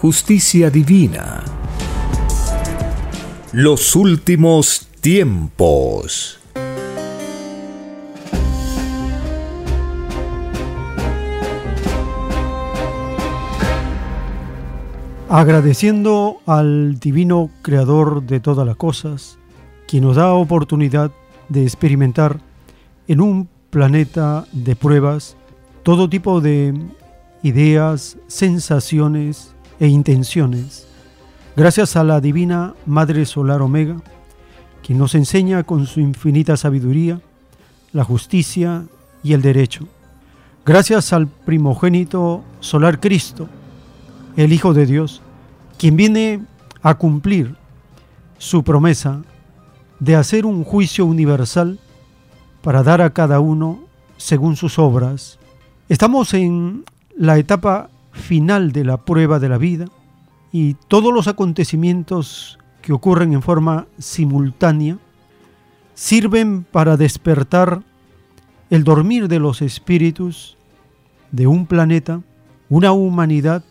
justicia divina. Los últimos tiempos. Agradeciendo al divino creador de todas las cosas, quien nos da oportunidad de experimentar en un planeta de pruebas todo tipo de ideas, sensaciones, e intenciones, gracias a la Divina Madre Solar Omega, quien nos enseña con su infinita sabiduría la justicia y el derecho. Gracias al primogénito solar Cristo, el Hijo de Dios, quien viene a cumplir su promesa de hacer un juicio universal para dar a cada uno según sus obras. Estamos en la etapa final de la prueba de la vida y todos los acontecimientos que ocurren en forma simultánea sirven para despertar el dormir de los espíritus de un planeta, una humanidad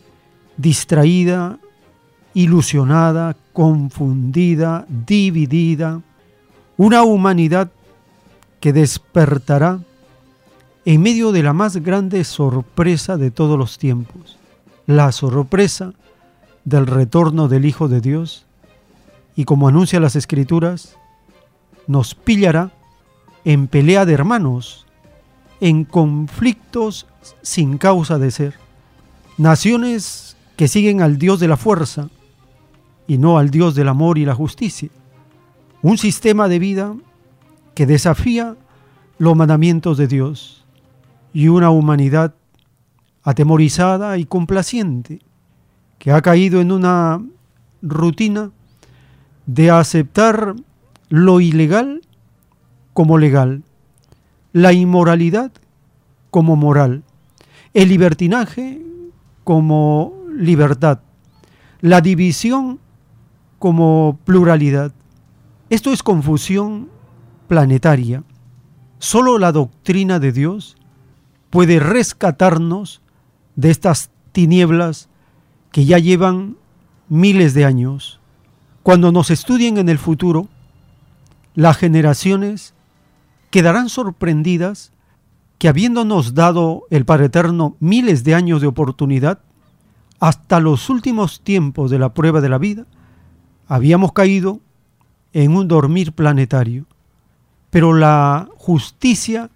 distraída, ilusionada, confundida, dividida, una humanidad que despertará en medio de la más grande sorpresa de todos los tiempos, la sorpresa del retorno del Hijo de Dios, y como anuncia las Escrituras, nos pillará en pelea de hermanos, en conflictos sin causa de ser, naciones que siguen al Dios de la fuerza y no al Dios del amor y la justicia, un sistema de vida que desafía los mandamientos de Dios y una humanidad atemorizada y complaciente, que ha caído en una rutina de aceptar lo ilegal como legal, la inmoralidad como moral, el libertinaje como libertad, la división como pluralidad. Esto es confusión planetaria. Solo la doctrina de Dios puede rescatarnos de estas tinieblas que ya llevan miles de años. Cuando nos estudien en el futuro, las generaciones quedarán sorprendidas que habiéndonos dado el Padre Eterno miles de años de oportunidad, hasta los últimos tiempos de la prueba de la vida, habíamos caído en un dormir planetario. Pero la justicia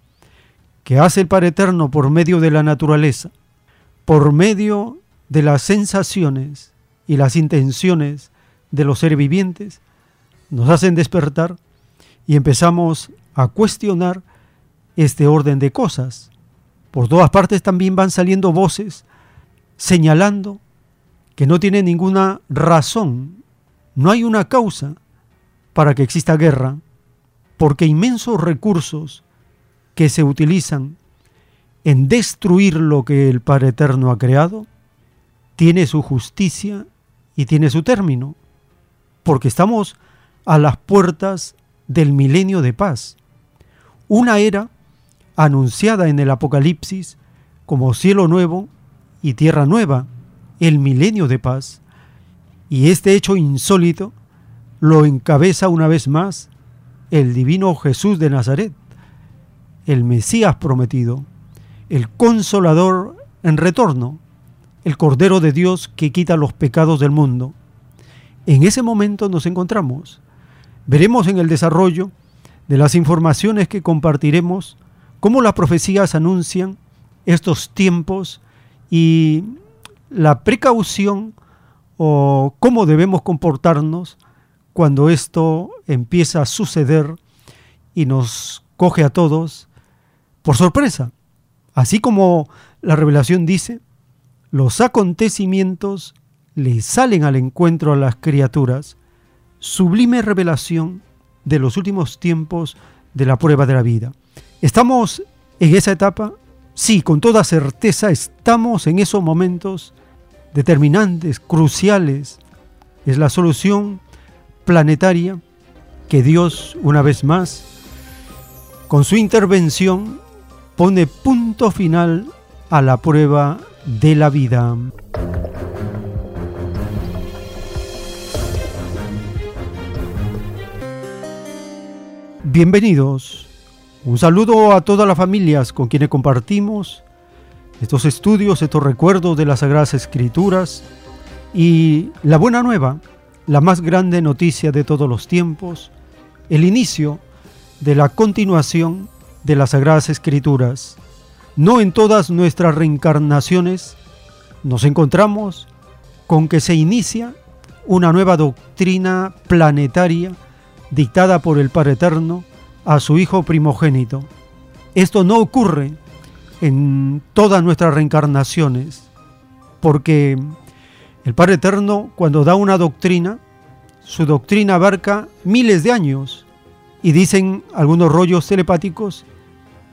que hace el Padre Eterno por medio de la naturaleza, por medio de las sensaciones y las intenciones de los seres vivientes, nos hacen despertar y empezamos a cuestionar este orden de cosas. Por todas partes también van saliendo voces señalando que no tiene ninguna razón, no hay una causa para que exista guerra, porque inmensos recursos que se utilizan en destruir lo que el Padre Eterno ha creado, tiene su justicia y tiene su término, porque estamos a las puertas del milenio de paz, una era anunciada en el Apocalipsis como cielo nuevo y tierra nueva, el milenio de paz, y este hecho insólito lo encabeza una vez más el divino Jesús de Nazaret, el Mesías prometido, el consolador en retorno, el Cordero de Dios que quita los pecados del mundo. En ese momento nos encontramos. Veremos en el desarrollo de las informaciones que compartiremos cómo las profecías anuncian estos tiempos y la precaución o cómo debemos comportarnos cuando esto empieza a suceder y nos coge a todos por sorpresa. Así como la revelación dice, los acontecimientos le salen al encuentro a las criaturas, sublime revelación de los últimos tiempos de la prueba de la vida. ¿Estamos en esa etapa? Sí, con toda certeza estamos en esos momentos determinantes, cruciales. Es la solución planetaria que Dios, una vez más, con su intervención, pone punto final a la prueba de la vida. Bienvenidos. Un saludo a todas las familias con quienes compartimos estos estudios, estos recuerdos de las Sagradas Escrituras y la buena nueva, la más grande noticia de todos los tiempos, el inicio de la continuación de las Sagradas Escrituras. No en todas nuestras reencarnaciones nos encontramos con que se inicia una nueva doctrina planetaria dictada por el Padre Eterno a su Hijo primogénito. Esto no ocurre en todas nuestras reencarnaciones, porque el Padre Eterno cuando da una doctrina, su doctrina abarca miles de años, y dicen algunos rollos telepáticos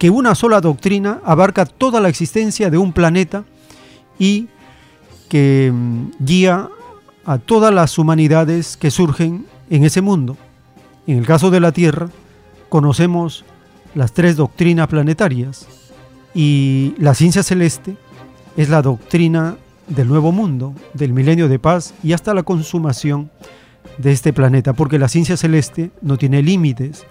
que una sola doctrina abarca toda la existencia de un planeta y que mm, guía a todas las humanidades que surgen en ese mundo. En el caso de la Tierra, conocemos las tres doctrinas planetarias y la ciencia celeste es la doctrina del nuevo mundo, del milenio de paz y hasta la consumación de este planeta, porque la ciencia celeste no tiene límites,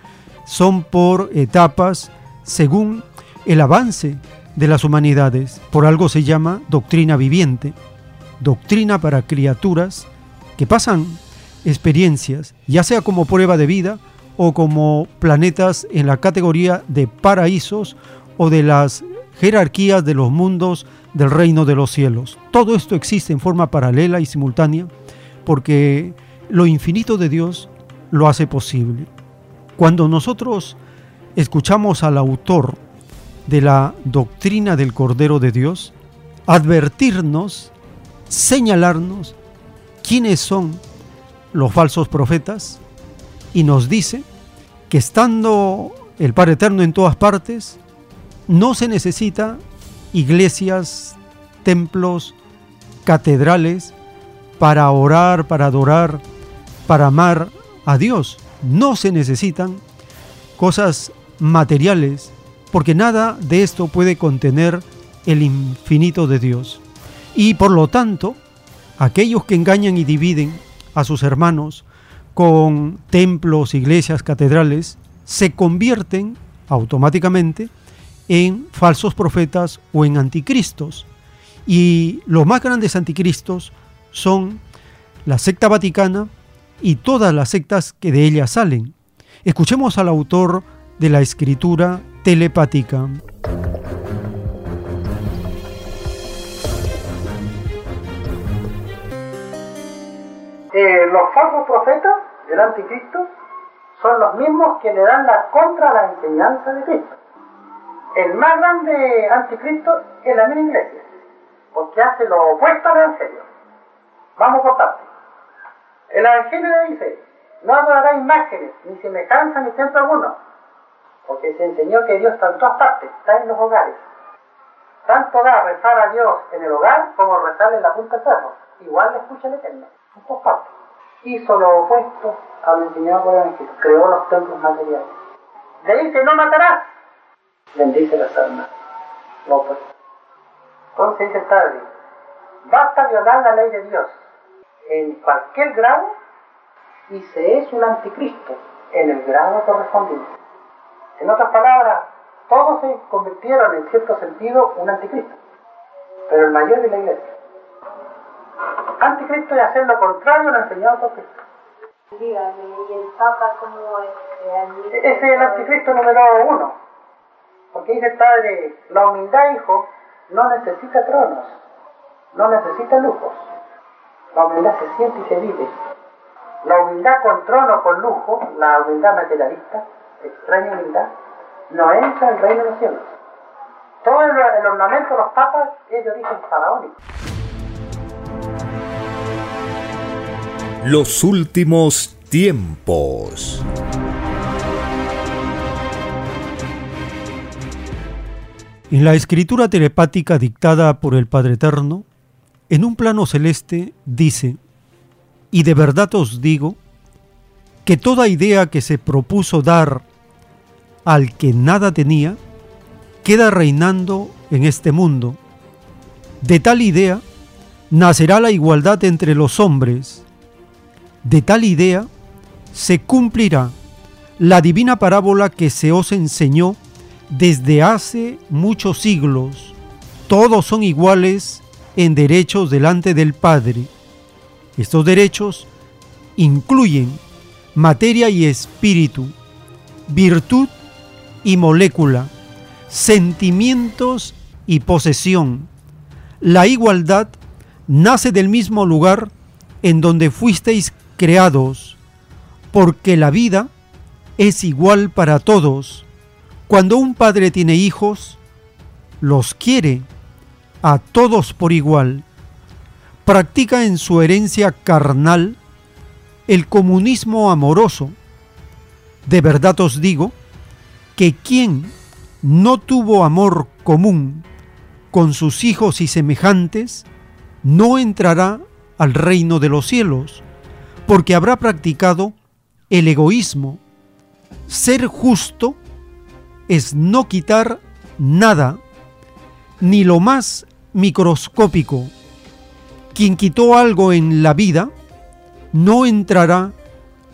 son por etapas según el avance de las humanidades, por algo se llama doctrina viviente, doctrina para criaturas que pasan experiencias, ya sea como prueba de vida o como planetas en la categoría de paraísos o de las jerarquías de los mundos del reino de los cielos. Todo esto existe en forma paralela y simultánea porque lo infinito de Dios lo hace posible. Cuando nosotros escuchamos al autor de la doctrina del Cordero de Dios, advertirnos, señalarnos quiénes son los falsos profetas y nos dice que estando el Padre Eterno en todas partes, no se necesita iglesias, templos, catedrales para orar, para adorar, para amar a Dios. No se necesitan cosas materiales, porque nada de esto puede contener el infinito de Dios. Y por lo tanto, aquellos que engañan y dividen a sus hermanos con templos, iglesias, catedrales, se convierten automáticamente en falsos profetas o en anticristos. Y los más grandes anticristos son la secta vaticana y todas las sectas que de ella salen. Escuchemos al autor de la escritura telepática. Eh, los falsos profetas del anticristo son los mismos que le dan la contra la enseñanza de Cristo. El más grande anticristo es la misma iglesia, porque hace lo opuesto al evangelio. Vamos por partes. El evangelio dice, no adorará imágenes, ni semejanza, ni templo alguno, porque se enseñó que Dios está en todas partes, está en los hogares. Tanto da rezar a Dios en el hogar como rezar en la punta del cerro. Igual le escucha el Eterno. Hizo lo opuesto a lo enseñado por el Evangelio, creó los templos materiales. Le dice, no matarás, bendice las almas. No, pues. Entonces dice el Padre, basta violar la ley de Dios en cualquier grado y se es un anticristo en el grado correspondiente. En otras palabras, todos se convirtieron en cierto sentido un anticristo, pero el mayor de la iglesia. anticristo y hacer lo contrario a lo enseñado por Cristo. Dígame, ¿y el Papa cómo es? Ese es el anticristo número uno. Porque dice el Padre, la humildad, hijo, no necesita tronos, no necesita lujos. La humildad se siente y se vive. La humildad con trono, con lujo, la humildad materialista, extraña humildad, no entra al reino de los cielos. Todo el, el ornamento de los papas es de origen faraónico. Los últimos tiempos. En la escritura telepática dictada por el Padre Eterno, en un plano celeste dice, y de verdad os digo, que toda idea que se propuso dar al que nada tenía, queda reinando en este mundo. De tal idea nacerá la igualdad entre los hombres. De tal idea se cumplirá la divina parábola que se os enseñó desde hace muchos siglos. Todos son iguales en derechos delante del Padre. Estos derechos incluyen materia y espíritu, virtud y molécula, sentimientos y posesión. La igualdad nace del mismo lugar en donde fuisteis creados, porque la vida es igual para todos. Cuando un padre tiene hijos, los quiere a todos por igual. Practica en su herencia carnal el comunismo amoroso. De verdad os digo que quien no tuvo amor común con sus hijos y semejantes, no entrará al reino de los cielos, porque habrá practicado el egoísmo. Ser justo es no quitar nada, ni lo más microscópico. Quien quitó algo en la vida, no entrará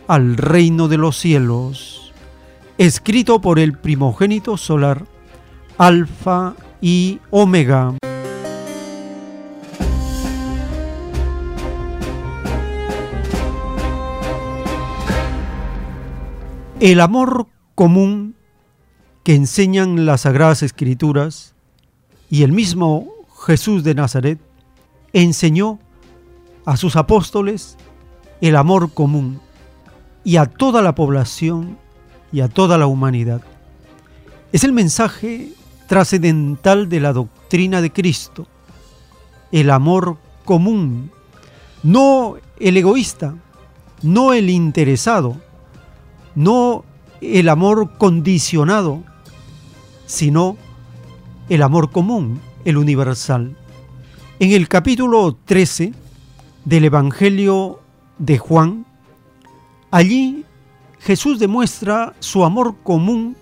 al reino de los cielos escrito por el primogénito solar, Alfa y Omega. El amor común que enseñan las Sagradas Escrituras y el mismo Jesús de Nazaret enseñó a sus apóstoles el amor común y a toda la población y a toda la humanidad. Es el mensaje trascendental de la doctrina de Cristo, el amor común, no el egoísta, no el interesado, no el amor condicionado, sino el amor común, el universal. En el capítulo 13 del Evangelio de Juan, allí Jesús demuestra su amor común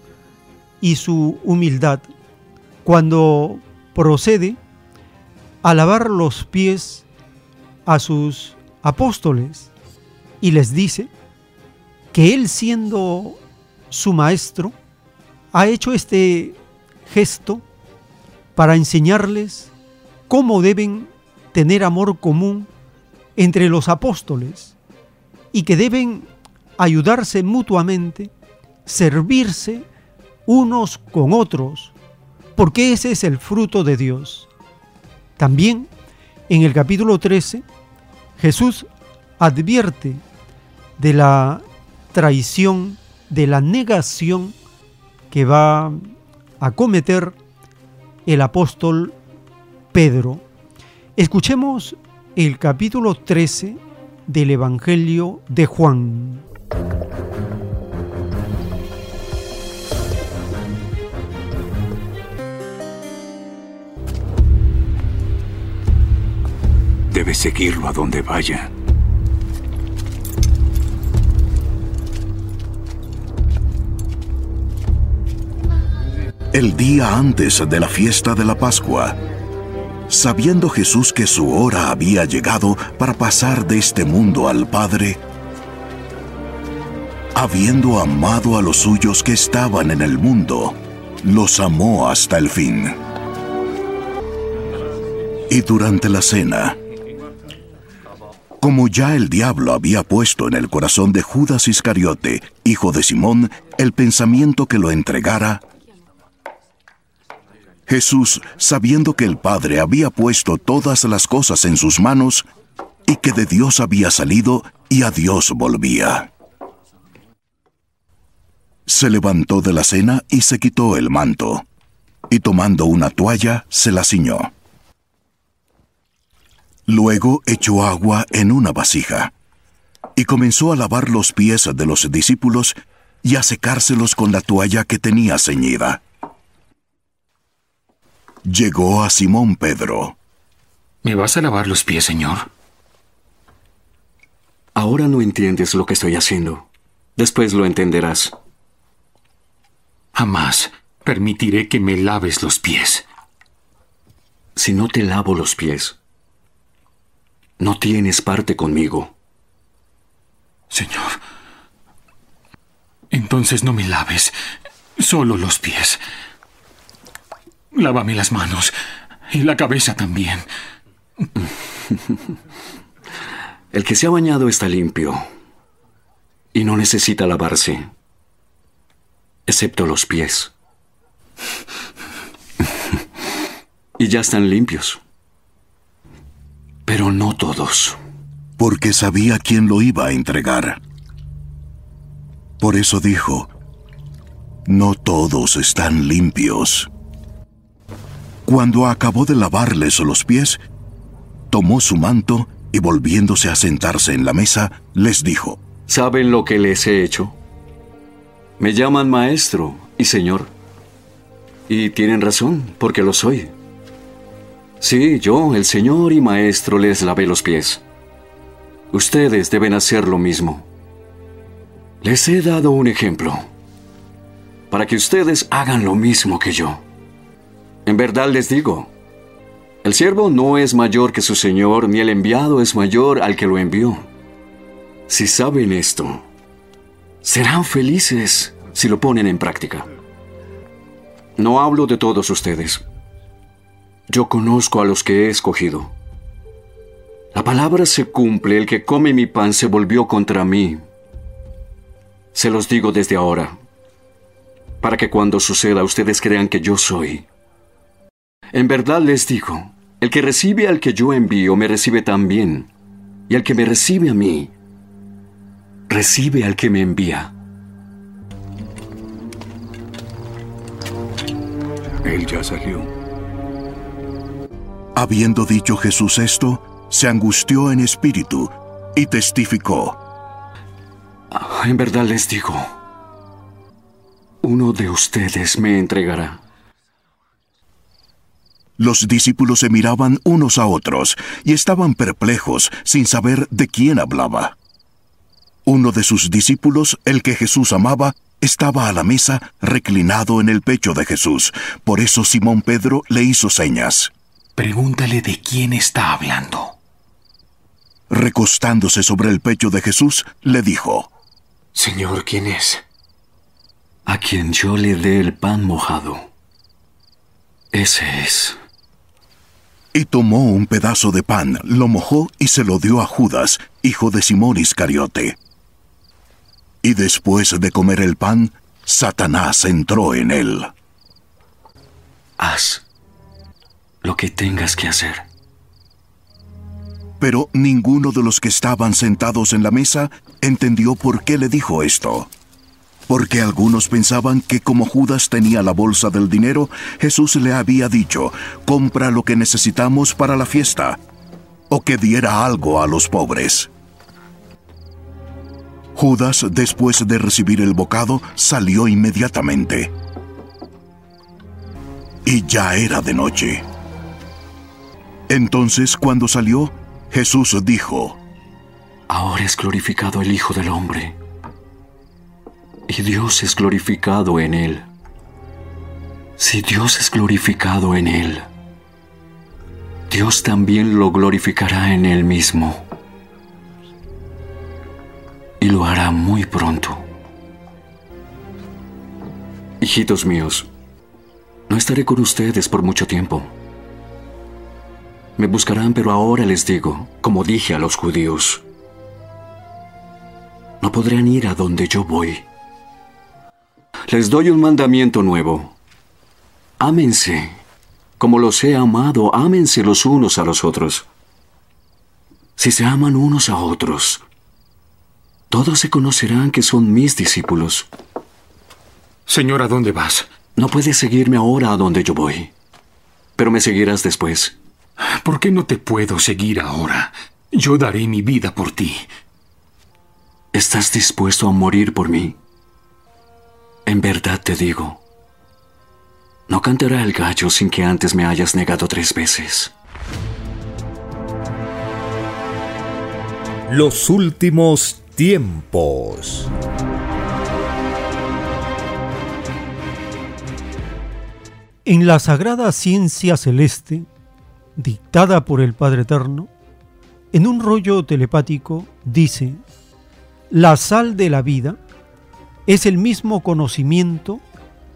y su humildad. Cuando procede a lavar los pies a sus apóstoles y les dice que él siendo su maestro ha hecho este gesto para enseñarles cómo deben tener amor común entre los apóstoles y que deben ayudarse mutuamente, servirse unos con otros, porque ese es el fruto de Dios. También en el capítulo 13, Jesús advierte de la traición, de la negación que va a cometer el apóstol Pedro. Escuchemos el capítulo 13 del Evangelio de Juan. Debes seguirlo a donde vaya. El día antes de la fiesta de la Pascua, sabiendo Jesús que su hora había llegado para pasar de este mundo al Padre, habiendo amado a los suyos que estaban en el mundo, los amó hasta el fin. Y durante la cena, Como ya el diablo había puesto en el corazón de Judas Iscariote, hijo de Simón, el pensamiento que lo entregara, Jesús, sabiendo que el Padre había puesto todas las cosas en sus manos, y que de Dios había salido y a Dios volvía. Se levantó de la cena y se quitó el manto, y tomando una toalla se la ciñó. Luego echó agua en una vasija, y comenzó a lavar los pies de los discípulos y a secárselos con la toalla que tenía ceñida. Llegó a Simón Pedro. ¿Me vas a lavar los pies, Señor? Ahora no entiendes lo que estoy haciendo. Después lo entenderás. Jamás permitiré que me laves los pies. Si no te lavo los pies, no tienes parte conmigo. Señor, entonces no me laves, solo los pies. Lávame las manos y la cabeza también. El que se ha bañado está limpio y no necesita lavarse, excepto los pies. y ya están limpios. Pero no todos. Porque sabía quién lo iba a entregar. Por eso dijo, no todos están limpios. Cuando acabó de lavarles los pies, tomó su manto y volviéndose a sentarse en la mesa, les dijo, ¿Saben lo que les he hecho? Me llaman maestro y señor. Y tienen razón, porque lo soy. Sí, yo, el señor y maestro, les lavé los pies. Ustedes deben hacer lo mismo. Les he dado un ejemplo, para que ustedes hagan lo mismo que yo. En verdad les digo, el siervo no es mayor que su señor, ni el enviado es mayor al que lo envió. Si saben esto, serán felices si lo ponen en práctica. No hablo de todos ustedes. Yo conozco a los que he escogido. La palabra se cumple, el que come mi pan se volvió contra mí. Se los digo desde ahora, para que cuando suceda ustedes crean que yo soy. En verdad les digo, el que recibe al que yo envío me recibe también, y el que me recibe a mí, recibe al que me envía. Él ya salió. Habiendo dicho Jesús esto, se angustió en espíritu y testificó. Ah, en verdad les digo, uno de ustedes me entregará. Los discípulos se miraban unos a otros y estaban perplejos sin saber de quién hablaba. Uno de sus discípulos, el que Jesús amaba, estaba a la mesa reclinado en el pecho de Jesús. Por eso Simón Pedro le hizo señas. Pregúntale de quién está hablando. Recostándose sobre el pecho de Jesús, le dijo, Señor, ¿quién es? A quien yo le dé el pan mojado. Ese es. Y tomó un pedazo de pan, lo mojó y se lo dio a Judas, hijo de Simón Iscariote. Y después de comer el pan, Satanás entró en él. Haz lo que tengas que hacer. Pero ninguno de los que estaban sentados en la mesa entendió por qué le dijo esto porque algunos pensaban que como Judas tenía la bolsa del dinero, Jesús le había dicho, compra lo que necesitamos para la fiesta, o que diera algo a los pobres. Judas, después de recibir el bocado, salió inmediatamente. Y ya era de noche. Entonces, cuando salió, Jesús dijo, Ahora es glorificado el Hijo del Hombre y Dios es glorificado en él. Si Dios es glorificado en él, Dios también lo glorificará en él mismo. Y lo hará muy pronto. Hijitos míos, no estaré con ustedes por mucho tiempo. Me buscarán, pero ahora les digo, como dije a los judíos, no podrán ir a donde yo voy. Les doy un mandamiento nuevo. Ámense. Como los he amado, ámense los unos a los otros. Si se aman unos a otros, todos se conocerán que son mis discípulos. Señor, ¿a dónde vas? No puedes seguirme ahora a donde yo voy, pero me seguirás después. ¿Por qué no te puedo seguir ahora? Yo daré mi vida por ti. ¿Estás dispuesto a morir por mí? En verdad te digo, no cantará el gallo sin que antes me hayas negado tres veces. Los últimos tiempos. En la sagrada ciencia celeste, dictada por el Padre Eterno, en un rollo telepático dice, la sal de la vida es el mismo conocimiento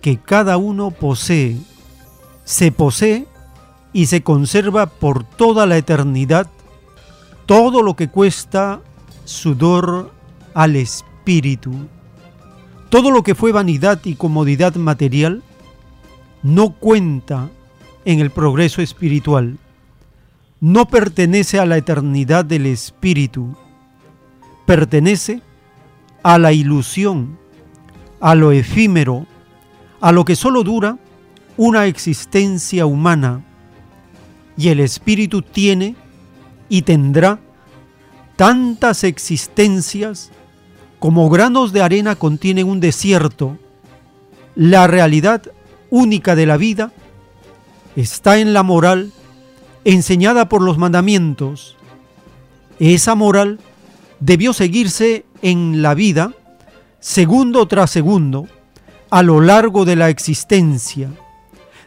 que cada uno posee, se posee y se conserva por toda la eternidad todo lo que cuesta sudor al espíritu. Todo lo que fue vanidad y comodidad material no cuenta en el progreso espiritual, no pertenece a la eternidad del espíritu, pertenece a la ilusión, a lo efímero, a lo que solo dura una existencia humana, y el espíritu tiene y tendrá tantas existencias como granos de arena contienen un desierto. La realidad única de la vida está en la moral enseñada por los mandamientos. Esa moral debió seguirse en la vida segundo tras segundo a lo largo de la existencia,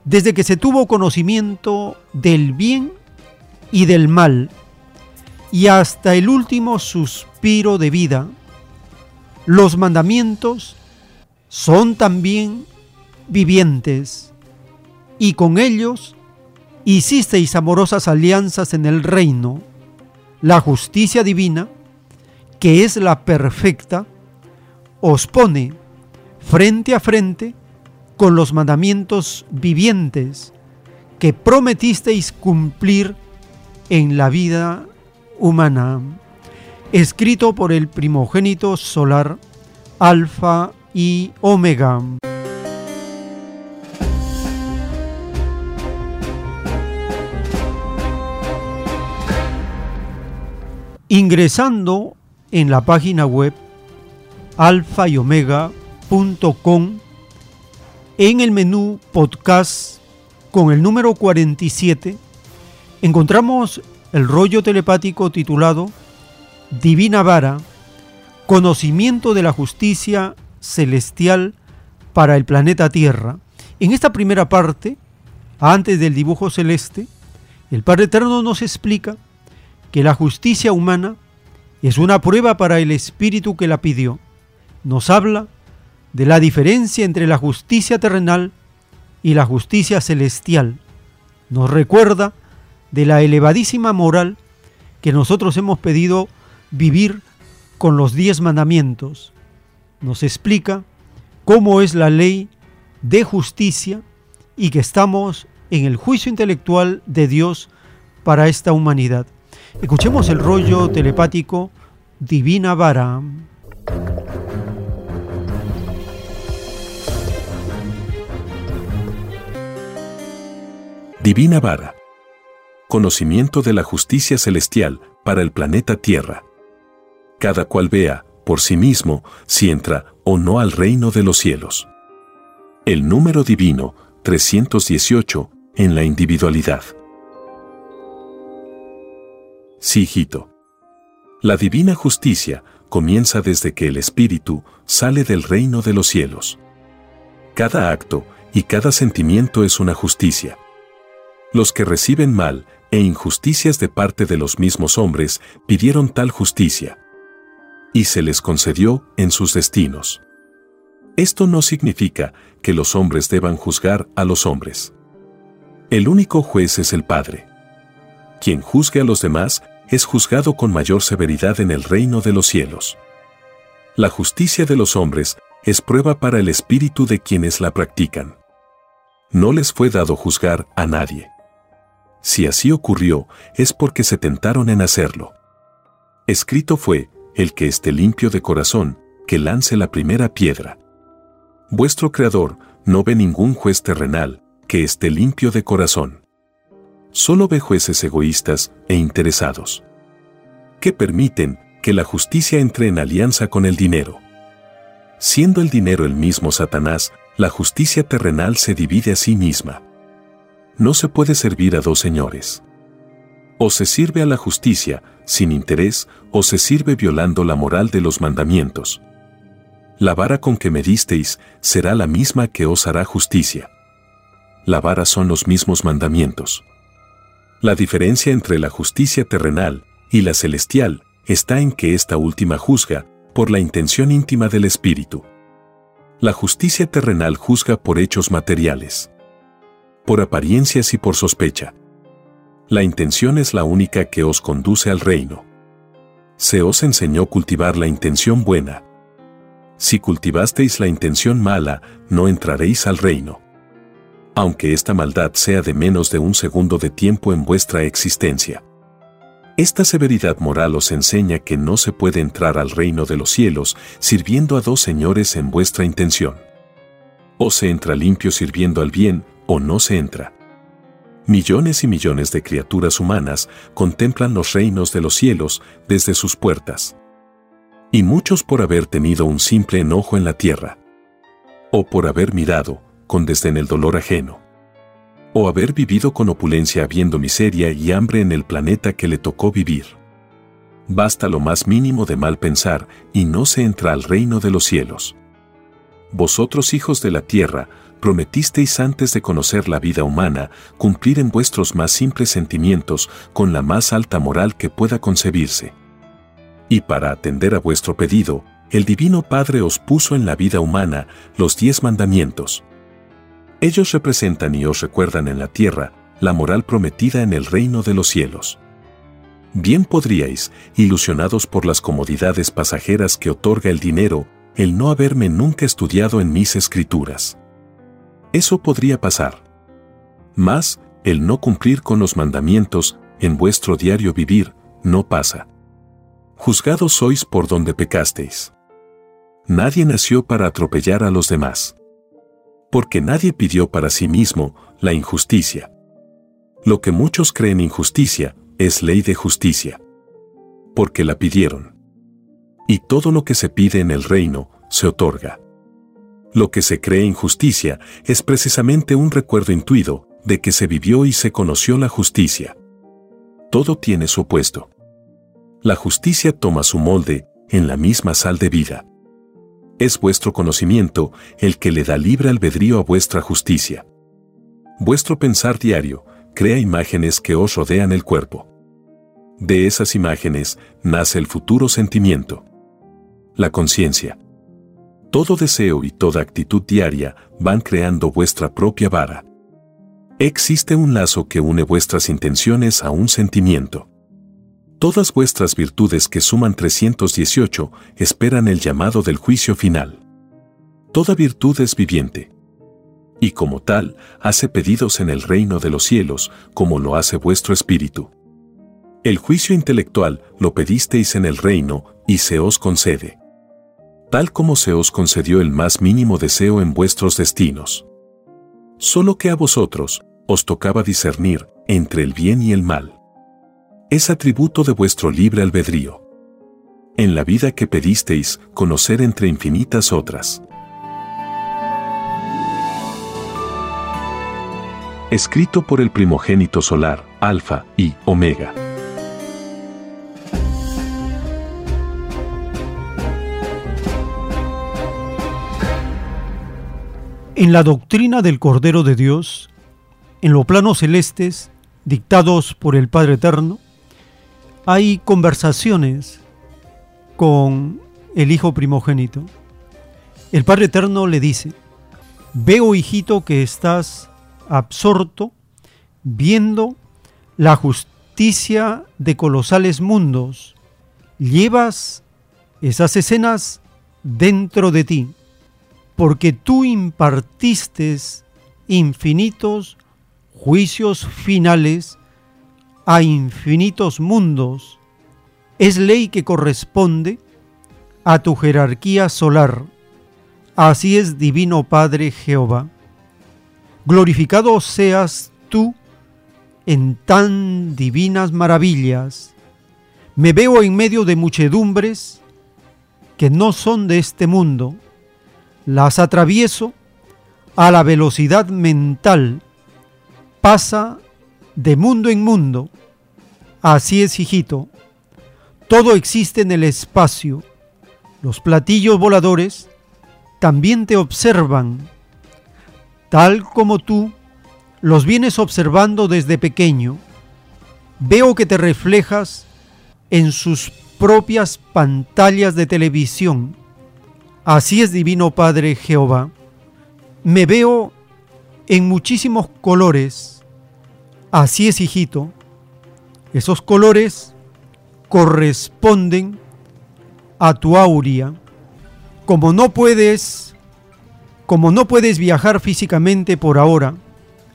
desde que se tuvo conocimiento del bien y del mal, y hasta el último suspiro de vida. Los mandamientos son también vivientes, y con ellos hicisteis amorosas alianzas en el reino. La justicia divina, que es la perfecta, os pone frente a frente con los mandamientos vivientes que prometisteis cumplir en la vida humana, escrito por el primogénito solar Alfa y Omega. Ingresando en la página web alfa y omega.com en el menú podcast con el número 47 encontramos el rollo telepático titulado Divina Vara, conocimiento de la justicia celestial para el planeta Tierra. En esta primera parte, antes del dibujo celeste, el Padre Eterno nos explica que la justicia humana es una prueba para el espíritu que la pidió. Nos habla de la diferencia entre la justicia terrenal y la justicia celestial. Nos recuerda de la elevadísima moral que nosotros hemos pedido vivir con los diez mandamientos. Nos explica cómo es la ley de justicia y que estamos en el juicio intelectual de Dios para esta humanidad. Escuchemos el rollo telepático Divina Vara. Divina Vara. Conocimiento de la justicia celestial para el planeta Tierra. Cada cual vea, por sí mismo, si entra o no al reino de los cielos. El número divino 318 en la individualidad. Sí, hijito. La divina justicia comienza desde que el espíritu sale del reino de los cielos. Cada acto y cada sentimiento es una justicia. Los que reciben mal e injusticias de parte de los mismos hombres pidieron tal justicia. Y se les concedió en sus destinos. Esto no significa que los hombres deban juzgar a los hombres. El único juez es el Padre. Quien juzgue a los demás es juzgado con mayor severidad en el reino de los cielos. La justicia de los hombres es prueba para el espíritu de quienes la practican. No les fue dado juzgar a nadie. Si así ocurrió, es porque se tentaron en hacerlo. Escrito fue, el que esté limpio de corazón, que lance la primera piedra. Vuestro Creador no ve ningún juez terrenal que esté limpio de corazón. Solo ve jueces egoístas e interesados. Que permiten que la justicia entre en alianza con el dinero. Siendo el dinero el mismo Satanás, la justicia terrenal se divide a sí misma. No se puede servir a dos señores. O se sirve a la justicia sin interés o se sirve violando la moral de los mandamientos. La vara con que me disteis será la misma que os hará justicia. La vara son los mismos mandamientos. La diferencia entre la justicia terrenal y la celestial está en que esta última juzga por la intención íntima del espíritu. La justicia terrenal juzga por hechos materiales, por apariencias y por sospecha. La intención es la única que os conduce al reino. Se os enseñó cultivar la intención buena. Si cultivasteis la intención mala, no entraréis al reino. Aunque esta maldad sea de menos de un segundo de tiempo en vuestra existencia. Esta severidad moral os enseña que no se puede entrar al reino de los cielos sirviendo a dos señores en vuestra intención. O se entra limpio sirviendo al bien, o no se entra. Millones y millones de criaturas humanas contemplan los reinos de los cielos desde sus puertas. Y muchos por haber tenido un simple enojo en la tierra. O por haber mirado, con desdén el dolor ajeno. O haber vivido con opulencia habiendo miseria y hambre en el planeta que le tocó vivir. Basta lo más mínimo de mal pensar y no se entra al reino de los cielos. Vosotros hijos de la tierra, prometisteis antes de conocer la vida humana cumplir en vuestros más simples sentimientos con la más alta moral que pueda concebirse. Y para atender a vuestro pedido, el Divino Padre os puso en la vida humana los diez mandamientos. Ellos representan y os recuerdan en la tierra la moral prometida en el reino de los cielos. Bien podríais, ilusionados por las comodidades pasajeras que otorga el dinero, el no haberme nunca estudiado en mis escrituras. Eso podría pasar. Mas, el no cumplir con los mandamientos en vuestro diario vivir no pasa. Juzgados sois por donde pecasteis. Nadie nació para atropellar a los demás. Porque nadie pidió para sí mismo la injusticia. Lo que muchos creen injusticia es ley de justicia. Porque la pidieron. Y todo lo que se pide en el reino se otorga. Lo que se cree injusticia es precisamente un recuerdo intuido de que se vivió y se conoció la justicia. Todo tiene su opuesto. La justicia toma su molde en la misma sal de vida. Es vuestro conocimiento el que le da libre albedrío a vuestra justicia. Vuestro pensar diario crea imágenes que os rodean el cuerpo. De esas imágenes nace el futuro sentimiento. La conciencia. Todo deseo y toda actitud diaria van creando vuestra propia vara. Existe un lazo que une vuestras intenciones a un sentimiento. Todas vuestras virtudes que suman 318 esperan el llamado del juicio final. Toda virtud es viviente. Y como tal, hace pedidos en el reino de los cielos, como lo hace vuestro espíritu. El juicio intelectual lo pedisteis en el reino y se os concede tal como se os concedió el más mínimo deseo en vuestros destinos. Solo que a vosotros os tocaba discernir entre el bien y el mal. Es atributo de vuestro libre albedrío. En la vida que pedisteis conocer entre infinitas otras. Escrito por el primogénito solar, Alfa y Omega. En la doctrina del Cordero de Dios, en los planos celestes dictados por el Padre Eterno, hay conversaciones con el Hijo primogénito. El Padre Eterno le dice, veo hijito que estás absorto viendo la justicia de colosales mundos. Llevas esas escenas dentro de ti, porque tú impartiste infinitos juicios finales a infinitos mundos. Es ley que corresponde a tu jerarquía solar. Así es, Divino Padre Jehová. Glorificado seas tú en tan divinas maravillas. Me veo en medio de muchedumbres que no son de este mundo. Las atravieso a la velocidad mental. Pasa de mundo en mundo. Así es, hijito. Todo existe en el espacio. Los platillos voladores también te observan, tal como tú los vienes observando desde pequeño. Veo que te reflejas en sus propias pantallas de televisión. Así es, Divino Padre Jehová. Me veo en muchísimos colores. Así es, hijito. Esos colores corresponden a tu aurea. Como no puedes, como no puedes viajar físicamente por ahora,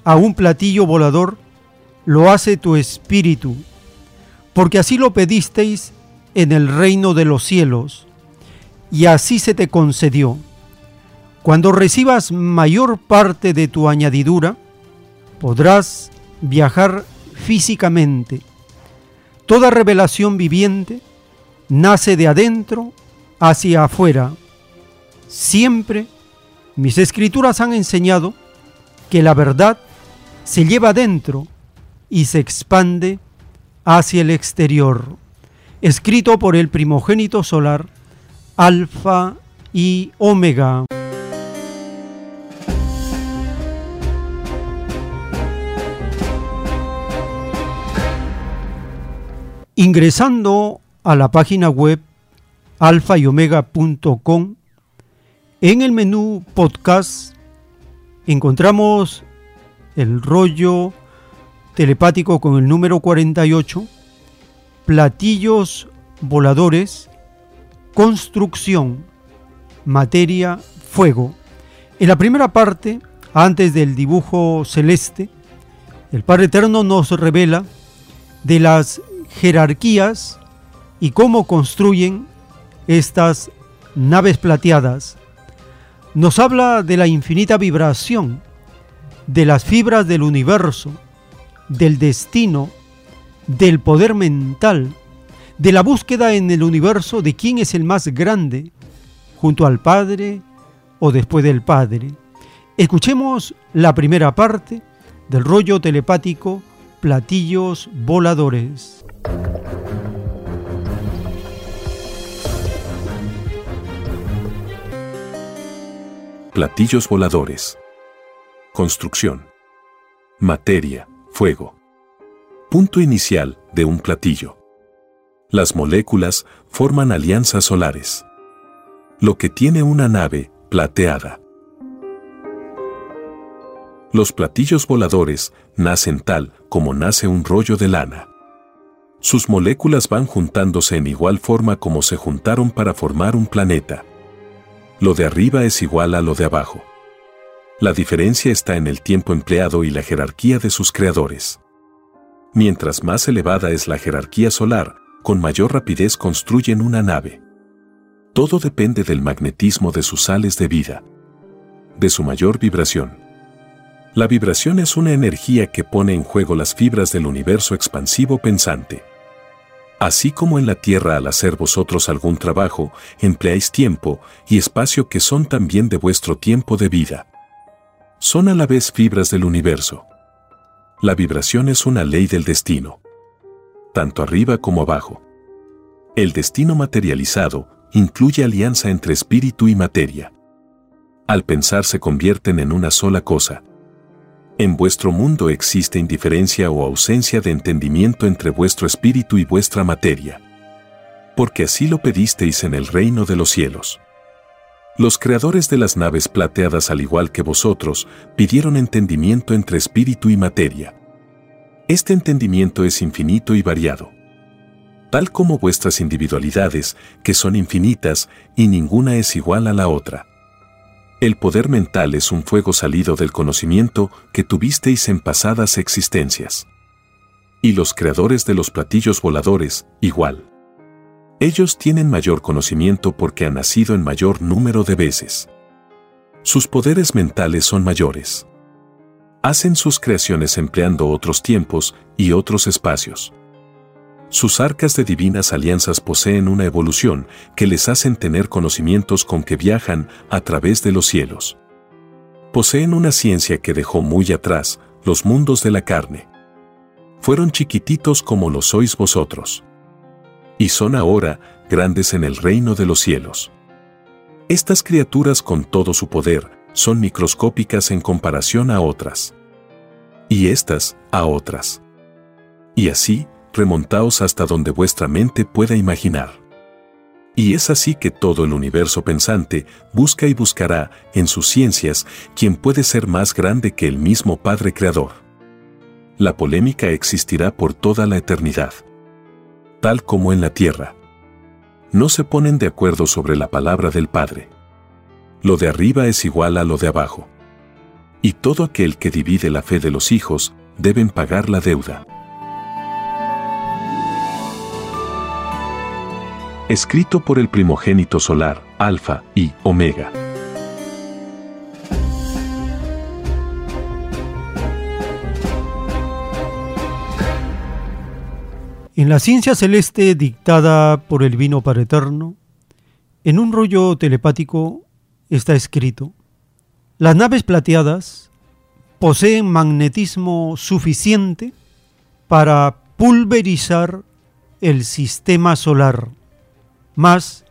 a un platillo volador, lo hace tu espíritu, porque así lo pedisteis en el reino de los cielos, y así se te concedió. Cuando recibas mayor parte de tu añadidura, podrás viajar físicamente. Toda revelación viviente nace de adentro hacia afuera. Siempre mis escrituras han enseñado que la verdad se lleva adentro y se expande hacia el exterior. Escrito por el primogénito solar, Alfa y Omega. Ingresando a la página web alfa y omega.com, en el menú podcast encontramos el rollo telepático con el número 48, platillos voladores, construcción, materia, fuego. En la primera parte, antes del dibujo celeste, el Padre Eterno nos revela de las jerarquías y cómo construyen estas naves plateadas. Nos habla de la infinita vibración de las fibras del universo, del destino, del poder mental, de la búsqueda en el universo de quién es el más grande, junto al Padre o después del Padre. Escuchemos la primera parte del rollo telepático Platillos Voladores. Platillos voladores. Construcción. Materia, fuego. Punto inicial de un platillo. Las moléculas forman alianzas solares. Lo que tiene una nave plateada. Los platillos voladores nacen tal como nace un rollo de lana. Sus moléculas van juntándose en igual forma como se juntaron para formar un planeta. Lo de arriba es igual a lo de abajo. La diferencia está en el tiempo empleado y la jerarquía de sus creadores. Mientras más elevada es la jerarquía solar, con mayor rapidez construyen una nave. Todo depende del magnetismo de sus sales de vida, de su mayor vibración. La vibración es una energía que pone en juego las fibras del universo expansivo pensante. Así como en la tierra al hacer vosotros algún trabajo, empleáis tiempo y espacio que son también de vuestro tiempo de vida. Son a la vez fibras del universo. La vibración es una ley del destino. Tanto arriba como abajo. El destino materializado incluye alianza entre espíritu y materia. Al pensar se convierten en una sola cosa, en vuestro mundo existe indiferencia o ausencia de entendimiento entre vuestro espíritu y vuestra materia. Porque así lo pedisteis en el reino de los cielos. Los creadores de las naves plateadas al igual que vosotros, pidieron entendimiento entre espíritu y materia. Este entendimiento es infinito y variado, tal como vuestras individualidades, que son infinitas y ninguna es igual a la otra. El poder mental es un fuego salido del conocimiento que tuvisteis en pasadas existencias. Y los creadores de los platillos voladores, igual. Ellos tienen mayor conocimiento porque han nacido en mayor número de veces. Sus poderes mentales son mayores hacen sus creaciones empleando otros tiempos y otros espacios. Sus arcas de divinas alianzas poseen una evolución que les hacen tener conocimientos con que viajan a través de los cielos. Poseen una ciencia que dejó muy atrás los mundos de la carne. Fueron chiquititos como lo sois vosotros. Y son ahora grandes en el reino de los cielos. Estas criaturas con todo su poder son microscópicas en comparación a otras y éstas a otras. Y así, remontaos hasta donde vuestra mente pueda imaginar. Y es así que todo el universo pensante busca y buscará en sus ciencias quien puede ser más grande que el mismo Padre Creador. La polémica existirá por toda la eternidad. Tal como en la tierra. No se ponen de acuerdo sobre la palabra del Padre. Lo de arriba es igual a lo de abajo y todo aquel que divide la fe de los hijos deben pagar la deuda. Escrito por el primogénito solar, Alfa y Omega. En la ciencia celeste dictada por el vino para eterno, en un rollo telepático está escrito, las naves plateadas poseen magnetismo suficiente para pulverizar el sistema solar, mas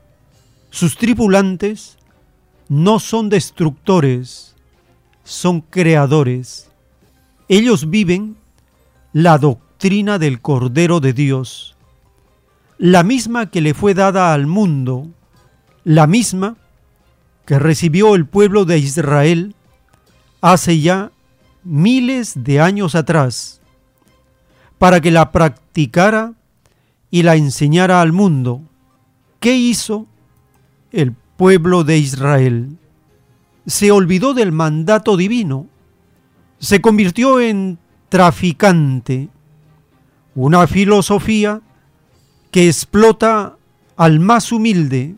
sus tripulantes no son destructores, son creadores. Ellos viven la doctrina del Cordero de Dios, la misma que le fue dada al mundo, la misma que recibió el pueblo de Israel hace ya miles de años atrás, para que la practicara y la enseñara al mundo. ¿Qué hizo el pueblo de Israel? Se olvidó del mandato divino, se convirtió en traficante, una filosofía que explota al más humilde,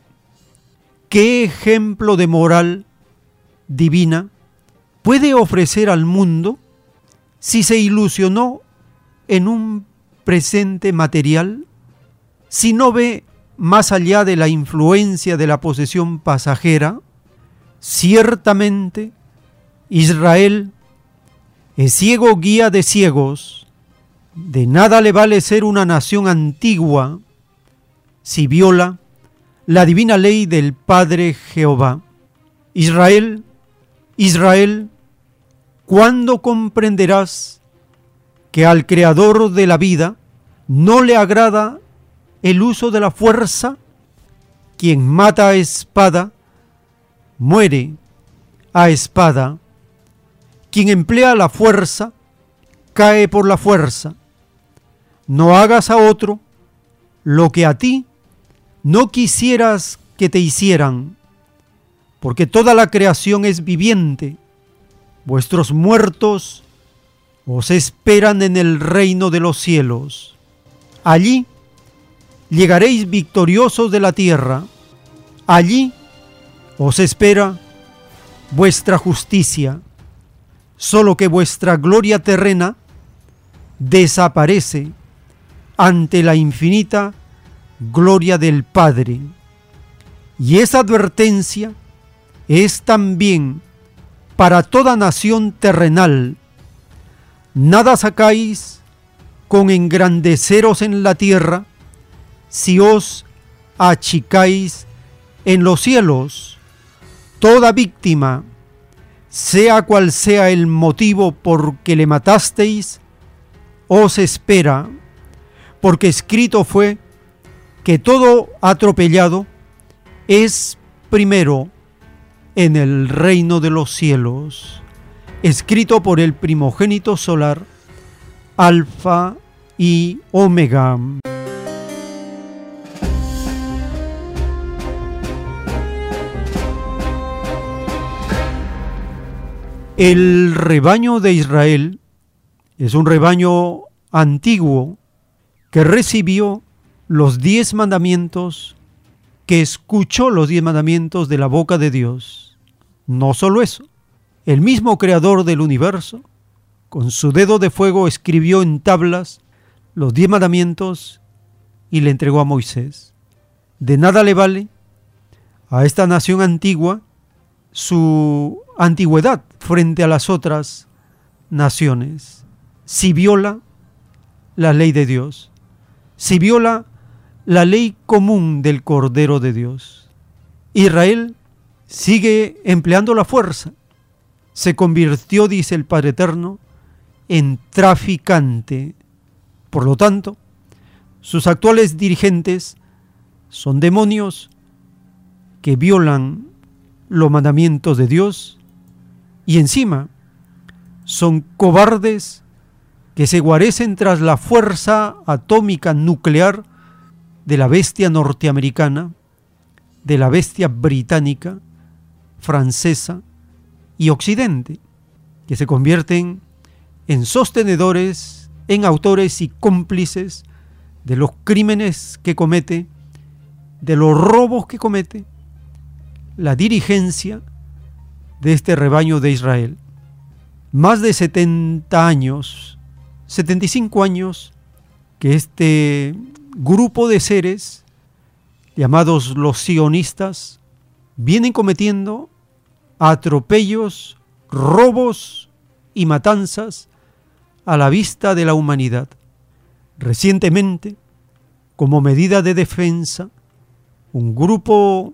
¿Qué ejemplo de moral divina puede ofrecer al mundo si se ilusionó en un presente material? Si no ve más allá de la influencia de la posesión pasajera, ciertamente Israel es ciego guía de ciegos, de nada le vale ser una nación antigua si viola la divina ley del Padre Jehová. Israel, Israel, ¿cuándo comprenderás que al Creador de la vida no le agrada el uso de la fuerza? Quien mata a espada, muere a espada. Quien emplea la fuerza, cae por la fuerza. No hagas a otro lo que a ti no quisieras que te hicieran, porque toda la creación es viviente. Vuestros muertos os esperan en el reino de los cielos. Allí llegaréis victoriosos de la tierra. Allí os espera vuestra justicia, solo que vuestra gloria terrena desaparece ante la infinita gloria del Padre. Y esa advertencia es también para toda nación terrenal. Nada sacáis con engrandeceros en la tierra si os achicáis en los cielos. Toda víctima, sea cual sea el motivo por que le matasteis, os espera, porque escrito fue que todo atropellado es primero en el reino de los cielos, escrito por el primogénito solar, Alfa y Omega. El rebaño de Israel es un rebaño antiguo que recibió los diez mandamientos, que escuchó los diez mandamientos de la boca de Dios. No solo eso, el mismo creador del universo, con su dedo de fuego escribió en tablas los diez mandamientos y le entregó a Moisés. De nada le vale a esta nación antigua su antigüedad frente a las otras naciones. Si viola la ley de Dios, si viola la ley común del Cordero de Dios. Israel sigue empleando la fuerza. Se convirtió, dice el Padre Eterno, en traficante. Por lo tanto, sus actuales dirigentes son demonios que violan los mandamientos de Dios y encima son cobardes que se guarecen tras la fuerza atómica nuclear de la bestia norteamericana, de la bestia británica, francesa y occidente, que se convierten en sostenedores, en autores y cómplices de los crímenes que comete, de los robos que comete, la dirigencia de este rebaño de Israel. Más de 70 años, 75 años, que este grupo de seres, llamados los sionistas, vienen cometiendo atropellos, robos y matanzas a la vista de la humanidad. Recientemente, como medida de defensa, un grupo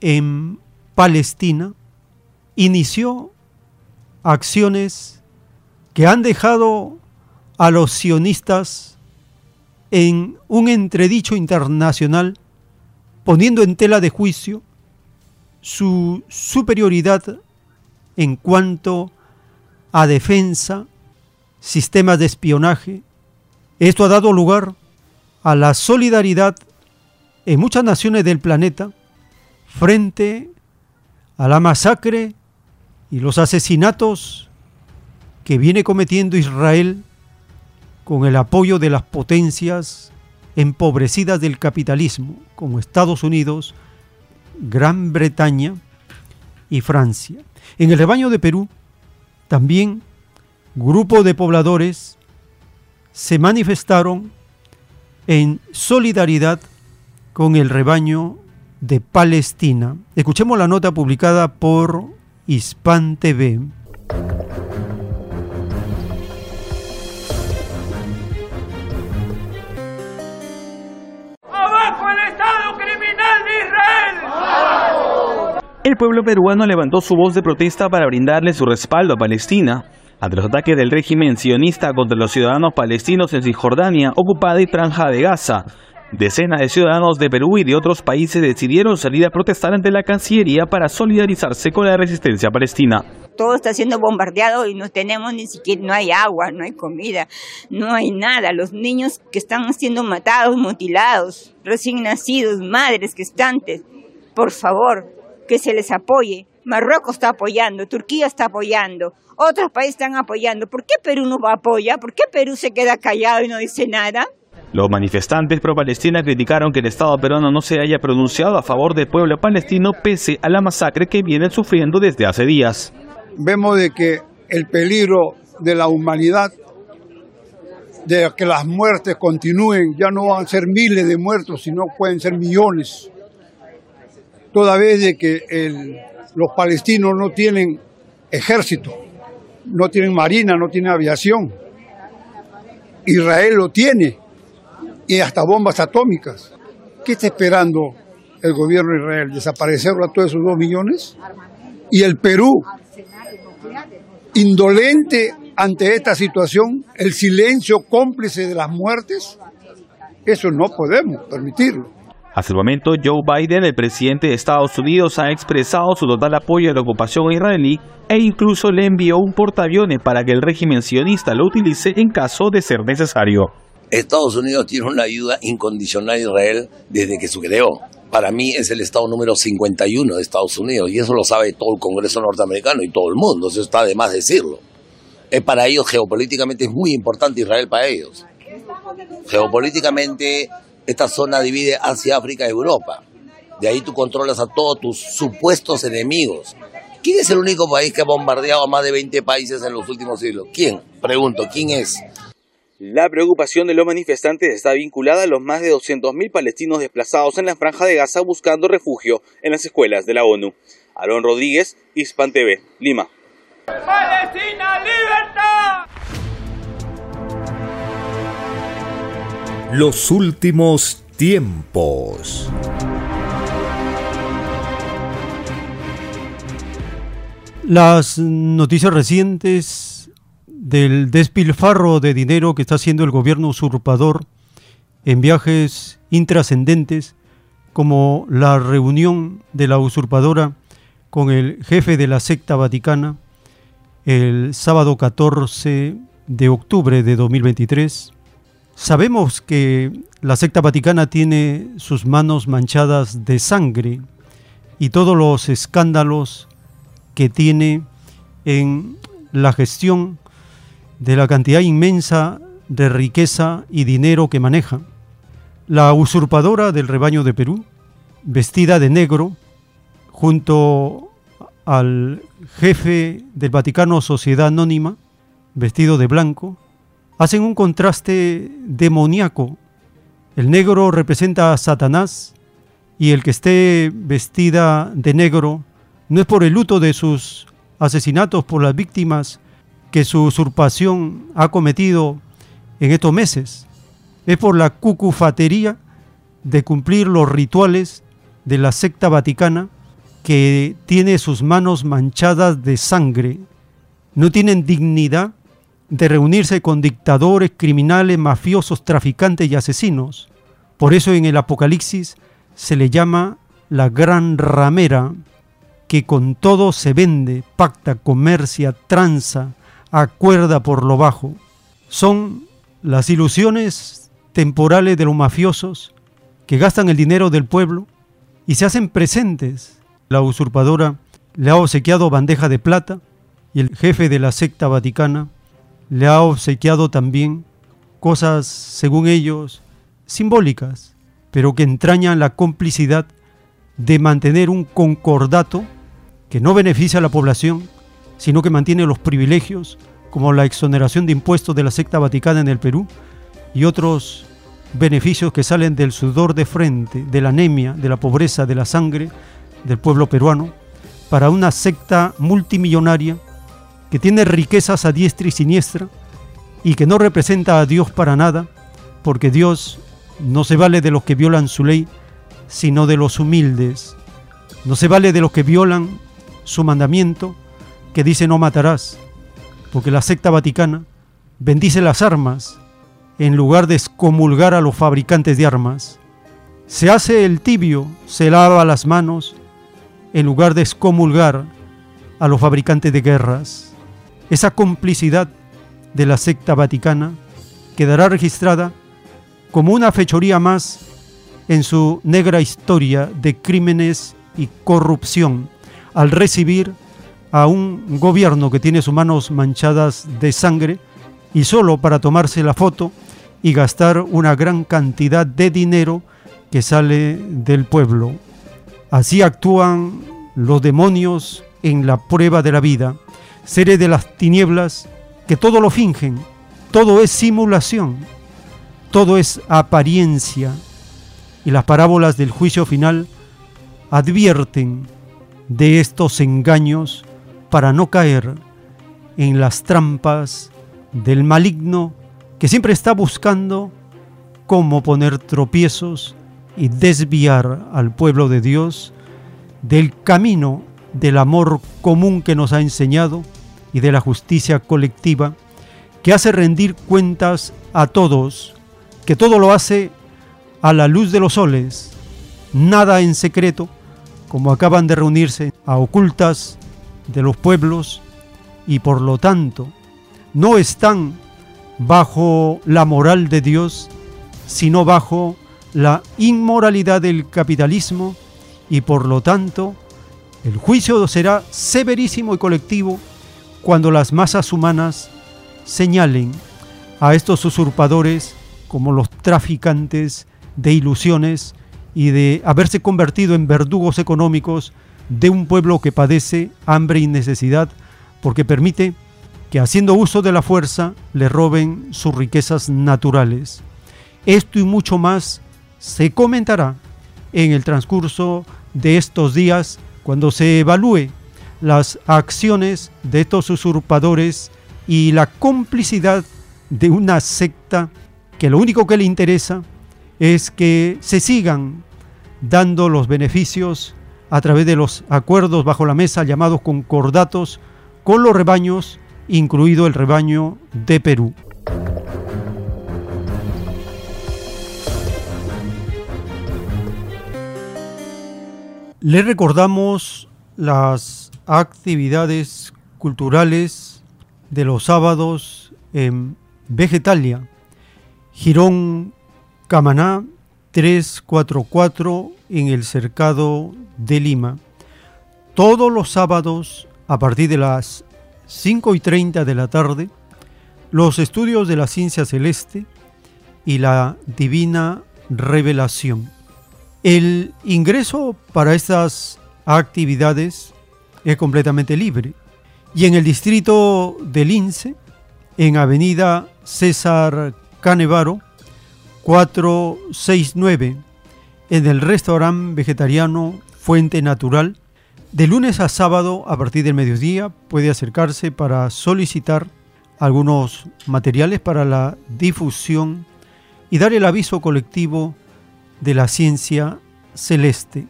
en Palestina inició acciones que han dejado a los sionistas en un entredicho internacional, poniendo en tela de juicio su superioridad en cuanto a defensa, sistemas de espionaje. Esto ha dado lugar a la solidaridad en muchas naciones del planeta frente a la masacre y los asesinatos que viene cometiendo Israel con el apoyo de las potencias empobrecidas del capitalismo, como Estados Unidos, Gran Bretaña y Francia. En el rebaño de Perú, también grupos de pobladores se manifestaron en solidaridad con el rebaño de Palestina. Escuchemos la nota publicada por Hispan TV. El pueblo peruano levantó su voz de protesta para brindarle su respaldo a Palestina ante los ataques del régimen sionista contra los ciudadanos palestinos en Cisjordania, ocupada y franja de Gaza, Decenas de ciudadanos de Perú y de otros países decidieron salir a protestar ante la Cancillería para solidarizarse con la resistencia palestina. Todo está siendo bombardeado y no tenemos ni siquiera, no hay agua, no hay comida, no hay nada. Los niños que están siendo matados, mutilados, recién nacidos, madres que están, por favor, que se les apoye. Marruecos está apoyando, Turquía está apoyando, otros países están apoyando. ¿Por qué Perú no va a apoyar? ¿Por qué Perú se queda callado y no dice nada? Los manifestantes pro-Palestina criticaron que el Estado peruano no se haya pronunciado a favor del pueblo palestino pese a la masacre que vienen sufriendo desde hace días. Vemos de que el peligro de la humanidad, de que las muertes continúen, ya no van a ser miles de muertos, sino pueden ser millones. Toda vez de que los palestinos no tienen ejército, no tienen marina, no tienen aviación. Israel lo tiene y hasta bombas atómicas. ¿Qué está esperando el gobierno de Israel? ¿Desaparecer a todos esos dos millones? Y el Perú, indolente ante esta situación, el silencio cómplice de las muertes, eso no podemos permitirlo. Hasta el momento, Joe Biden, el presidente de Estados Unidos, ha expresado su total apoyo a la ocupación israelí e incluso le envió un portaaviones para que el régimen sionista lo utilice en caso de ser necesario. Estados Unidos tiene una ayuda incondicional a Israel desde que se creó. Para mí es el estado número 51 de Estados Unidos y eso lo sabe todo el Congreso norteamericano y todo el mundo, eso está de más decirlo. Es para ellos geopolíticamente es muy importante Israel para ellos. Geopolíticamente esta zona divide Asia, África y Europa. De ahí tú controlas a todos tus supuestos enemigos. ¿Quién es el único país que ha bombardeado a más de 20 países en los últimos siglos? ¿Quién? Pregunto, ¿quién es? La preocupación de los manifestantes está vinculada a los más de 200.000 palestinos desplazados en la franja de Gaza buscando refugio en las escuelas de la ONU. Aaron Rodríguez, Hispan TV, Lima. ¡Palestina, libertad! Los últimos tiempos. Las noticias recientes del despilfarro de dinero que está haciendo el gobierno usurpador en viajes intrascendentes, como la reunión de la usurpadora con el jefe de la secta vaticana el sábado 14 de octubre de 2023. Sabemos que la secta vaticana tiene sus manos manchadas de sangre y todos los escándalos que tiene en la gestión de la cantidad inmensa de riqueza y dinero que maneja. La usurpadora del rebaño de Perú, vestida de negro, junto al jefe del Vaticano Sociedad Anónima, vestido de blanco, hacen un contraste demoníaco. El negro representa a Satanás y el que esté vestida de negro no es por el luto de sus asesinatos por las víctimas que su usurpación ha cometido en estos meses, es por la cucufatería de cumplir los rituales de la secta vaticana que tiene sus manos manchadas de sangre, no tienen dignidad de reunirse con dictadores, criminales, mafiosos, traficantes y asesinos. Por eso en el Apocalipsis se le llama la gran ramera, que con todo se vende, pacta, comercia, tranza, acuerda por lo bajo. Son las ilusiones temporales de los mafiosos que gastan el dinero del pueblo y se hacen presentes. La usurpadora le ha obsequiado bandeja de plata y el jefe de la secta vaticana le ha obsequiado también cosas, según ellos, simbólicas, pero que entrañan la complicidad de mantener un concordato que no beneficia a la población, sino que mantiene los privilegios, como la exoneración de impuestos de la secta vaticana en el Perú y otros beneficios que salen del sudor de frente, de la anemia, de la pobreza, de la sangre del pueblo peruano, para una secta multimillonaria que tiene riquezas a diestra y siniestra y que no representa a Dios para nada, porque Dios no se vale de los que violan su ley, sino de los humildes. No se vale de los que violan su mandamiento, que dice no matarás, porque la secta vaticana bendice las armas en lugar de excomulgar a los fabricantes de armas. Se hace el tibio, se lava las manos, en lugar de excomulgar a los fabricantes de guerras. Esa complicidad de la secta vaticana quedará registrada como una fechoría más en su negra historia de crímenes y corrupción al recibir a un gobierno que tiene sus manos manchadas de sangre y solo para tomarse la foto y gastar una gran cantidad de dinero que sale del pueblo. Así actúan los demonios en la prueba de la vida seres de las tinieblas que todo lo fingen, todo es simulación, todo es apariencia. Y las parábolas del juicio final advierten de estos engaños para no caer en las trampas del maligno que siempre está buscando cómo poner tropiezos y desviar al pueblo de Dios del camino del amor común que nos ha enseñado y de la justicia colectiva que hace rendir cuentas a todos, que todo lo hace a la luz de los soles, nada en secreto, como acaban de reunirse a ocultas de los pueblos y por lo tanto no están bajo la moral de Dios, sino bajo la inmoralidad del capitalismo y por lo tanto el juicio será severísimo y colectivo cuando las masas humanas señalen a estos usurpadores como los traficantes de ilusiones y de haberse convertido en verdugos económicos de un pueblo que padece hambre y necesidad porque permite que haciendo uso de la fuerza le roben sus riquezas naturales. Esto y mucho más se comentará en el transcurso de estos días cuando se evalúe las acciones de estos usurpadores y la complicidad de una secta que lo único que le interesa es que se sigan dando los beneficios a través de los acuerdos bajo la mesa llamados concordatos con los rebaños, incluido el rebaño de Perú. Le recordamos las actividades culturales de los sábados en Vegetalia, Girón Camaná 344 en el Cercado de Lima. Todos los sábados a partir de las 5 y 30 de la tarde, los estudios de la ciencia celeste y la divina revelación. El ingreso para estas actividades es completamente libre y en el distrito de Lince, en Avenida César Canevaro, 469 en el restaurante vegetariano Fuente Natural. De lunes a sábado a partir del mediodía puede acercarse para solicitar algunos materiales para la difusión y dar el aviso colectivo de la ciencia celeste.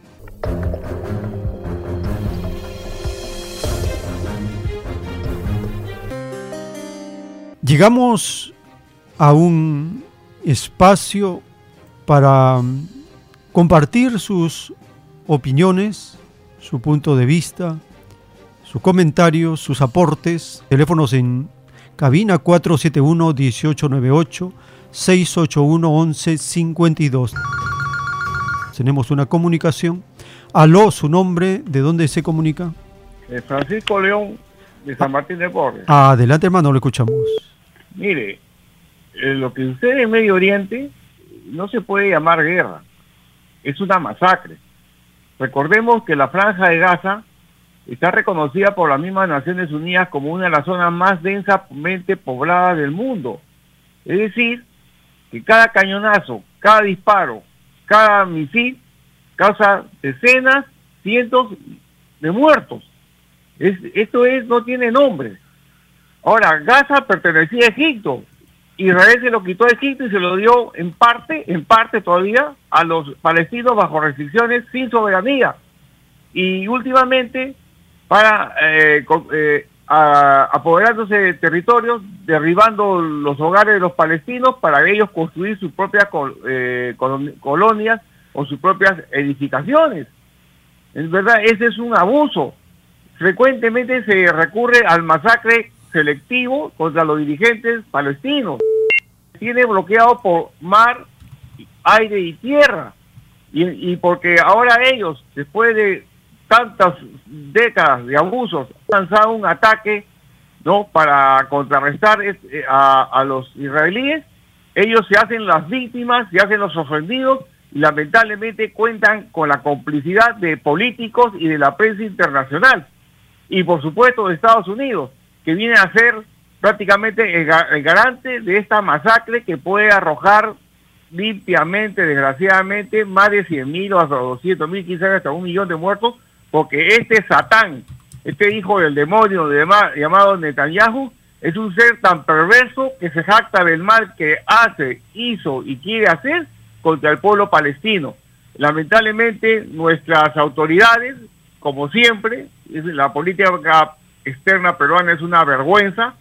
Llegamos a un espacio para mm, compartir sus opiniones, su punto de vista, sus comentarios, sus aportes. Teléfonos en cabina 471-1898, 681-1152. Tenemos una comunicación. Aló, su nombre, ¿de dónde se comunica? Francisco León, de San Martín de Porres. Adelante, hermano, lo escuchamos. Mire, eh, lo que sucede en Medio Oriente no se puede llamar guerra, es una masacre. Recordemos que la franja de Gaza está reconocida por las mismas Naciones Unidas como una de las zonas más densamente pobladas del mundo. Es decir, que cada cañonazo, cada disparo, cada misil causa decenas, cientos de muertos. esto es, no tiene nombre. Ahora, Gaza pertenecía a Egipto, Israel se lo quitó a Egipto y se lo dio en parte, en parte todavía, a los palestinos bajo restricciones sin soberanía. Y últimamente, para eh, eh, apoderándose de territorios, derribando los hogares de los palestinos para ellos construir sus propias eh, colonias o sus propias edificaciones. Es verdad, ese es un abuso. Frecuentemente se recurre al masacre selectivo contra los dirigentes palestinos. Tiene bloqueado por mar, aire y tierra. Y, porque ahora ellos, después de tantas décadas de abusos, han lanzado un ataque no para contrarrestar eh, a, a los israelíes, ellos se hacen las víctimas, se hacen los ofendidos y lamentablemente cuentan con la complicidad de políticos y de la prensa internacional. Y por supuesto de Estados Unidos que viene a ser prácticamente el, garante de esta masacre que puede arrojar limpiamente, desgraciadamente, más de 100 mil o hasta 200 mil, quizás hasta un millón de muertos, porque este Satán, este hijo del demonio llamado Netanyahu, es un ser tan perverso que se jacta del mal que hace, hizo y quiere hacer contra el pueblo palestino. Lamentablemente, nuestras autoridades, como siempre, la política externa peruana es una vergüenza,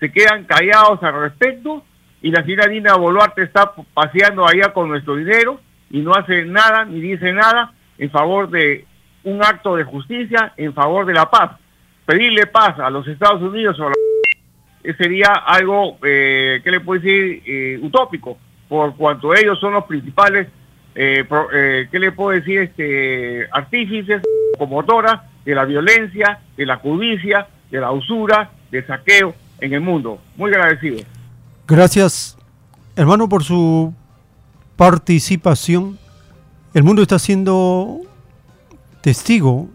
se quedan callados al respecto y la señora Dina Boluarte está paseando allá con nuestro dinero y no hace nada ni dice nada en favor de un acto de justicia, en favor de la paz. Pedirle paz a los Estados Unidos o sería algo, eh, ¿qué le puedo decir?, eh, utópico, por cuanto ellos son los principales, eh, eh, ¿qué le puedo decir?, este, artífices, promotoras de la violencia, de la codicia, de la usura, del saqueo en el mundo. Muy agradecido. Gracias, hermano, por su participación. El mundo está siendo testigo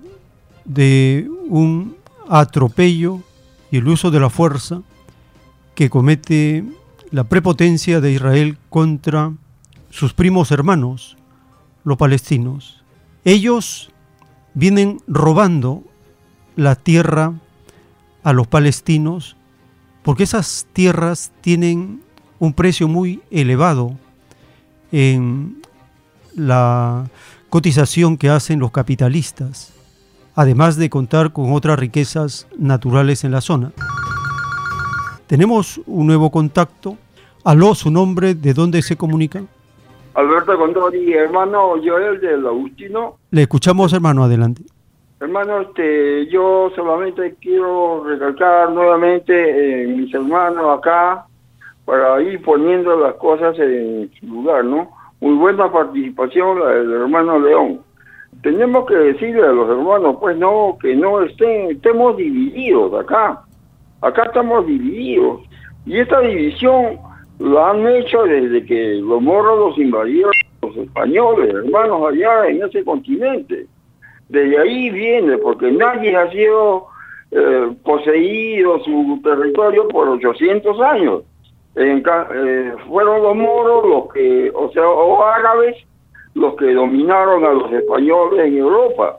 de un atropello y el uso de la fuerza que comete la prepotencia de Israel contra sus primos hermanos, los palestinos. Ellos vienen robando la tierra a los palestinos porque esas tierras tienen un precio muy elevado en la cotización que hacen los capitalistas, además de contar con otras riquezas naturales en la zona. Tenemos un nuevo contacto. Aló, su nombre, ¿de dónde se comunica? Alberto Condori, hermano Joel del Agustino. Le escuchamos, hermano, adelante. Hermano, este, yo solamente quiero recalcar nuevamente en mis hermanos acá para ir poniendo las cosas en su lugar, ¿no? Muy buena participación la del hermano León. Tenemos que decirle a los hermanos, pues no, que no estén, estemos divididos acá. Acá estamos divididos. Y esta división la han hecho desde que los morros los invadieron los españoles, hermanos allá en ese continente. Desde ahí viene, porque nadie ha sido eh, poseído su territorio por 800 años. Eh, fueron los moros los que, o sea, o árabes, los que dominaron a los españoles en Europa.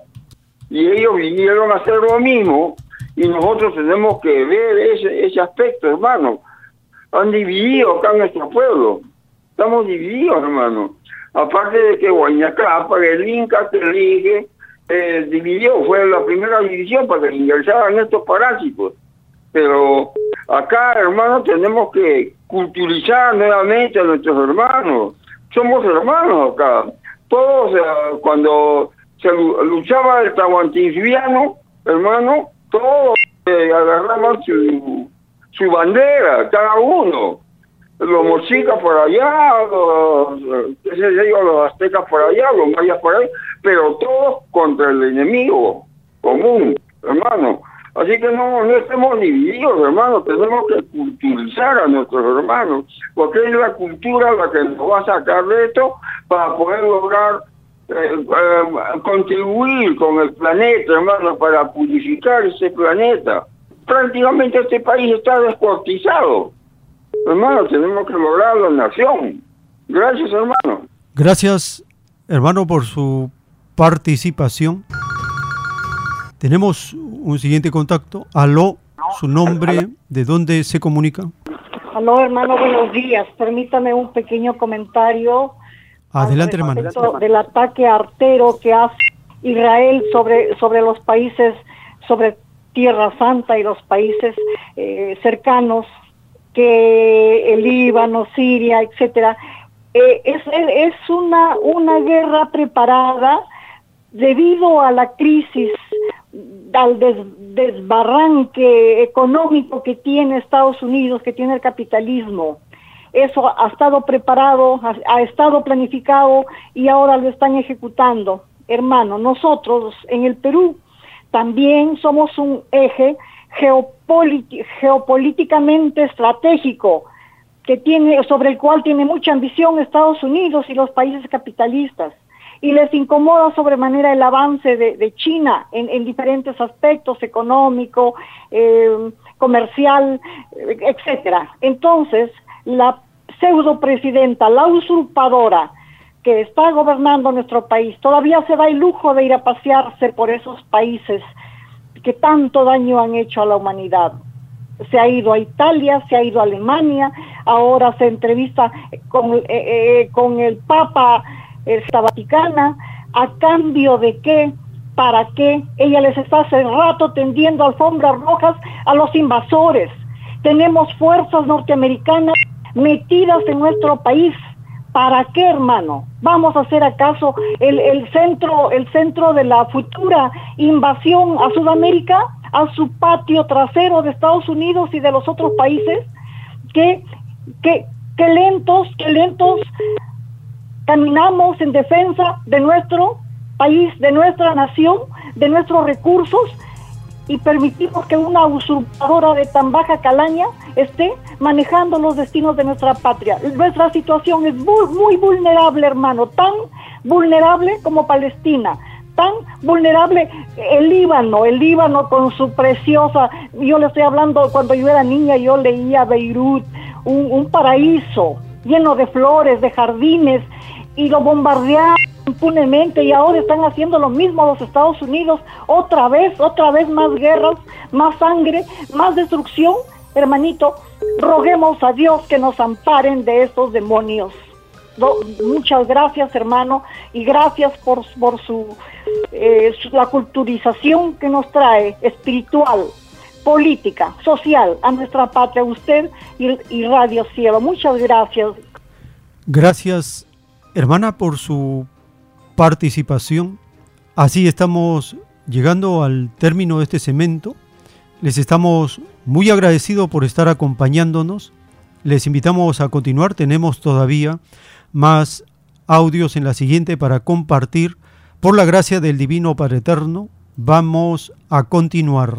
Y ellos vinieron a hacer lo mismo y nosotros tenemos que ver ese, ese aspecto, hermano. Han dividido acá nuestro pueblo. Estamos divididos, hermano. Aparte de que Guaynacapa, el Inca que elige, eh, dividió, fue la primera división para que ingresaran estos parásitos. Pero acá, hermanos, tenemos que culturizar nuevamente a nuestros hermanos. Somos hermanos acá. Todos, eh, cuando se luchaba el tahuantinsuiano, hermano, todos eh, agarraban su, su bandera, cada uno los mochicas por allá, los, los aztecas por allá, los mayas por ahí, pero todos contra el enemigo común, hermano. Así que no, no estemos divididos, hermano, tenemos que culturizar a nuestros hermanos, porque es la cultura la que nos va a sacar de esto para poder lograr eh, eh, contribuir con el planeta, hermano, para purificar ese planeta. Prácticamente este país está descortizado. Hermano, tenemos que lograr la nación. Gracias, hermano. Gracias, hermano, por su participación. Tenemos un siguiente contacto. Aló, su nombre, ¿de dónde se comunica? Aló, hermano, buenos días. Permítame un pequeño comentario. Adelante, hermano. Del ataque artero que hace Israel sobre, sobre los países, sobre Tierra Santa y los países eh, cercanos que el Líbano, Siria, etcétera, eh, es, es una, una guerra preparada debido a la crisis, al desbarranque económico que tiene Estados Unidos, que tiene el capitalismo. Eso ha estado preparado, ha estado planificado y ahora lo están ejecutando. Hermano, nosotros en el Perú también somos un eje geopolíticamente estratégico que tiene, sobre el cual tiene mucha ambición Estados Unidos y los países capitalistas. Y les incomoda sobremanera el avance de, China en, diferentes aspectos, económico, eh, comercial, etcétera. Entonces, la pseudo presidenta, la usurpadora que está gobernando nuestro país, todavía se da el lujo de ir a pasearse por esos países que tanto daño han hecho a la humanidad. Se ha ido a Italia, se ha ido a Alemania, ahora se entrevista con, eh, eh, con el Papa, esta Vaticana, a cambio de qué, para qué. Ella les está hace rato tendiendo alfombras rojas a los invasores. Tenemos fuerzas norteamericanas metidas en nuestro país ¿Para qué, hermano? ¿Vamos a hacer acaso el, el, centro, el centro de la futura invasión a Sudamérica, a su patio trasero de Estados Unidos y de los otros países? ¿Qué, qué, qué lentos, qué lentos caminamos en defensa de nuestro país, de nuestra nación, de nuestros recursos y permitimos que una usurpadora de tan baja calaña esté manejando los destinos de nuestra patria. Nuestra situación es muy, vulnerable, hermano, tan vulnerable como Palestina tan vulnerable el Líbano, el Líbano con su preciosa, yo le estoy hablando cuando yo era niña, yo leía Beirut, un paraíso lleno de flores, de jardines, y lo bombardearon impunemente y ahora están haciendo lo mismo los Estados Unidos, otra vez, otra vez más guerras, más sangre, más destrucción. Hermanito, roguemos a Dios que nos amparen de estos demonios. muchas gracias, hermano, y gracias por, por eh, su, la culturización que nos trae, espiritual, política, social, a nuestra patria, usted y, y Radio Cielo. Muchas gracias. Gracias, hermana, por su participación. Así estamos llegando al término de este cemento. Les estamos muy agradecidos por estar acompañándonos. Les invitamos a continuar. Tenemos todavía más audios en la siguiente para compartir. Por la gracia del Divino Padre Eterno, vamos a continuar.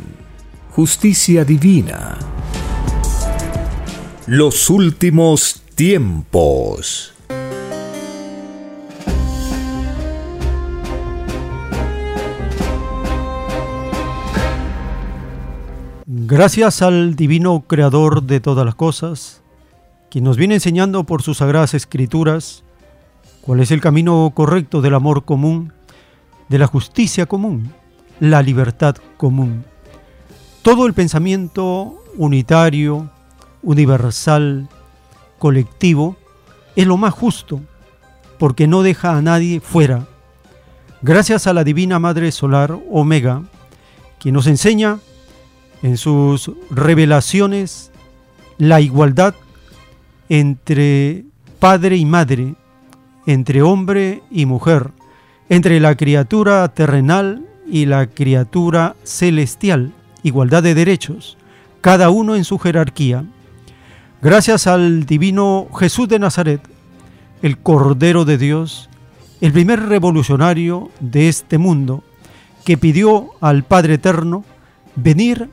justicia divina. Los últimos tiempos. Gracias al divino creador de todas las cosas, quien nos viene enseñando por sus sagradas escrituras cuál es el camino correcto del amor común, de la justicia común, la libertad común. Todo el pensamiento unitario, universal, colectivo, es lo más justo, porque no deja a nadie fuera. Gracias a la Divina Madre Solar Omega, quien nos enseña en sus revelaciones la igualdad entre padre y madre, entre hombre y mujer, entre la criatura terrenal y la criatura celestial, igualdad de derechos, cada uno en su jerarquía. Gracias al divino Jesús de Nazaret, el Cordero de Dios, el primer revolucionario de este mundo, que pidió al Padre Eterno venir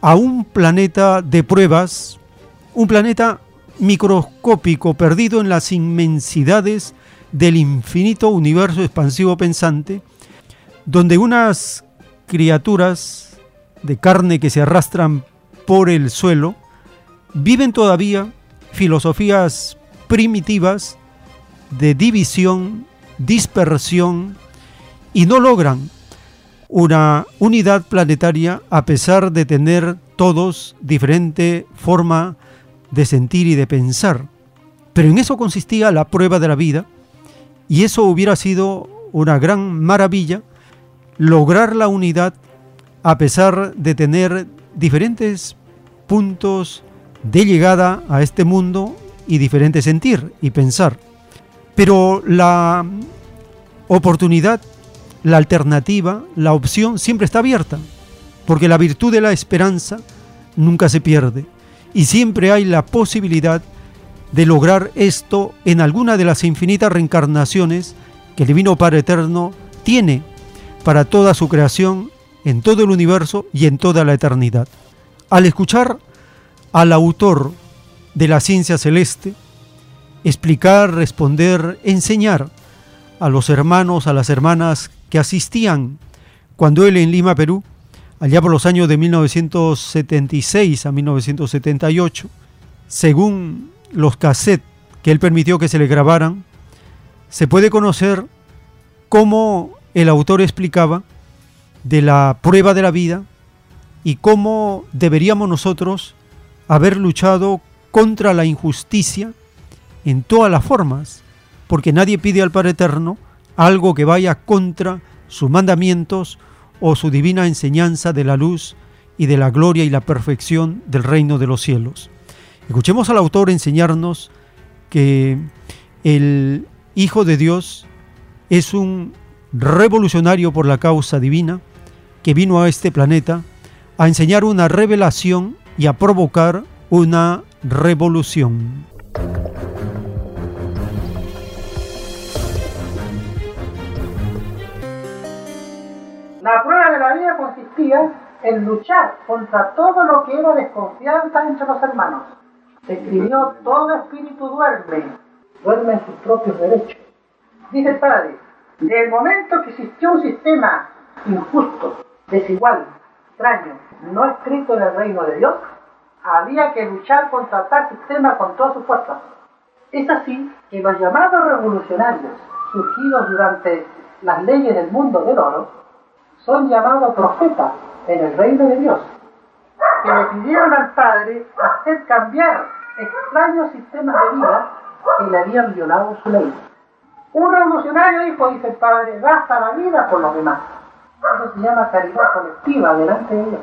a un planeta de pruebas, un planeta microscópico perdido en las inmensidades del infinito universo expansivo pensante, donde unas criaturas de carne que se arrastran por el suelo viven todavía filosofías primitivas de división, dispersión y no logran una unidad planetaria a pesar de tener todos diferente forma de sentir y de pensar. Pero en eso consistía la prueba de la vida y eso hubiera sido una gran maravilla, lograr la unidad a pesar de tener diferentes puntos de llegada a este mundo y diferente sentir y pensar. Pero la oportunidad la alternativa, la opción siempre está abierta, porque la virtud de la esperanza nunca se pierde y siempre hay la posibilidad de lograr esto en alguna de las infinitas reencarnaciones que el Divino Padre Eterno tiene para toda su creación, en todo el universo y en toda la eternidad. Al escuchar al autor de la ciencia celeste explicar, responder, enseñar a los hermanos, a las hermanas que asistían cuando él en Lima, Perú, allá por los años de 1976 a 1978, según los cassettes que él permitió que se le grabaran, se puede conocer cómo el autor explicaba de la prueba de la vida y cómo deberíamos nosotros haber luchado contra la injusticia en todas las formas, porque nadie pide al Padre Eterno algo que vaya contra sus mandamientos o su divina enseñanza de la luz y de la gloria y la perfección del reino de los cielos. Escuchemos al autor enseñarnos que el Hijo de Dios es un revolucionario por la causa divina que vino a este planeta a enseñar una revelación y a provocar una revolución. La prueba de la vida consistía en luchar contra todo lo que era desconfianza entre los hermanos. Escribió, todo espíritu duerme, duerme en sus propios derechos. Dice el padre, desde el momento que existió un sistema injusto, desigual, extraño, no escrito en el reino de Dios, había que luchar contra tal sistema con todas sus fuerzas. Es así que los llamados revolucionarios, surgidos durante las leyes del mundo del oro, son llamados profetas en el reino de Dios, que le pidieron al Padre hacer cambiar extraños sistemas de vida que le habían violado su ley. Un revolucionario dijo, dice el padre, gasta la vida por los demás. Eso se llama caridad colectiva delante de Dios.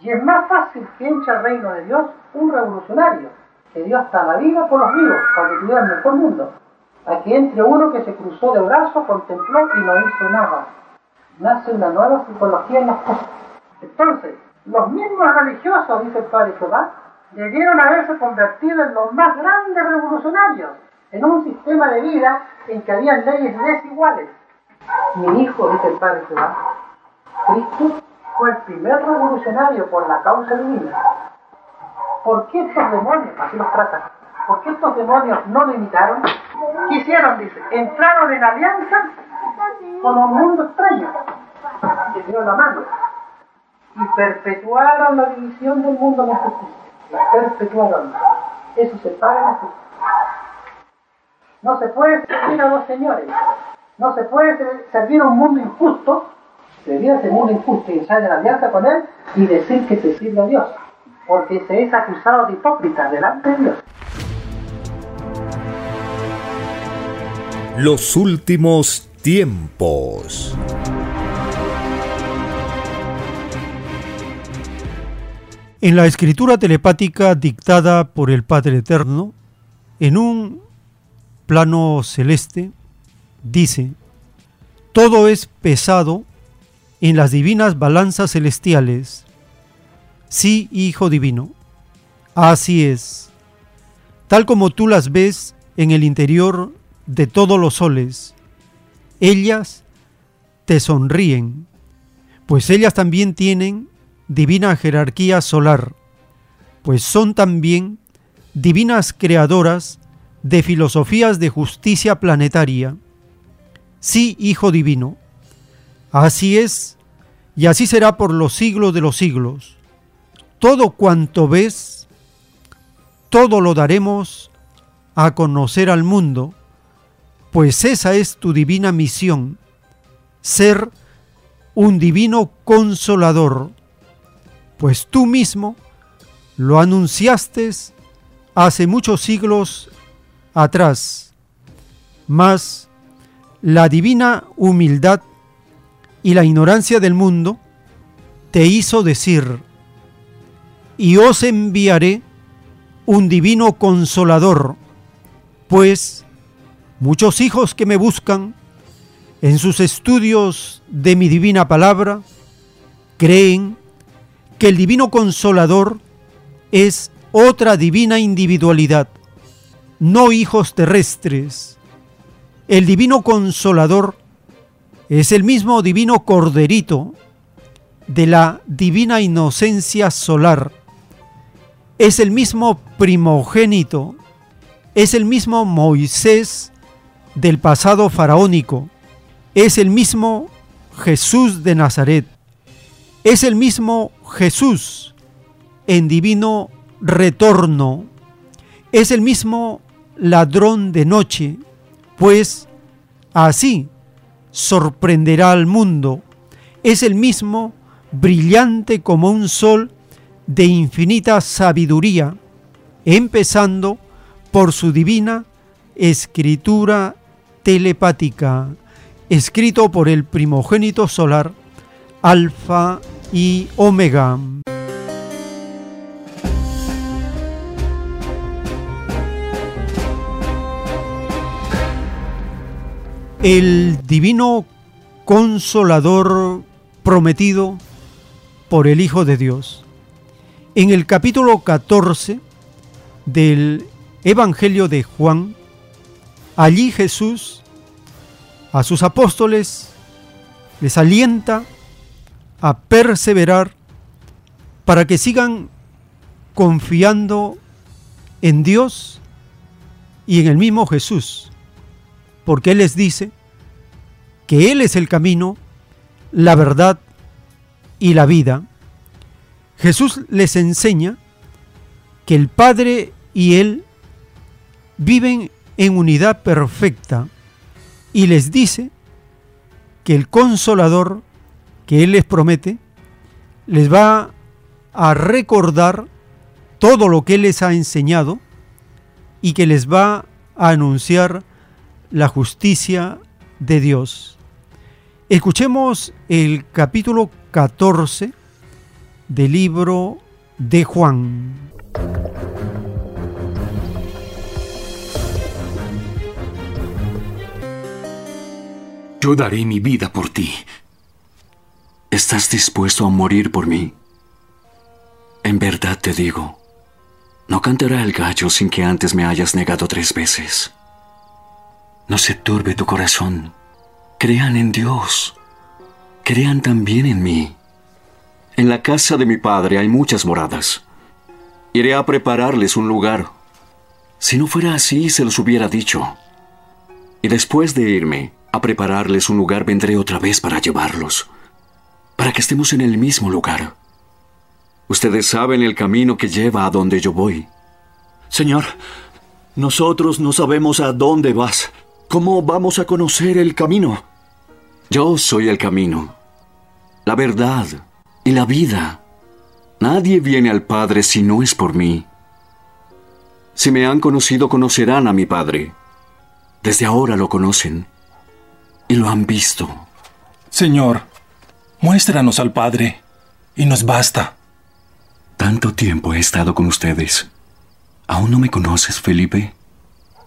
Y es más fácil que entre al reino de Dios un revolucionario, que dio hasta la vida por los vivos, para que tuvieran el mejor mundo, a que entre uno que se cruzó de brazos, contempló y no hizo nada. Nace una nueva psicología en las cosas. Entonces, los mismos religiosos, dice el padre Jehová, debieron haberse convertido en los más grandes revolucionarios, en un sistema de vida en que había leyes desiguales. Mi hijo, dice el padre Jehová, Cristo fue el primer revolucionario por la causa divina. ¿Por qué estos demonios, así los tratan, por qué estos demonios no lo imitaron? ¿Qué hicieron? Dice, entraron en alianza con un mundo extraño, que dio la mano, y perpetuaron la división del mundo en justicia. La perpetuaron. Eso se paga en la. No se puede servir a dos señores. No se puede servir a un mundo injusto, servir a ese mundo injusto y entrar en alianza con él y decir que se sirve a Dios. Porque se es acusado de hipócrita delante de Dios. Los últimos tiempos. En la escritura telepática dictada por el Padre Eterno, en un plano celeste, dice, todo es pesado en las divinas balanzas celestiales. Sí, Hijo Divino, así es. Tal como tú las ves en el interior de todos los soles, ellas te sonríen, pues ellas también tienen divina jerarquía solar, pues son también divinas creadoras de filosofías de justicia planetaria. Sí, Hijo Divino, así es, y así será por los siglos de los siglos. Todo cuanto ves, todo lo daremos a conocer al mundo, pues esa es tu divina misión, ser un divino consolador, pues tú mismo lo anunciaste hace muchos siglos atrás, mas la divina humildad y la ignorancia del mundo te hizo decir, y os enviaré un divino consolador, pues muchos hijos que me buscan en sus estudios de mi divina palabra creen que el divino consolador es otra divina individualidad, no hijos terrestres. El divino consolador es el mismo divino corderito de la divina inocencia solar. Es el mismo primogénito, es el mismo Moisés del pasado faraónico, es el mismo Jesús de Nazaret, es el mismo Jesús en divino retorno, es el mismo ladrón de noche, pues así sorprenderá al mundo, es el mismo brillante como un sol de infinita sabiduría, empezando por su divina escritura telepática, escrito por el primogénito solar, Alfa y Omega. El divino consolador prometido por el Hijo de Dios. En el capítulo 14 del Evangelio de Juan, allí Jesús a sus apóstoles les alienta a perseverar para que sigan confiando en Dios y en el mismo Jesús, porque Él les dice que Él es el camino, la verdad y la vida. Jesús les enseña que el Padre y Él viven en unidad perfecta y les dice que el consolador que Él les promete, les va a recordar todo lo que Él les ha enseñado y que les va a anunciar la justicia de Dios. Escuchemos el capítulo 14 del libro de Juan. Yo daré mi vida por ti. ¿Estás dispuesto a morir por mí? En verdad te digo, no cantará el gallo sin que antes me hayas negado tres veces. No se turbe tu corazón. Crean en Dios. Crean también en mí. En la casa de mi padre hay muchas moradas. Iré a prepararles un lugar. Si no fuera así, se los hubiera dicho. Y después de irme a prepararles un lugar, vendré otra vez para llevarlos, para que estemos en el mismo lugar. Ustedes saben el camino que lleva a donde yo voy. Señor, nosotros no sabemos a dónde vas. ¿Cómo vamos a conocer el camino? Yo soy el camino, la verdad y la vida. Nadie viene al Padre si no es por mí. Si me han conocido, conocerán a mi Padre. Desde ahora lo conocen y lo han visto. Señor, muéstranos al Padre y nos basta. Tanto tiempo he estado con ustedes. ¿Aún no me conoces, Felipe?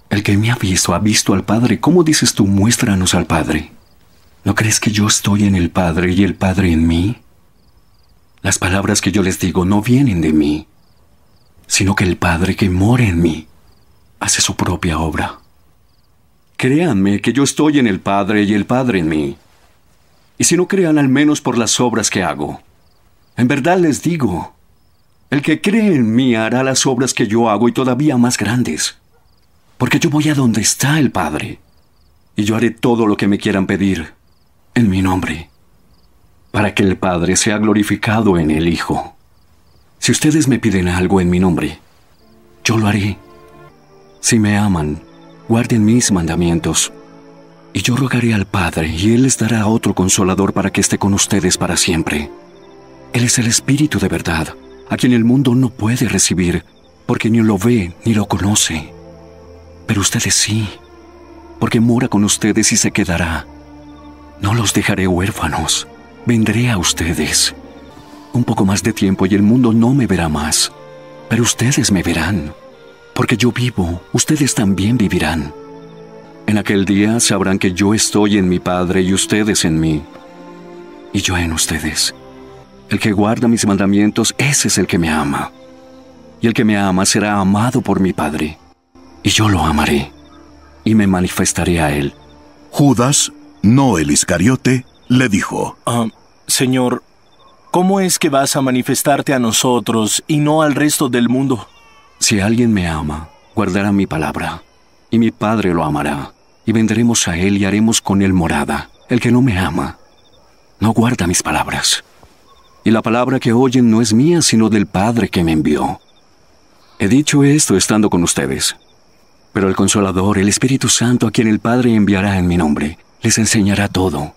El que me ha visto ha visto al Padre. ¿Cómo dices tú, muéstranos al Padre? ¿No crees que yo estoy en el Padre y el Padre en mí? Las palabras que yo les digo no vienen de mí, sino que el Padre que mora en mí hace su propia obra. Créanme que yo estoy en el Padre y el Padre en mí. Y si no crean al menos por las obras que hago, en verdad les digo, el que cree en mí hará las obras que yo hago y todavía más grandes, porque yo voy a donde está el Padre, y yo haré todo lo que me quieran pedir en mi nombre, para que el Padre sea glorificado en el Hijo. Si ustedes me piden algo en mi nombre, yo lo haré. Si me aman, guarden mis mandamientos. Y yo rogaré al Padre, y Él les dará otro consolador para que esté con ustedes para siempre. Él es el Espíritu de verdad, a quien el mundo no puede recibir, porque ni lo ve ni lo conoce. Pero ustedes sí, porque mora con ustedes y se quedará. No los dejaré huérfanos. Vendré a ustedes. Un poco más de tiempo y el mundo no me verá más. Pero ustedes me verán. Porque yo vivo, ustedes también vivirán. En aquel día sabrán que yo estoy en mi Padre y ustedes en mí. Y yo en ustedes. El que guarda mis mandamientos, ese es el que me ama. Y el que me ama será amado por mi Padre. Y yo lo amaré. Y me manifestaré a él. Judas no el Iscariote, le dijo, ah, Señor, ¿cómo es que vas a manifestarte a nosotros y no al resto del mundo? Si alguien me ama, guardará mi palabra, y mi Padre lo amará, y vendremos a él y haremos con él morada. El que no me ama, no guarda mis palabras. Y la palabra que oyen no es mía, sino del Padre que me envió. He dicho esto estando con ustedes. Pero el Consolador, el Espíritu Santo, a quien el Padre enviará en mi nombre, les enseñará todo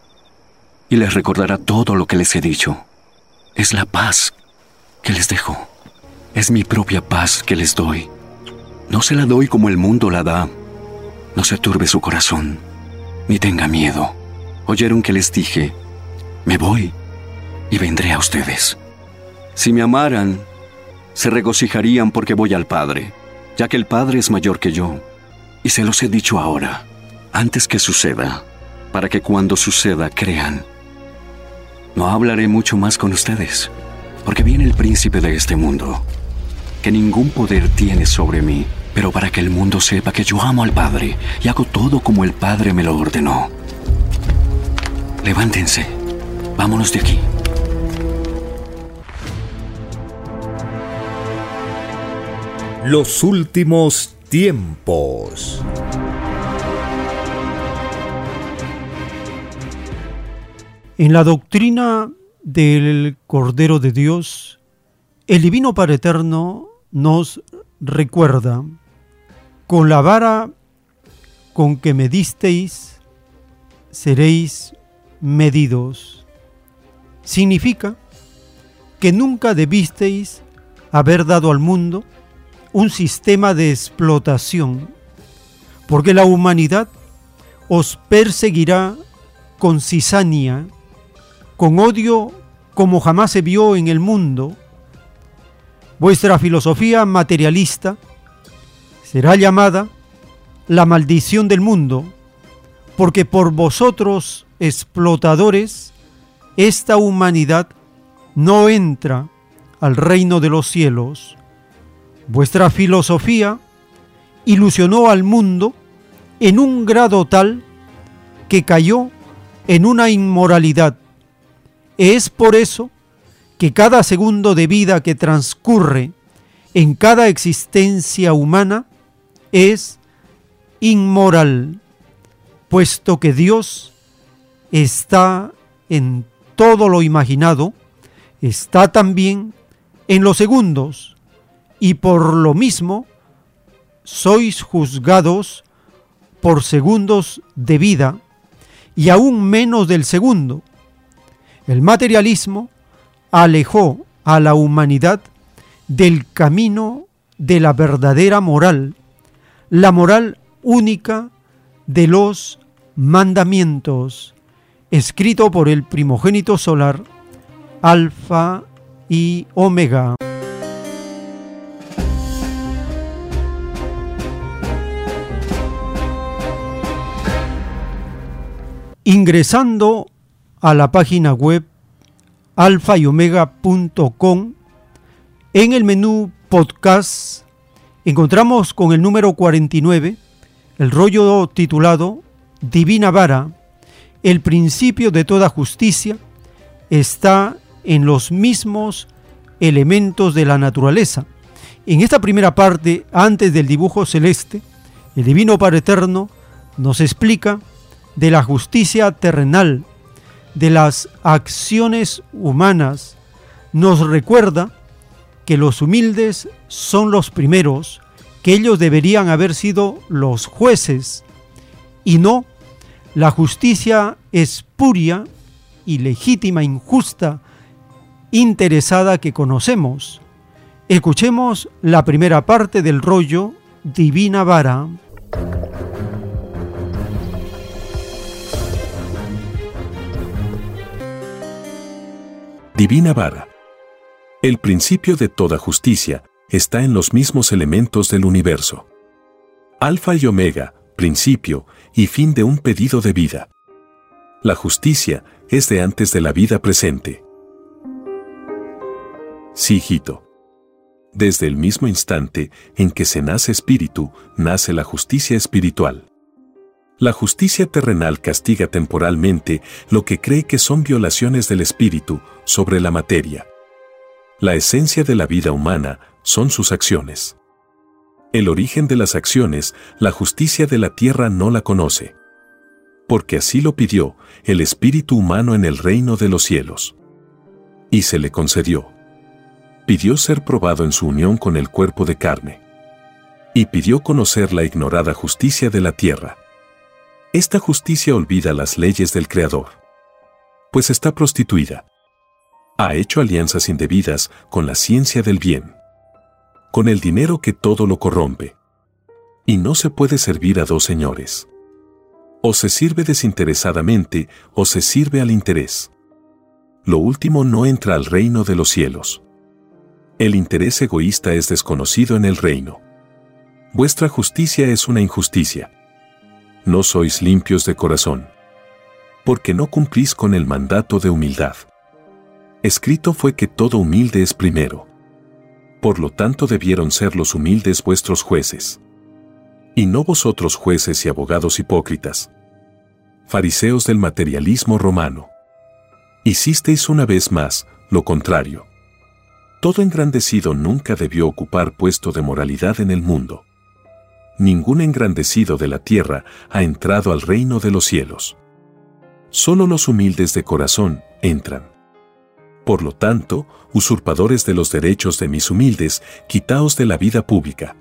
y les recordará todo lo que les he dicho. Es la paz que les dejo. Es mi propia paz que les doy. No se la doy como el mundo la da. No se turbe su corazón, ni tenga miedo. Oyeron que les dije, me voy y vendré a ustedes. Si me amaran, se regocijarían porque voy al Padre, ya que el Padre es mayor que yo. Y se los he dicho ahora, antes que suceda para que cuando suceda crean. No hablaré mucho más con ustedes, porque viene el príncipe de este mundo, que ningún poder tiene sobre mí, pero para que el mundo sepa que yo amo al Padre y hago todo como el Padre me lo ordenó. Levántense, vámonos de aquí. Los últimos tiempos. En la doctrina del Cordero de Dios, el Divino Padre Eterno nos recuerda, con la vara con que me disteis, seréis medidos. Significa que nunca debisteis haber dado al mundo un sistema de explotación, porque la humanidad os perseguirá con cizaña, con odio como jamás se vio en el mundo. Vuestra filosofía materialista será llamada la maldición del mundo, porque por vosotros, explotadores, esta humanidad no entra al reino de los cielos. Vuestra filosofía ilusionó al mundo en un grado tal que cayó en una inmoralidad. Es por eso que cada segundo de vida que transcurre en cada existencia humana es inmoral, puesto que Dios está en todo lo imaginado, está también en los segundos, y por lo mismo sois juzgados por segundos de vida y aún menos del segundo. El materialismo alejó a la humanidad del camino de la verdadera moral, la moral única de los mandamientos, escrito por el primogénito solar, Alfa y Omega. Ingresando a la página web alfa y omega.com, en el menú podcast encontramos con el número 49 el rollo titulado Divina Vara, el principio de toda justicia está en los mismos elementos de la naturaleza. En esta primera parte, antes del dibujo celeste, el Divino Padre Eterno nos explica de la justicia terrenal, de las acciones humanas, nos recuerda que los humildes son los primeros, que ellos deberían haber sido los jueces y no la justicia espuria, ilegítima, injusta, interesada que conocemos. Escuchemos la primera parte del rollo Divina Vara. Divina Vara. El principio de toda justicia está en los mismos elementos del universo. Alfa y Omega, principio y fin de un pedido de vida. La justicia es de antes de la vida presente. Sí, hijito. Desde el mismo instante en que se nace espíritu, nace la justicia espiritual. La justicia terrenal castiga temporalmente lo que cree que son violaciones del espíritu sobre la materia. La esencia de la vida humana son sus acciones. El origen de las acciones, la justicia de la tierra no la conoce. Porque así lo pidió el espíritu humano en el reino de los cielos. Y se le concedió. Pidió ser probado en su unión con el cuerpo de carne. Y pidió conocer la ignorada justicia de la tierra esta justicia olvida las leyes del Creador, pues está prostituida. Ha hecho alianzas indebidas con la ciencia del bien, con el dinero que todo lo corrompe. Y no se puede servir a dos señores. O se sirve desinteresadamente o se sirve al interés. Lo último no entra al reino de los cielos. El interés egoísta es desconocido en el reino. Vuestra justicia es una injusticia no sois limpios de corazón. Porque no cumplís con el mandato de humildad. Escrito fue que todo humilde es primero. Por lo tanto debieron ser los humildes vuestros jueces. Y no vosotros jueces y abogados hipócritas. Fariseos del materialismo romano. Hicisteis una vez más lo contrario. Todo engrandecido nunca debió ocupar puesto de moralidad en el mundo ningún engrandecido de la tierra ha entrado al reino de los cielos. Solo los humildes de corazón entran. Por lo tanto, usurpadores de los derechos de mis humildes, quitaos de la vida pública.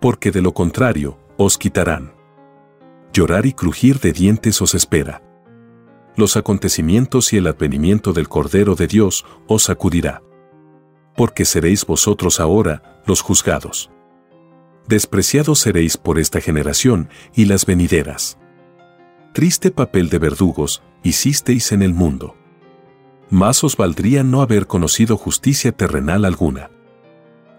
Porque de lo contrario, os quitarán. Llorar y crujir de dientes os espera. Los acontecimientos y el advenimiento del Cordero de Dios os sacudirá. Porque seréis vosotros ahora los juzgados despreciados seréis por esta generación y las venideras. triste papel de verdugos hicisteis en el mundo. Más os valdría no haber conocido justicia terrenal alguna.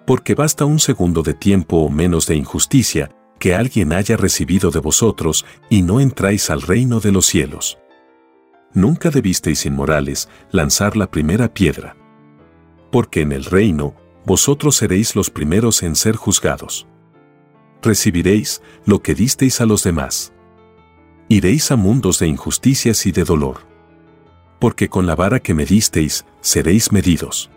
Porque basta un segundo de tiempo o menos de injusticia que alguien haya recibido de vosotros y no entráis al reino de los cielos. Nunca debisteis inmorales lanzar la primera piedra. Porque en el reino vosotros seréis los primeros en ser juzgados. Recibiréis lo que disteis a los demás. Iréis a mundos de injusticias y de dolor. Porque con la vara que me disteis, seréis medidos.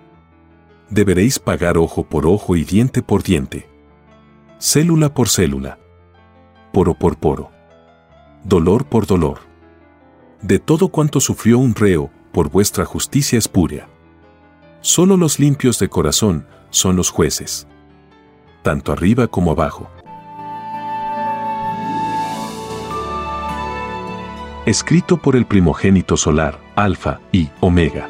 Deberéis pagar ojo por ojo y diente por diente. Célula por célula. Poro por poro. Dolor por dolor. De todo cuanto sufrió un reo, por vuestra justicia espuria. Solo los limpios de corazón son los jueces. Tanto arriba como abajo. Escrito por el primogénito solar, Alfa y Omega.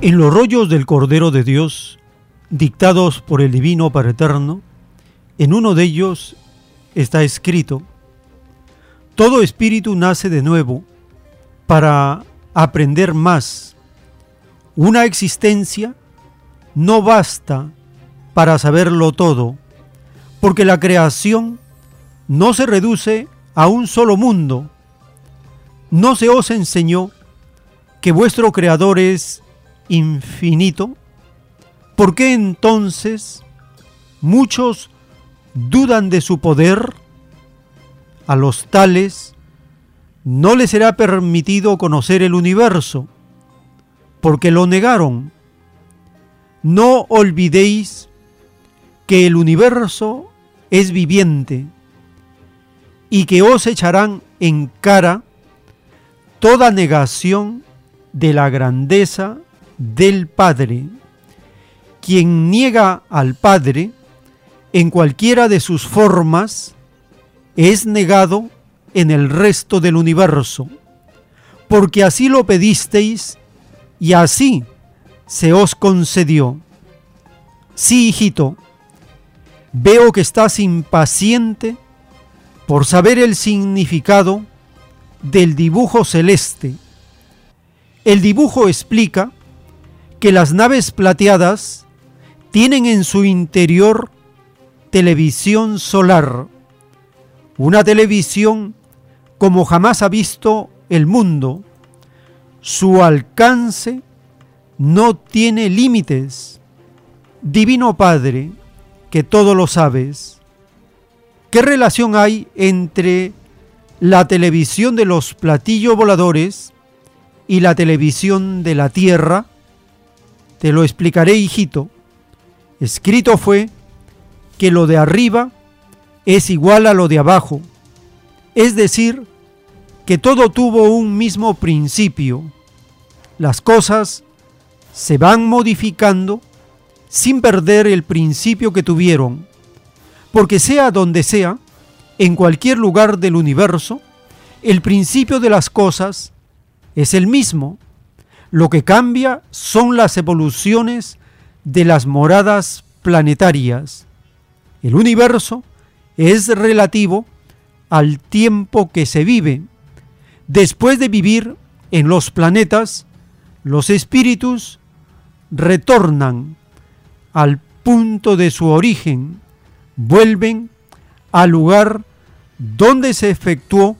En los rollos del Cordero de Dios, dictados por el Divino Padre Eterno, en uno de ellos está escrito, todo espíritu nace de nuevo para aprender más. Una existencia no basta para saberlo todo, porque la creación no se reduce a un solo mundo. No se os enseñó que vuestro creador es infinito. ¿Por qué entonces muchos dudan de su poder? A los tales no les será permitido conocer el universo, porque lo negaron. No olvidéis que el universo es viviente y que os echarán en cara toda negación de la grandeza del Padre. Quien niega al Padre en cualquiera de sus formas es negado en el resto del universo, porque así lo pedisteis y así se os concedió. Sí, hijito, veo que estás impaciente por saber el significado del dibujo celeste. El dibujo explica que las naves plateadas tienen en su interior televisión solar una televisión como jamás ha visto el mundo. Su alcance no tiene límites. Divino Padre, que todo lo sabes, ¿qué relación hay entre la televisión de los platillos voladores y la televisión de la Tierra? Te lo explicaré, hijito. Escrito fue que lo de arriba es igual a lo de abajo. Es decir, que todo tuvo un mismo principio. Las cosas se van modificando sin perder el principio que tuvieron, porque sea donde sea, en cualquier lugar del universo, el principio de las cosas es el mismo. Lo que cambia son las evoluciones de las moradas planetarias. El universo es relativo al tiempo que se vive. Después de vivir en los planetas, los espíritus retornan al punto de su origen, vuelven al lugar donde se efectuó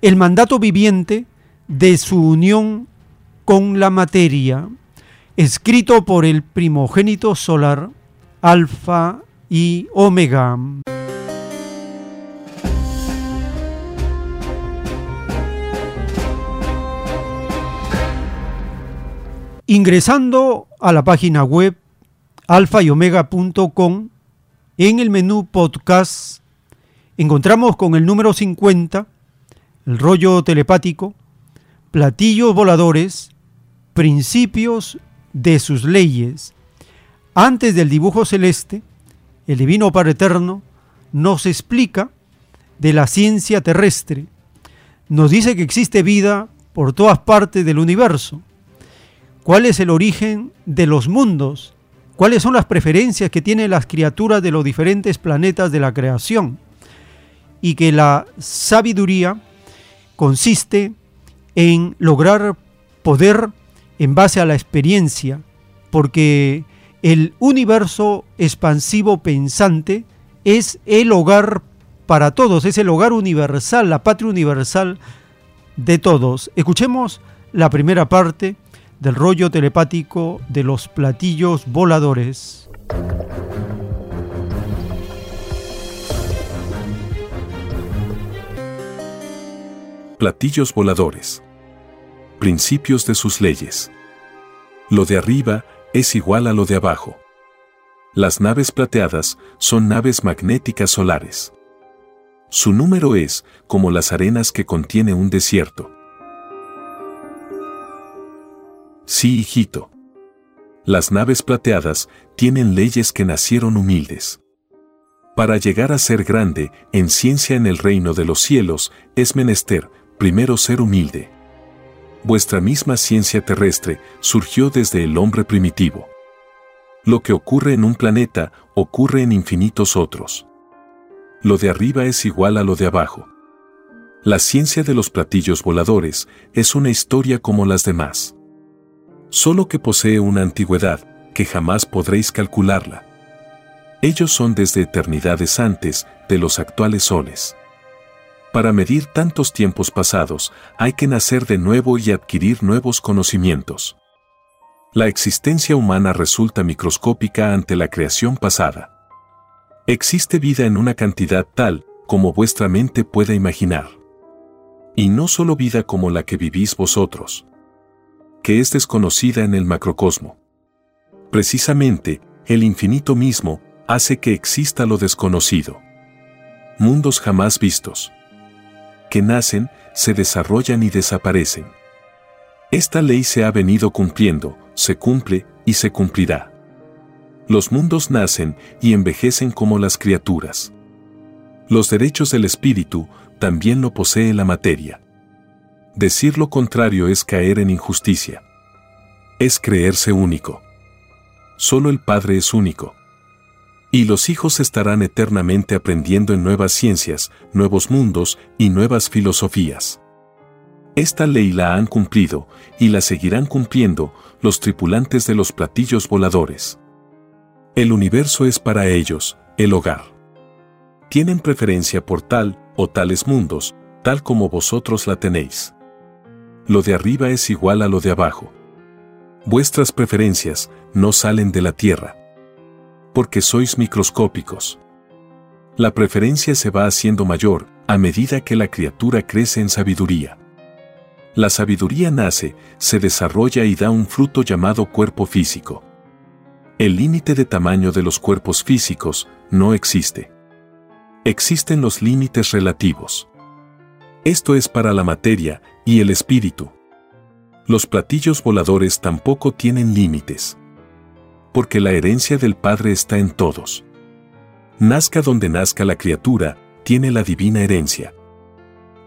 el mandato viviente de su unión con la materia, escrito por el primogénito solar, Alfa y Omega. Ingresando a la página web alfa y omega.com, en el menú podcast encontramos con el número 50, el rollo telepático, platillos voladores, principios de sus leyes. Antes del dibujo celeste, el Divino Padre Eterno nos explica de la ciencia terrestre. Nos dice que existe vida por todas partes del universo cuál es el origen de los mundos, cuáles son las preferencias que tienen las criaturas de los diferentes planetas de la creación y que la sabiduría consiste en lograr poder en base a la experiencia, porque el universo expansivo pensante es el hogar para todos, es el hogar universal, la patria universal de todos. Escuchemos la primera parte del rollo telepático de los platillos voladores. Platillos voladores. Principios de sus leyes. Lo de arriba es igual a lo de abajo. Las naves plateadas son naves magnéticas solares. Su número es como las arenas que contiene un desierto. Sí, hijito. Las naves plateadas tienen leyes que nacieron humildes. Para llegar a ser grande en ciencia en el reino de los cielos, es menester, primero ser humilde. Vuestra misma ciencia terrestre surgió desde el hombre primitivo. Lo que ocurre en un planeta ocurre en infinitos otros. Lo de arriba es igual a lo de abajo. La ciencia de los platillos voladores es una historia como las demás solo que posee una antigüedad que jamás podréis calcularla. Ellos son desde eternidades antes de los actuales soles. Para medir tantos tiempos pasados hay que nacer de nuevo y adquirir nuevos conocimientos. La existencia humana resulta microscópica ante la creación pasada. Existe vida en una cantidad tal como vuestra mente pueda imaginar. Y no solo vida como la que vivís vosotros que es desconocida en el macrocosmo. Precisamente, el infinito mismo hace que exista lo desconocido. Mundos jamás vistos. Que nacen, se desarrollan y desaparecen. Esta ley se ha venido cumpliendo, se cumple y se cumplirá. Los mundos nacen y envejecen como las criaturas. Los derechos del espíritu también lo posee la materia. Decir lo contrario es caer en injusticia. Es creerse único. Solo el Padre es único. Y los hijos estarán eternamente aprendiendo en nuevas ciencias, nuevos mundos y nuevas filosofías. Esta ley la han cumplido y la seguirán cumpliendo los tripulantes de los platillos voladores. El universo es para ellos, el hogar. Tienen preferencia por tal o tales mundos, tal como vosotros la tenéis lo de arriba es igual a lo de abajo. Vuestras preferencias no salen de la Tierra. Porque sois microscópicos. La preferencia se va haciendo mayor a medida que la criatura crece en sabiduría. La sabiduría nace, se desarrolla y da un fruto llamado cuerpo físico. El límite de tamaño de los cuerpos físicos no existe. Existen los límites relativos. Esto es para la materia y el espíritu. Los platillos voladores tampoco tienen límites. Porque la herencia del Padre está en todos. Nazca donde nazca la criatura, tiene la divina herencia.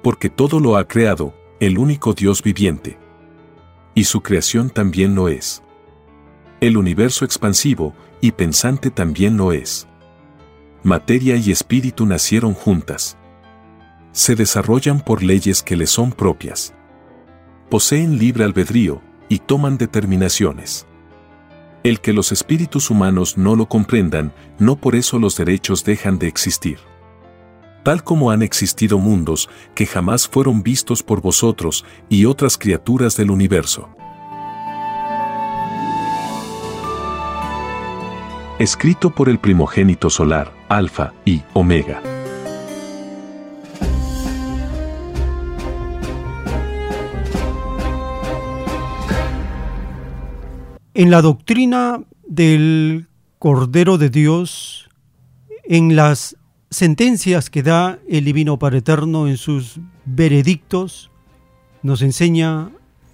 Porque todo lo ha creado, el único Dios viviente. Y su creación también lo es. El universo expansivo y pensante también lo es. Materia y espíritu nacieron juntas se desarrollan por leyes que les son propias. Poseen libre albedrío y toman determinaciones. El que los espíritus humanos no lo comprendan, no por eso los derechos dejan de existir. Tal como han existido mundos que jamás fueron vistos por vosotros y otras criaturas del universo. Escrito por el primogénito solar, Alfa y Omega. En la doctrina del Cordero de Dios, en las sentencias que da el Divino Padre Eterno en sus veredictos, nos enseña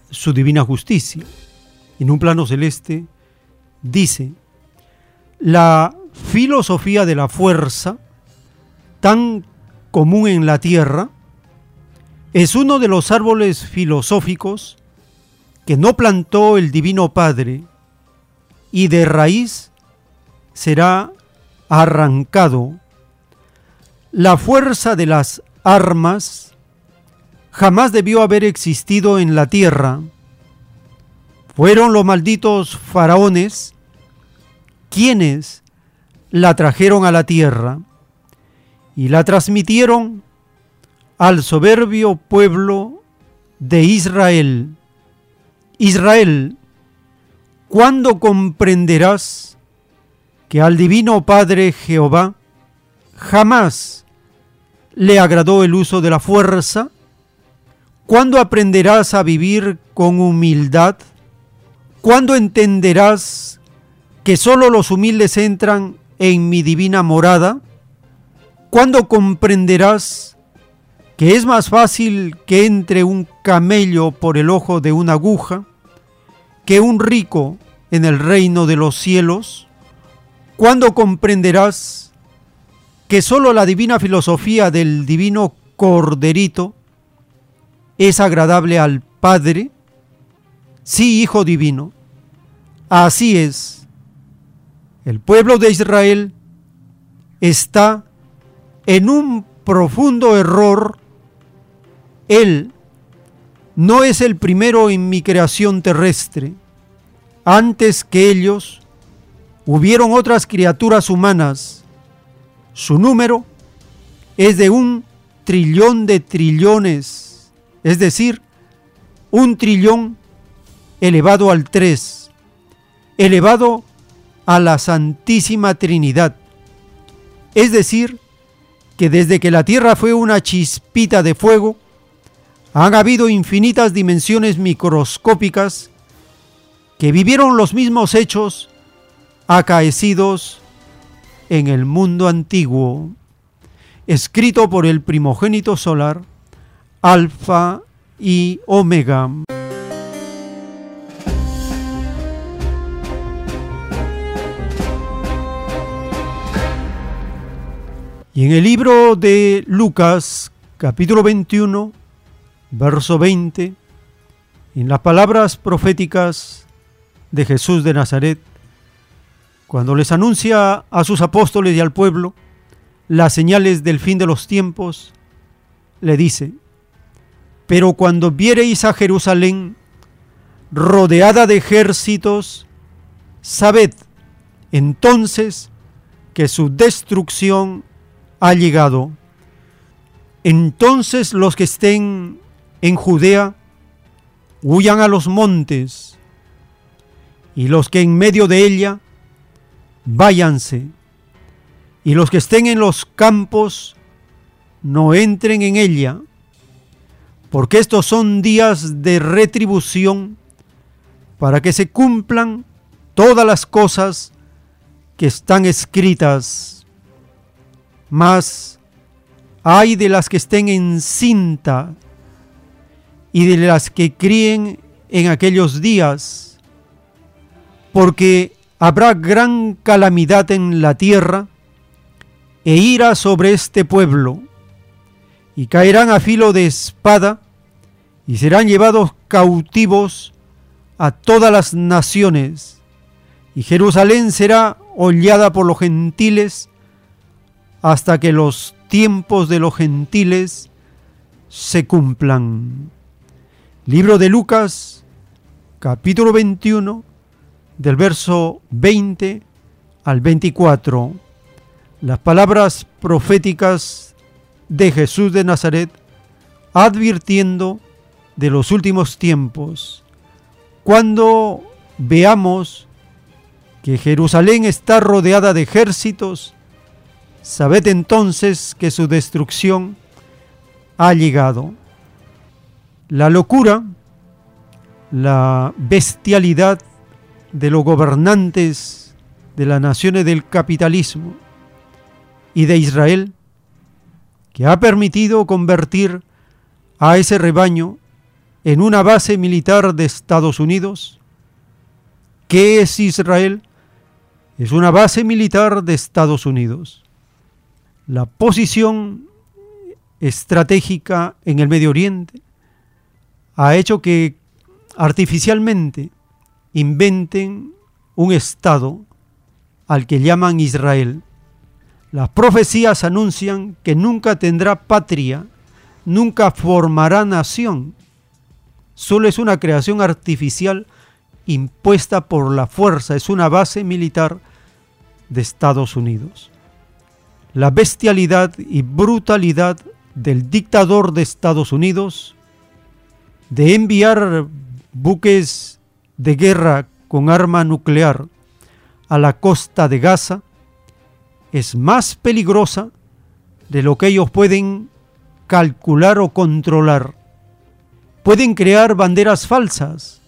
su divina justicia. En un plano celeste dice, la filosofía de la fuerza, tan común en la tierra, es uno de los árboles filosóficos que no plantó el Divino Padre y de raíz será arrancado. La fuerza de las armas jamás debió haber existido en la tierra. Fueron los malditos faraones quienes la trajeron a la tierra y la transmitieron al soberbio pueblo de Israel. Israel, ¿cuándo comprenderás que al Divino Padre Jehová jamás le agradó el uso de la fuerza? ¿Cuándo aprenderás a vivir con humildad? ¿Cuándo entenderás que sólo los humildes entran en mi divina morada? ¿Cuándo comprenderás que es más fácil que entre un camello por el ojo de una aguja que un rico en el reino de los cielos? ¿Cuándo comprenderás que sólo la divina filosofía del divino corderito es agradable al Padre? Sí, Hijo Divino. Así es. El pueblo de Israel está en un profundo error. Él no es el primero en mi creación terrestre. Antes que ellos, hubieron otras criaturas humanas. Su número es de un trillón de trillones, es decir, un trillón elevado al 3, elevado a la Santísima Trinidad. Es decir, que desde que la Tierra fue una chispita de fuego, han habido infinitas dimensiones microscópicas que vivieron los mismos hechos acaecidos en el mundo antiguo, escrito por el primogénito solar, Alfa y Omega. Y en el libro de Lucas, capítulo 21, verso 20, en las palabras proféticas de Jesús de Nazaret, cuando les anuncia a sus apóstoles y al pueblo las señales del fin de los tiempos, le dice, pero cuando viereis a Jerusalén rodeada de ejércitos, sabed entonces que su destrucción ha llegado. Entonces los que estén en Judea huyan a los montes, y los que en medio de ella váyanse, y los que estén en los campos no entren en ella, porque estos son días de retribución para que se cumplan todas las cosas que están escritas. Mas hay de las que estén en cinta y de las que críen en aquellos días, porque habrá gran calamidad en la tierra e ira sobre este pueblo, y caerán a filo de espada, y serán llevados cautivos a todas las naciones, y Jerusalén será hollada por los gentiles, hasta que los tiempos de los gentiles se cumplan. Libro de Lucas, capítulo 21, del verso 20 al 24. Las palabras proféticas de Jesús de Nazaret advirtiendo de los últimos tiempos. Cuando veamos que Jerusalén está rodeada de ejércitos, Sabed entonces que su destrucción ha llegado. La locura, la bestialidad de los gobernantes de las naciones del capitalismo y de Israel, que ha permitido convertir a ese rebaño en una base militar de Estados Unidos. ¿Qué es Israel? Es una base militar de Estados Unidos la posición estratégica en el Medio Oriente ha hecho que artificialmente inventen un Estado al que llaman Israel. Las profecías anuncian que nunca tendrá patria, nunca formará nación. Solo es una creación artificial impuesta por la fuerza, es una base militar de Estados Unidos. La bestialidad y brutalidad del dictador de Estados Unidos de enviar buques de guerra con arma nuclear a la costa de Gaza es más peligrosa de lo que ellos pueden calcular o controlar. Pueden crear banderas falsas,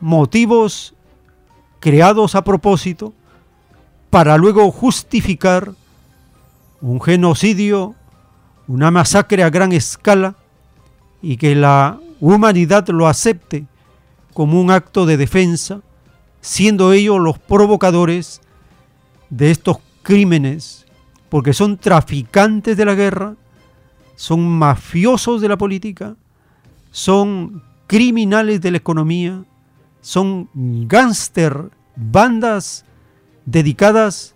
motivos creados a propósito para luego justificar un genocidio, una masacre a gran escala y que la humanidad lo acepte como un acto de defensa, siendo ellos los provocadores de estos crímenes, porque son traficantes de la guerra, son mafiosos de la política, son criminales de la economía, son gángster, bandas dedicadas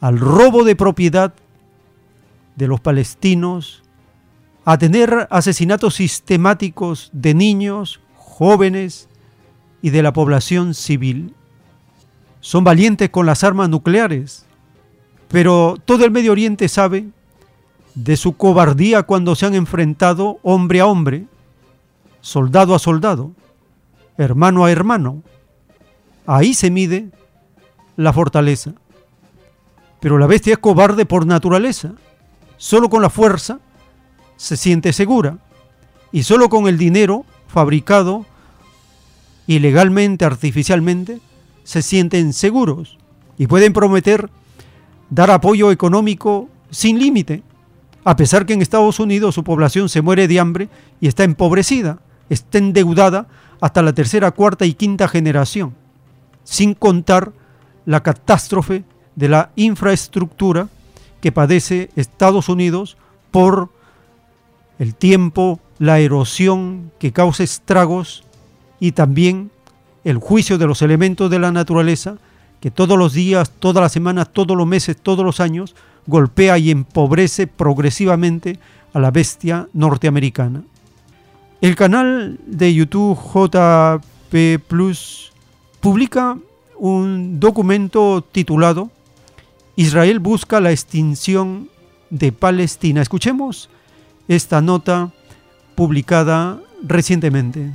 al robo de propiedad de los palestinos, a tener asesinatos sistemáticos de niños, jóvenes y de la población civil. Son valientes con las armas nucleares, pero todo el Medio Oriente sabe de su cobardía cuando se han enfrentado hombre a hombre, soldado a soldado, hermano a hermano. Ahí se mide la fortaleza. Pero la bestia es cobarde por naturaleza. Solo con la fuerza se siente segura y solo con el dinero fabricado ilegalmente, artificialmente, se sienten seguros y pueden prometer dar apoyo económico sin límite, a pesar que en Estados Unidos su población se muere de hambre y está empobrecida, está endeudada hasta la tercera, cuarta y quinta generación, sin contar la catástrofe de la infraestructura que padece Estados Unidos por el tiempo, la erosión que causa estragos y también el juicio de los elementos de la naturaleza que todos los días, todas las semanas, todos los meses, todos los años golpea y empobrece progresivamente a la bestia norteamericana. El canal de YouTube JP Plus publica un documento titulado Israel busca la extinción de Palestina. Escuchemos esta nota publicada recientemente.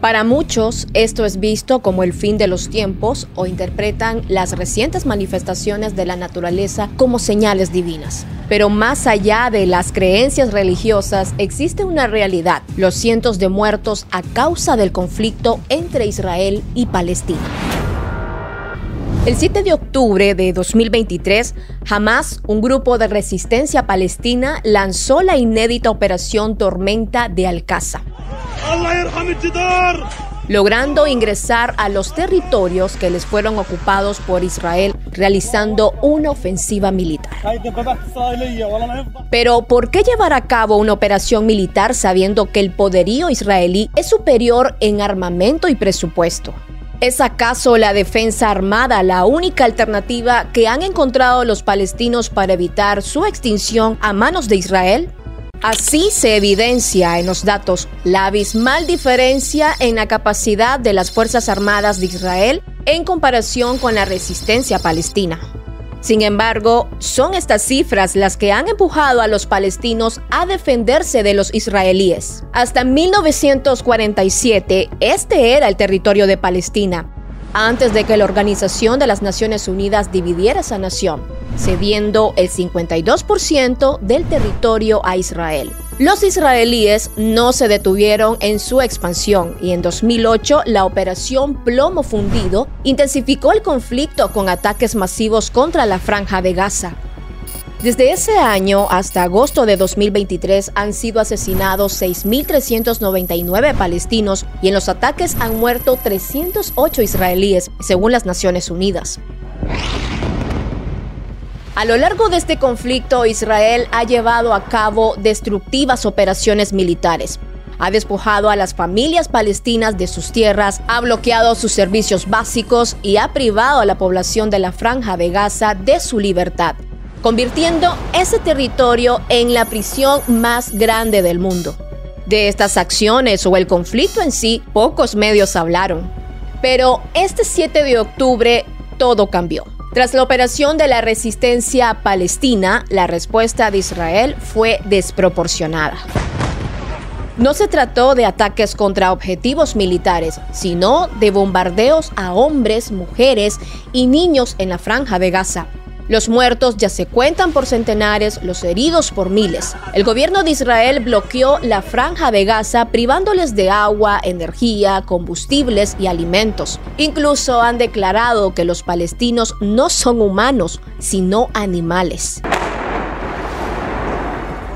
Para muchos, esto es visto como el fin de los tiempos o interpretan las recientes manifestaciones de la naturaleza como señales divinas. Pero más allá de las creencias religiosas, existe una realidad, los cientos de muertos a causa del conflicto entre Israel y Palestina. El 7 de octubre de 2023, Hamas, un grupo de resistencia palestina, lanzó la inédita operación Tormenta de Al-Qassam logrando ingresar a los territorios que les fueron ocupados por Israel, realizando una ofensiva militar. Pero, ¿por qué llevar a cabo una operación militar sabiendo que el poderío israelí es superior en armamento y presupuesto? ¿Es acaso la defensa armada la única alternativa que han encontrado los palestinos para evitar su extinción a manos de Israel? Así se evidencia en los datos la abismal diferencia en la capacidad de las Fuerzas Armadas de Israel en comparación con la resistencia palestina. Sin embargo, son estas cifras las que han empujado a los palestinos a defenderse de los israelíes. Hasta 1947, este era el territorio de Palestina, antes de que la Organización de las Naciones Unidas dividiera esa nación cediendo el 52% del territorio a Israel. Los israelíes no se detuvieron en su expansión y en 2008 la operación Plomo Fundido intensificó el conflicto con ataques masivos contra la franja de Gaza. Desde ese año hasta agosto de 2023 han sido asesinados 6.399 palestinos y en los ataques han muerto 308 israelíes, según las Naciones Unidas. A lo largo de este conflicto, Israel ha llevado a cabo destructivas operaciones militares. ha despojado a las familias palestinas de sus tierras, ha bloqueado sus servicios básicos y ha privado a la población de la franja de Gaza de su libertad, convirtiendo ese territorio en la prisión más grande del mundo. De estas acciones o el conflicto en sí, pocos medios hablaron. Pero este 7 de octubre todo cambió. Tras la operación de la resistencia palestina, la respuesta de Israel fue desproporcionada. No se trató de ataques contra objetivos militares, sino de bombardeos a hombres, mujeres y niños en la franja de Gaza. Los muertos ya se cuentan por centenares, los heridos por miles. El gobierno de Israel bloqueó la franja de Gaza privándoles de agua, energía, combustibles y alimentos. Incluso han declarado que los palestinos no son humanos, sino animales.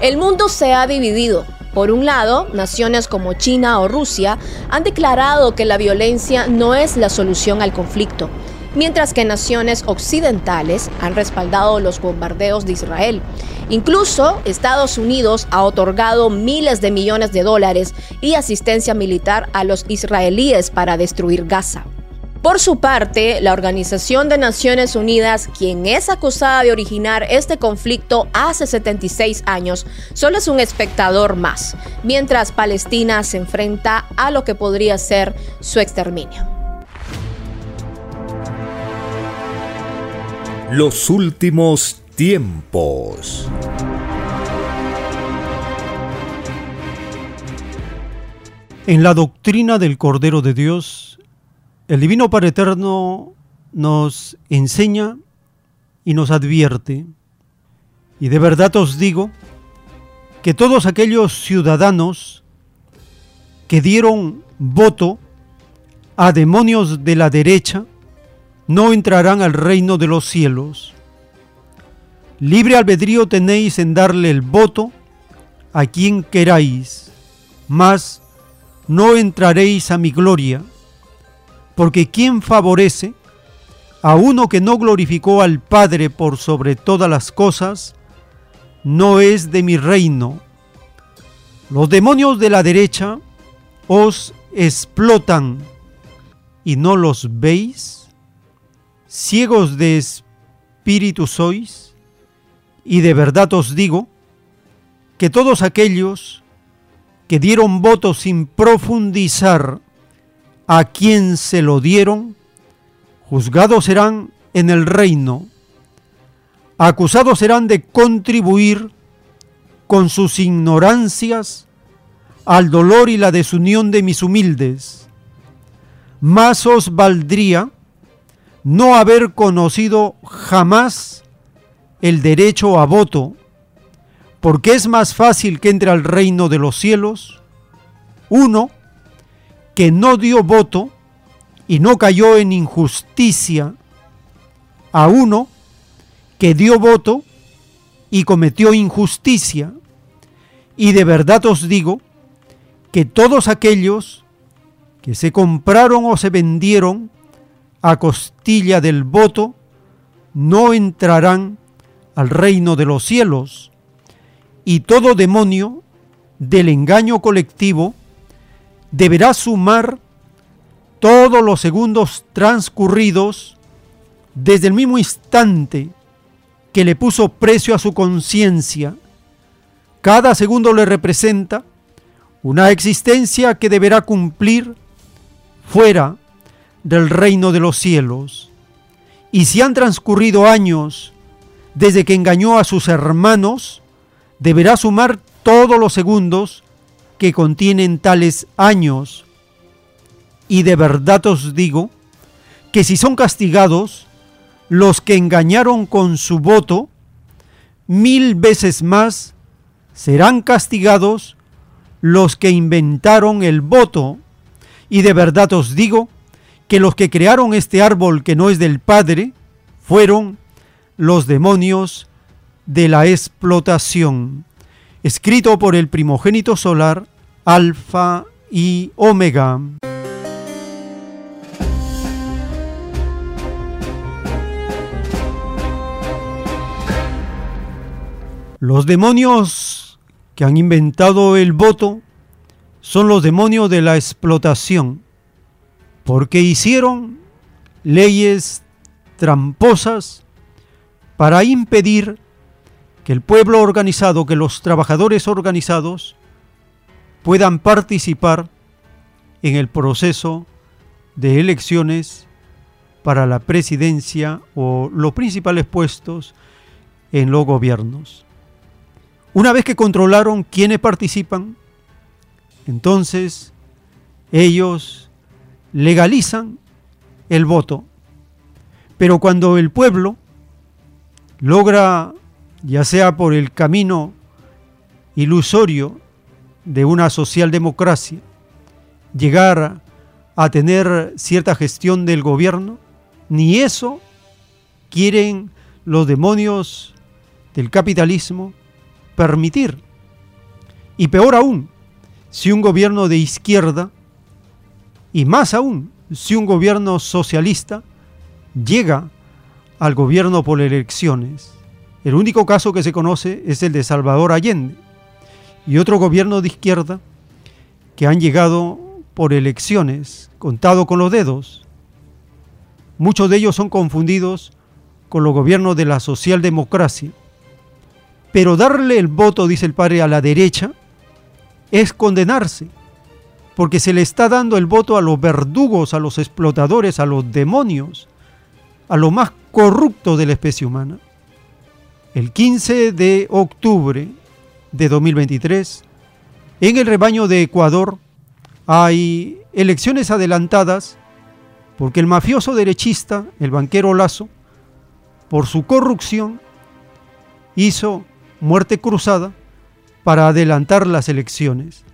El mundo se ha dividido. Por un lado, naciones como China o Rusia han declarado que la violencia no es la solución al conflicto mientras que naciones occidentales han respaldado los bombardeos de Israel. Incluso Estados Unidos ha otorgado miles de millones de dólares y asistencia militar a los israelíes para destruir Gaza. Por su parte, la Organización de Naciones Unidas, quien es acusada de originar este conflicto hace 76 años, solo es un espectador más, mientras Palestina se enfrenta a lo que podría ser su exterminio. Los últimos tiempos. En la doctrina del Cordero de Dios, el Divino Padre Eterno nos enseña y nos advierte, y de verdad os digo, que todos aquellos ciudadanos que dieron voto a demonios de la derecha, no entrarán al reino de los cielos. Libre albedrío tenéis en darle el voto a quien queráis, mas no entraréis a mi gloria, porque quien favorece a uno que no glorificó al Padre por sobre todas las cosas, no es de mi reino. Los demonios de la derecha os explotan y no los veis ciegos de espíritu sois, y de verdad os digo que todos aquellos que dieron voto sin profundizar a quien se lo dieron, juzgados serán en el reino, acusados serán de contribuir con sus ignorancias al dolor y la desunión de mis humildes. Más os valdría no haber conocido jamás el derecho a voto, porque es más fácil que entre al reino de los cielos uno que no dio voto y no cayó en injusticia, a uno que dio voto y cometió injusticia. Y de verdad os digo que todos aquellos que se compraron o se vendieron a costilla del voto, no entrarán al reino de los cielos, y todo demonio del engaño colectivo deberá sumar todos los segundos transcurridos desde el mismo instante que le puso precio a su conciencia. Cada segundo le representa una existencia que deberá cumplir fuera del reino de los cielos. Y si han transcurrido años desde que engañó a sus hermanos, deberá sumar todos los segundos que contienen tales años. Y de verdad os digo que si son castigados los que engañaron con su voto, mil veces más serán castigados los que inventaron el voto. Y de verdad os digo que los que crearon este árbol que no es del Padre fueron los demonios de la explotación, escrito por el primogénito solar, Alfa y Omega. Los demonios que han inventado el voto son los demonios de la explotación, porque hicieron leyes tramposas para impedir que el pueblo organizado, que los trabajadores organizados puedan participar en el proceso de elecciones para la presidencia o los principales puestos en los gobiernos. Una vez que controlaron quiénes participan, entonces ellos legalizan el voto. Pero cuando el pueblo logra, ya sea por el camino ilusorio de una socialdemocracia, llegar a tener cierta gestión del gobierno, ni eso quieren los demonios del capitalismo permitir. Y peor aún, si un gobierno de izquierda, y más aún, si un gobierno socialista llega al gobierno por elecciones. El único caso que se conoce es el de Salvador Allende y otro gobierno de izquierda que han llegado por elecciones, contado con los dedos. Muchos de ellos son confundidos con los gobiernos de la socialdemocracia. Pero darle el voto, dice el padre, a la derecha es condenarse, porque se le está dando el voto a los verdugos, a los explotadores, a los demonios, a lo más corrupto de la especie humana. El 15 de octubre de 2023, en el rebaño de Ecuador hay elecciones adelantadas porque el mafioso derechista, el banquero Lazo, por su corrupción, hizo muerte cruzada para adelantar las elecciones.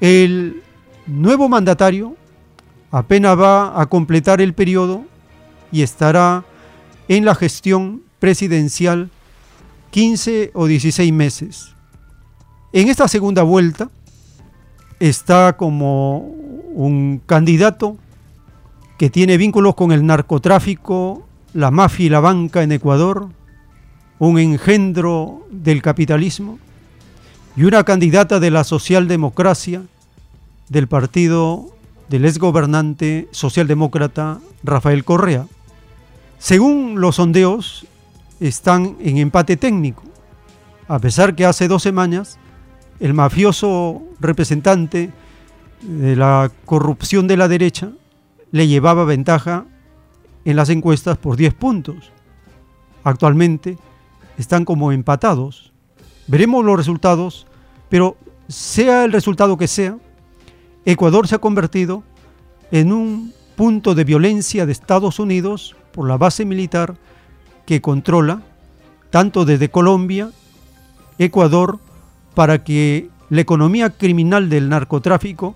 El nuevo mandatario apenas va a completar el periodo y estará en la gestión presidencial 15 o 16 meses. En esta segunda vuelta está como un candidato que tiene vínculos con el narcotráfico, la mafia y la banca en Ecuador, un engendro del capitalismo, y una candidata de la socialdemocracia del partido del exgobernante socialdemócrata Rafael Correa. Según los sondeos, están en empate técnico, a pesar que hace dos semanas el mafioso representante de la corrupción de la derecha le llevaba ventaja en las encuestas por 10 puntos. Actualmente están como empatados. Veremos los resultados, pero sea el resultado que sea, Ecuador se ha convertido en un punto de violencia de Estados Unidos por la base militar que controla tanto desde Colombia, Ecuador, para que la economía criminal del narcotráfico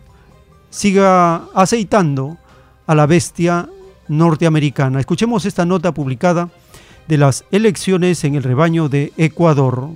siga aceitando a la bestia norteamericana. Escuchemos esta nota publicada de las elecciones en el rebaño de Ecuador.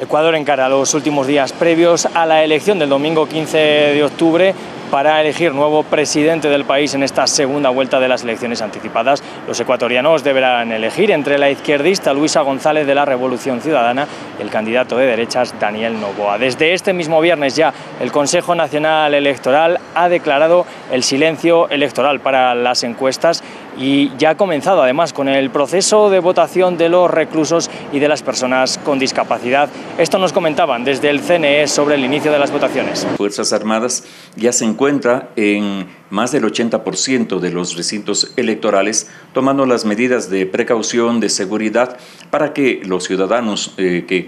Ecuador encara los últimos días previos a la elección del domingo 15 de octubre para elegir nuevo presidente del país en esta segunda vuelta de las elecciones anticipadas. Los ecuatorianos deberán elegir entre la izquierdista Luisa González de la Revolución Ciudadana y el candidato de derechas Daniel Novoa. Desde este mismo viernes ya el Consejo Nacional Electoral ha declarado el silencio electoral para las encuestas y ya ha comenzado además con el proceso de votación de los reclusos y de las personas con discapacidad. Esto nos comentaban desde el CNE sobre el inicio de las votaciones. Fuerzas Armadas ya se encuentra en más del 80% de los recintos electorales, tomando las medidas de precaución, de seguridad, para que los ciudadanos eh, que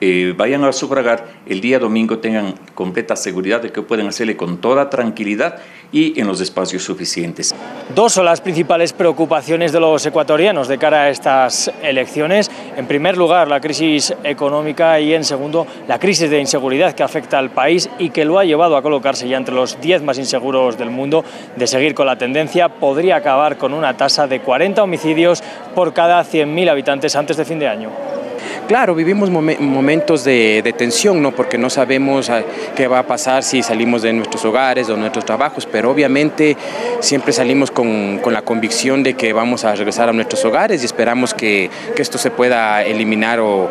eh, vayan a sufragar el día domingo tengan completa seguridad de que pueden hacerle con toda tranquilidad y en los espacios suficientes. Dos son las principales preocupaciones de los ecuatorianos de cara a estas elecciones. En primer lugar, la crisis económica y en segundo, la crisis de inseguridad que afecta al país y que lo ha llevado a colocarse ya entre los 10 más inseguros del mundo. De seguir con la tendencia, podría acabar con una tasa de 40 homicidios por cada 100.000 habitantes antes de fin de año. Claro, vivimos momentos de, tensión, ¿no? Porque no sabemos ah, qué va a pasar si salimos de nuestros hogares o nuestros trabajos, pero obviamente siempre salimos con, la convicción de que vamos a regresar a nuestros hogares y esperamos que, esto se pueda eliminar o,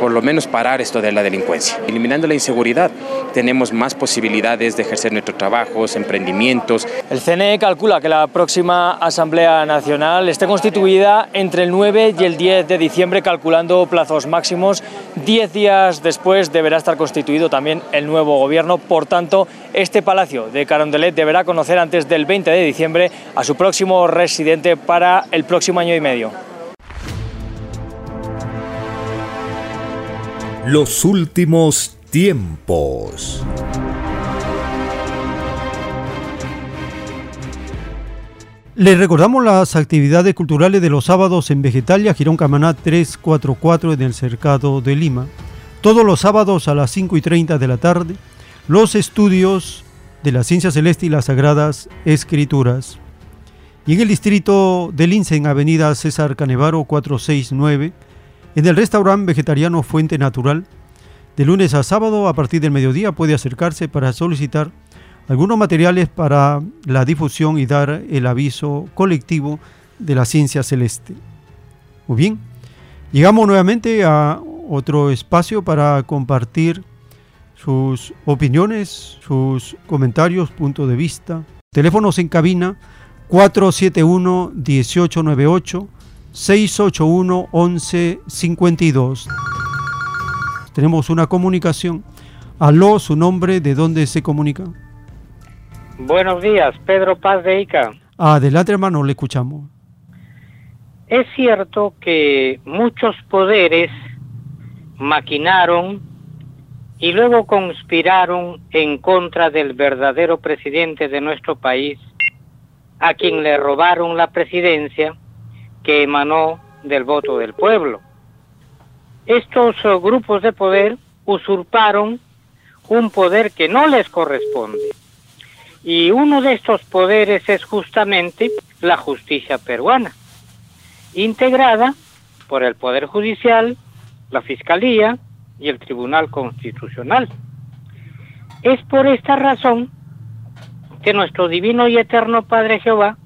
por lo menos parar esto de la delincuencia. Eliminando la inseguridad tenemos más posibilidades de ejercer nuestros trabajos, emprendimientos. El CNE calcula que la próxima Asamblea Nacional esté constituida entre el 9 y el 10 de diciembre, calculando plazos máximos. Diez días después deberá estar constituido también el nuevo gobierno. Por tanto, este palacio de Carondelet deberá conocer antes del 20 de diciembre a su próximo residente para el próximo año y medio. Los últimos tiempos. Les recordamos las actividades culturales de los sábados en Vegetalia, Girón Camaná 344 en el Cercado de Lima. Todos los sábados a las 5 y 30 de la tarde, los estudios de la ciencia celeste y las sagradas escrituras. Y en el distrito de Lince, en Avenida César Canevaro 469, en el restaurante vegetariano Fuente Natural, de lunes a sábado a partir del mediodía puede acercarse para solicitar algunos materiales para la difusión y dar el aviso colectivo de la ciencia celeste. Muy bien, llegamos nuevamente a otro espacio para compartir sus opiniones, sus comentarios, puntos de vista. Teléfonos en cabina 471-1898, 681-1152. Tenemos una comunicación. Aló, su nombre, ¿de dónde se comunica? Buenos días, Pedro Paz de Ica. Adelante, hermano, le escuchamos. Es cierto que muchos poderes maquinaron y luego conspiraron en contra del verdadero presidente de nuestro país, a quien le robaron la presidencia que emanó del voto del pueblo. Estos eh, grupos de poder usurparon un poder que no les corresponde y uno de estos poderes es justamente la justicia peruana, integrada por el Poder Judicial, la Fiscalía y el Tribunal Constitucional. Es por esta razón que nuestro divino y eterno Padre Jehová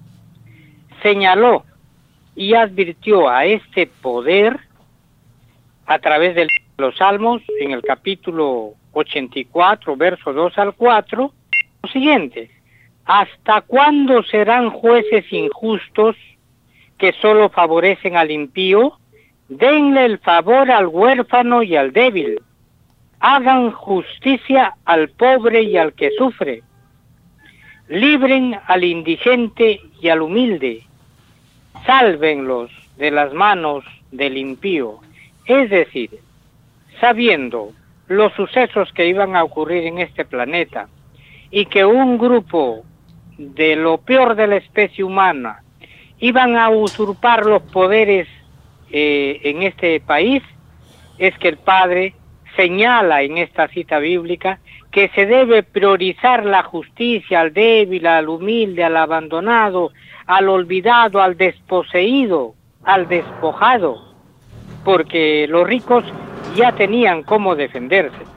señaló y advirtió a este poder a través de los salmos en el capítulo 84, verso 2 al 4, lo siguiente, ¿hasta cuándo serán jueces injustos que solo favorecen al impío? Denle el favor al huérfano y al débil. Hagan justicia al pobre y al que sufre. Libren al indigente y al humilde. Sálvenlos de las manos del impío. Es decir, sabiendo los sucesos que iban a ocurrir en este planeta, y que un grupo de lo peor de la especie humana iban a usurpar los poderes eh, en este país, es que el Padre señala en esta cita bíblica que se debe priorizar la justicia al débil, al humilde, al abandonado, al olvidado, al desposeído, al despojado, porque los ricos ya tenían cómo defenderse.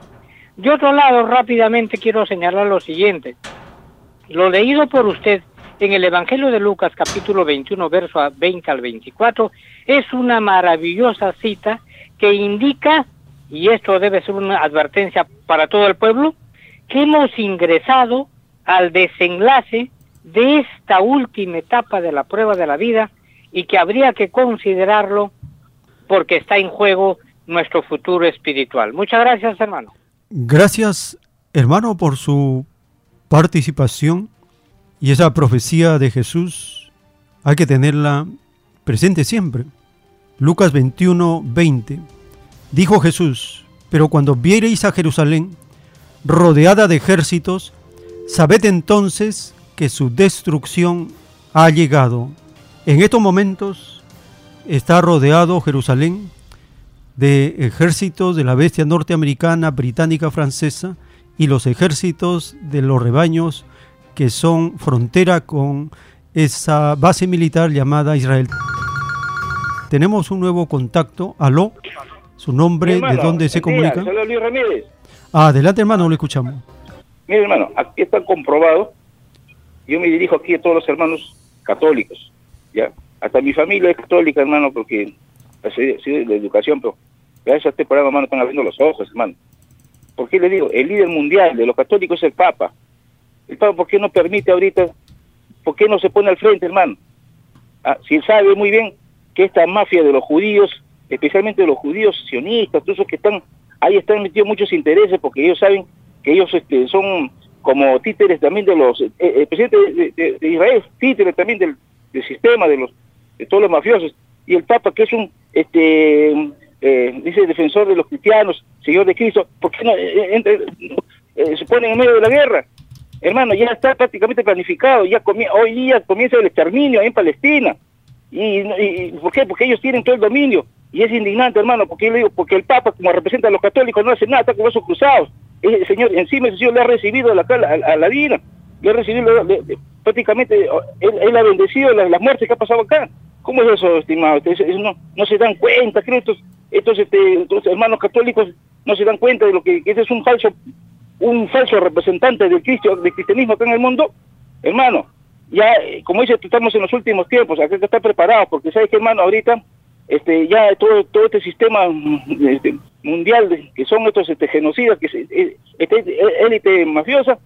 De otro lado, rápidamente quiero señalar lo siguiente. Lo leído por usted en el Evangelio de Lucas capítulo 21, verso 20 al 24, es una maravillosa cita que indica, y esto debe ser una advertencia para todo el pueblo, que hemos ingresado al desenlace de esta última etapa de la prueba de la vida y que habría que considerarlo porque está en juego nuestro futuro espiritual. Muchas gracias, hermano. Gracias, hermano, por su participación y esa profecía de Jesús hay que tenerla presente siempre. Lucas 21, 20. Dijo Jesús, pero cuando viereis a Jerusalén rodeada de ejércitos, sabed entonces que su destrucción ha llegado. En estos momentos está rodeado Jerusalén de ejércitos de la bestia norteamericana, británica, francesa y los ejércitos de los rebaños que son frontera con esa base militar llamada Israel. Tenemos un nuevo contacto. Aló. su nombre, hermano, de dónde se comunica. saluda Luis Ramírez. Adelante hermano, lo escuchamos. Mire, hermano, aquí está comprobado. Yo me dirijo aquí a todos los hermanos católicos, ¿ya? Hasta mi familia es católica, hermano, porque sido de educación, pero gracias a este programa, hermano, están abriendo los ojos, hermano. ¿Por qué le digo? El líder mundial de los católicos es el Papa. El Papa, ¿por qué no permite ahorita? ¿Por qué no se pone al frente, hermano? Ah, si él sabe muy bien que esta mafia de los judíos, especialmente los judíos sionistas, todos esos que están ahí están metidos muchos intereses porque ellos saben que ellos este, son como títeres también de los, eh, el presidente de, Israel, es títere también del, del sistema de los de todos los mafiosos y el Papa que es un este eh, dice defensor de los cristianos, señor de Cristo, ¿por qué no eh, eh, se ponen en medio de la guerra? Hermano, ya está prácticamente planificado, ya hoy día comienza el exterminio en Palestina. ¿Y, por qué? Porque ellos tienen todo el dominio. Y es indignante, hermano, porque digo, porque el Papa, como representa a los católicos, no hace nada, está con esos cruzados. El señor, encima señor le ha recibido a la, a, a la Dina, le ha recibido, prácticamente, él, ha bendecido las muertes que ha pasado acá. ¿Cómo es eso, estimado? No, no se dan cuenta, creo, estos, estos, este, hermanos católicos no se dan cuenta de lo que, que ese es un falso un falso representante del, cristo, del cristianismo acá en el mundo, hermano, ya, eh, como dice, estamos en los últimos tiempos, acá hay que estar preparados, porque sabes que, hermano, ahorita, este, ya todo, todo este sistema este, mundial, que son estos este, genocidas, que eh, este, élite mafiosa,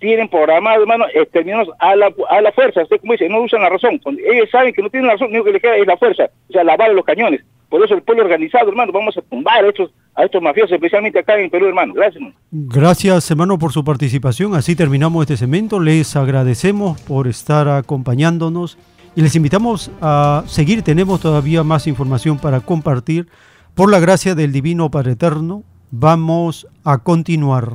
tienen programado, hermano, exterminarnos a la, a la fuerza. Usted, como dice, no usan la razón. Ellos saben que no tienen la razón, lo único que les queda es la fuerza, o sea, la bala de los cañones. Por eso el pueblo organizado, hermano, vamos a tumbar a estos, a estos mafiosos, especialmente acá en Perú, hermano. Gracias, hermano. Gracias, hermano, por su participación. Así terminamos este segmento. Les agradecemos por estar acompañándonos y les invitamos a seguir. Tenemos todavía más información para compartir. Por la gracia del Divino Padre Eterno, vamos a continuar.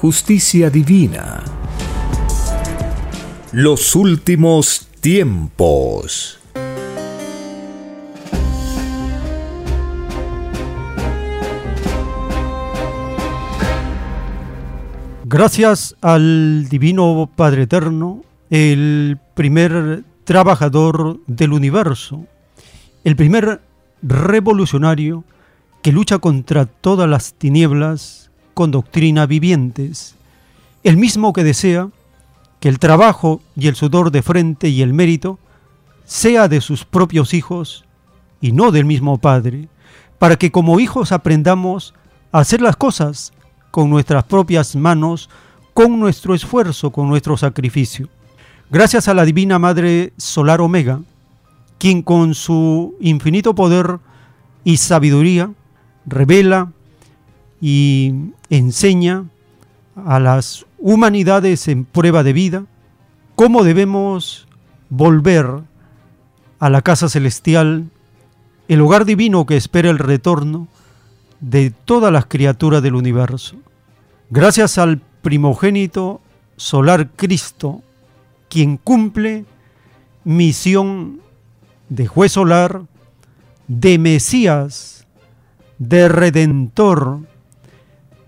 justicia divina. Los últimos tiempos. Gracias al Divino Padre Eterno, el primer trabajador del universo, el primer revolucionario que lucha contra todas las tinieblas con doctrina vivientes, el mismo que desea que el trabajo y el sudor de frente y el mérito sea de sus propios hijos y no del mismo Padre, para que como hijos aprendamos a hacer las cosas con nuestras propias manos, con nuestro esfuerzo, con nuestro sacrificio. Gracias a la Divina Madre Solar Omega, quien con su infinito poder y sabiduría revela y enseña a las humanidades en prueba de vida cómo debemos volver a la casa celestial, el hogar divino que espera el retorno de todas las criaturas del universo. Gracias al primogénito solar Cristo, quien cumple misión de juez solar, de Mesías, de Redentor,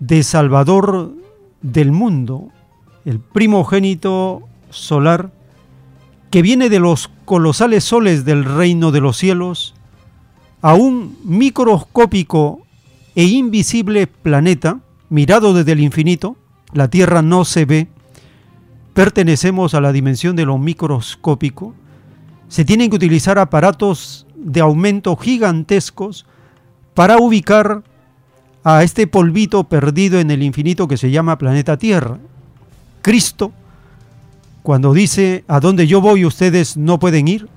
de Salvador del mundo, el primogénito solar, que viene de los colosales soles del reino de los cielos, a un microscópico e invisible planeta, mirado desde el infinito, la Tierra no se ve, pertenecemos a la dimensión de lo microscópico, se tienen que utilizar aparatos de aumento gigantescos para ubicar a este polvito perdido en el infinito que se llama planeta Tierra. Cristo, cuando dice, a donde yo voy ustedes no pueden ir,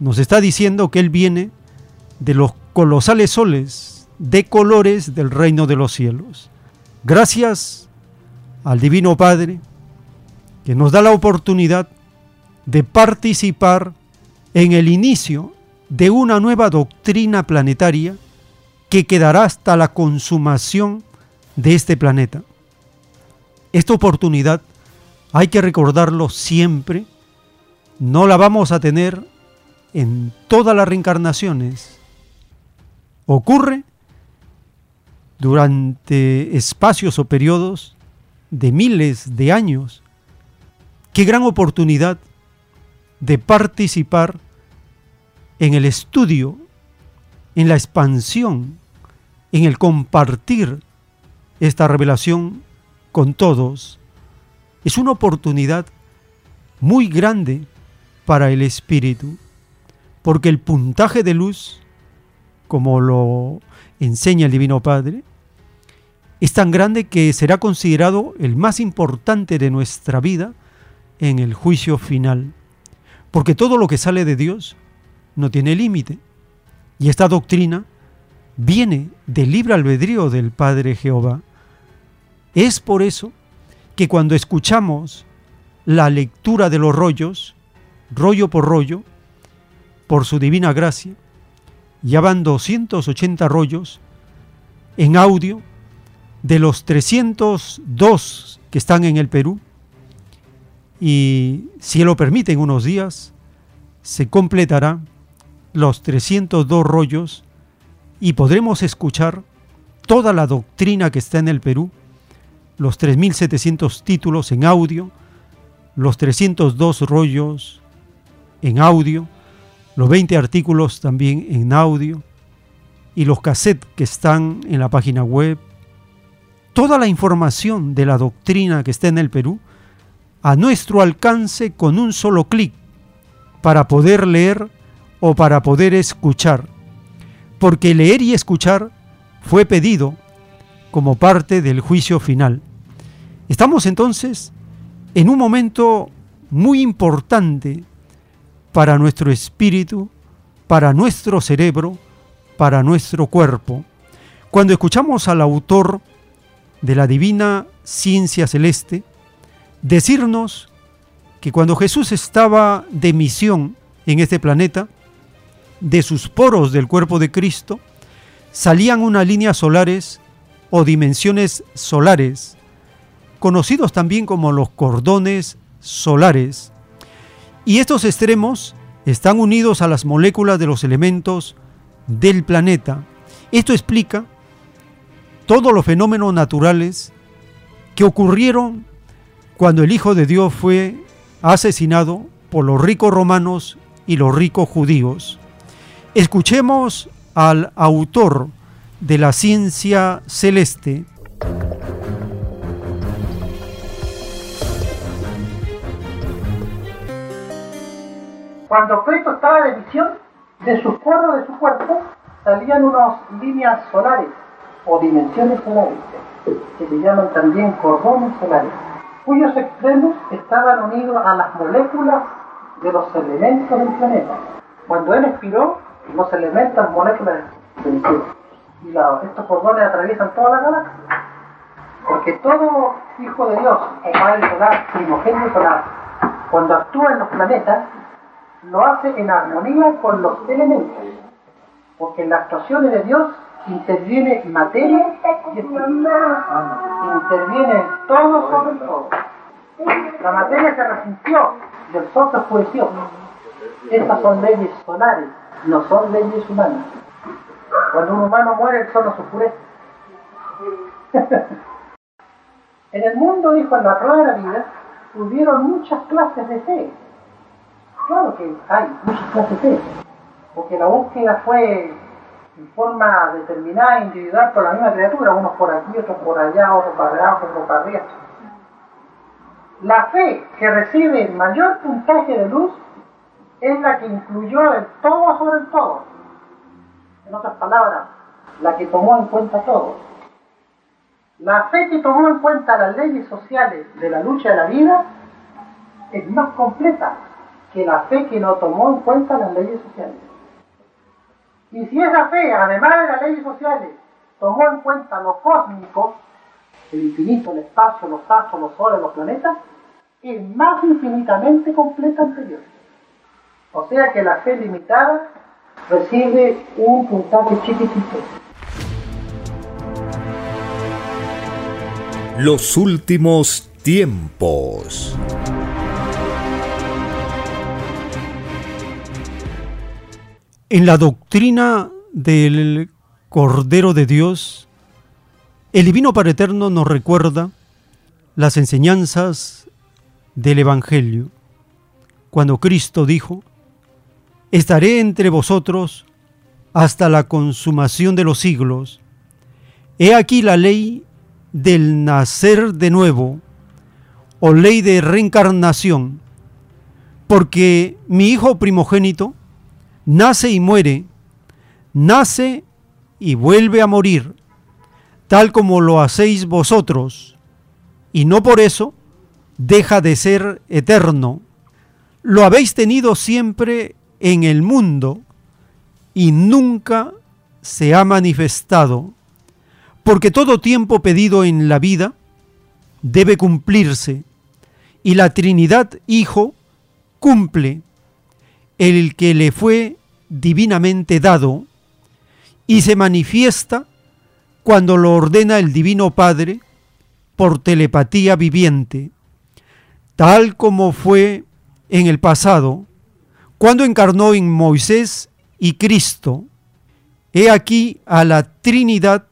nos está diciendo que Él viene de los colosales soles de colores del reino de los cielos. Gracias al Divino Padre que nos da la oportunidad de participar en el inicio de una nueva doctrina planetaria que quedará hasta la consumación de este planeta. Esta oportunidad hay que recordarlo siempre, no la vamos a tener en todas las reencarnaciones. Ocurre durante espacios o periodos de miles de años. Qué gran oportunidad de participar en el estudio, en la expansión, en el compartir esta revelación con todos. Es una oportunidad muy grande para el espíritu, porque el puntaje de luz, como lo enseña el Divino Padre, es tan grande que será considerado el más importante de nuestra vida en el juicio final. Porque todo lo que sale de Dios no tiene límite. Y esta doctrina viene del libre albedrío del Padre Jehová. Es por eso que cuando escuchamos la lectura de los rollos, rollo por rollo, por su divina gracia, ya van 280 rollos en audio de los 302 que están en el Perú y si lo permite en unos días se completará los 302 rollos y podremos escuchar toda la doctrina que está en el Perú los 3.700 títulos en audio, los 302 rollos en audio, los 20 artículos también en audio y los cassettes que están en la página web. Toda la información de la doctrina que está en el Perú a nuestro alcance con un solo clic para poder leer o para poder escuchar. Porque leer y escuchar fue pedido como parte del juicio final. Estamos entonces en un momento muy importante para nuestro espíritu, para nuestro cerebro, para nuestro cuerpo. Cuando escuchamos al autor de la divina ciencia celeste decirnos que cuando Jesús estaba de misión en este planeta, de sus poros del cuerpo de Cristo, salían unas líneas solares o dimensiones solares, conocidos también como los cordones solares. Y estos extremos están unidos a las moléculas de los elementos del planeta. Esto explica todos los fenómenos naturales que ocurrieron cuando el Hijo de Dios fue asesinado por los ricos romanos y los ricos judíos. Escuchemos al autor de la ciencia celeste. Cuando Cristo estaba de visión, de su cuerpo, de su cuerpo, salían unas líneas solares o dimensiones solares, que se llaman también cordones solares, cuyos extremos estaban unidos a las moléculas de los elementos del planeta. Cuando él expiró, los elementos, moléculas se y estos cordones atraviesan toda la galaxia. Porque todo hijo de Dios, o padre solar, primogénito solar, cuando actúa en los planetas, lo hace en armonía con los elementos. Porque en las actuaciones de Dios interviene materia y Interviene todo sobre todo. La materia se resintió y el sol se oscureció. Estas son leyes solares, no son leyes humanas. Cuando un humano muere, el sol no oscurece. en el mundo, dijo, en la la vida, hubieron muchas clases de fe. Claro que hay muchas clases de fe, porque la búsqueda fue en forma determinada, individual, por la misma criatura, unos por aquí, otros por allá, otros para allá, otros para arriba. La fe que recibe el mayor puntaje de luz es la que incluyó el todo sobre el todo. En otras palabras, la que tomó en cuenta todo. La fe que tomó en cuenta las leyes sociales de la lucha de la vida es más completa que la fe que no tomó en cuenta las leyes sociales. Y si esa fe, además de las leyes sociales, tomó en cuenta lo cósmico, el infinito, el espacio, los astros, los soles, los planetas, es más infinitamente completa anterior. O sea que la fe limitada recibe un puntaje chiquitito. Los últimos tiempos. En la doctrina del Cordero de Dios, el Divino Padre Eterno nos recuerda las enseñanzas del Evangelio, cuando Cristo dijo, estaré entre vosotros hasta la consumación de los siglos. He aquí la ley del nacer de nuevo, o ley de reencarnación, porque mi hijo primogénito nace y muere, nace y vuelve a morir, tal como lo hacéis vosotros, y no por eso deja de ser eterno. Lo habéis tenido siempre en el mundo y nunca se ha manifestado, porque todo tiempo pedido en la vida debe cumplirse, y la Trinidad Hijo cumple el que le fue divinamente dado, y se manifiesta cuando lo ordena el Divino Padre por telepatía viviente tal como fue en el pasado, cuando encarnó en Moisés y Cristo. He aquí a la Trinidad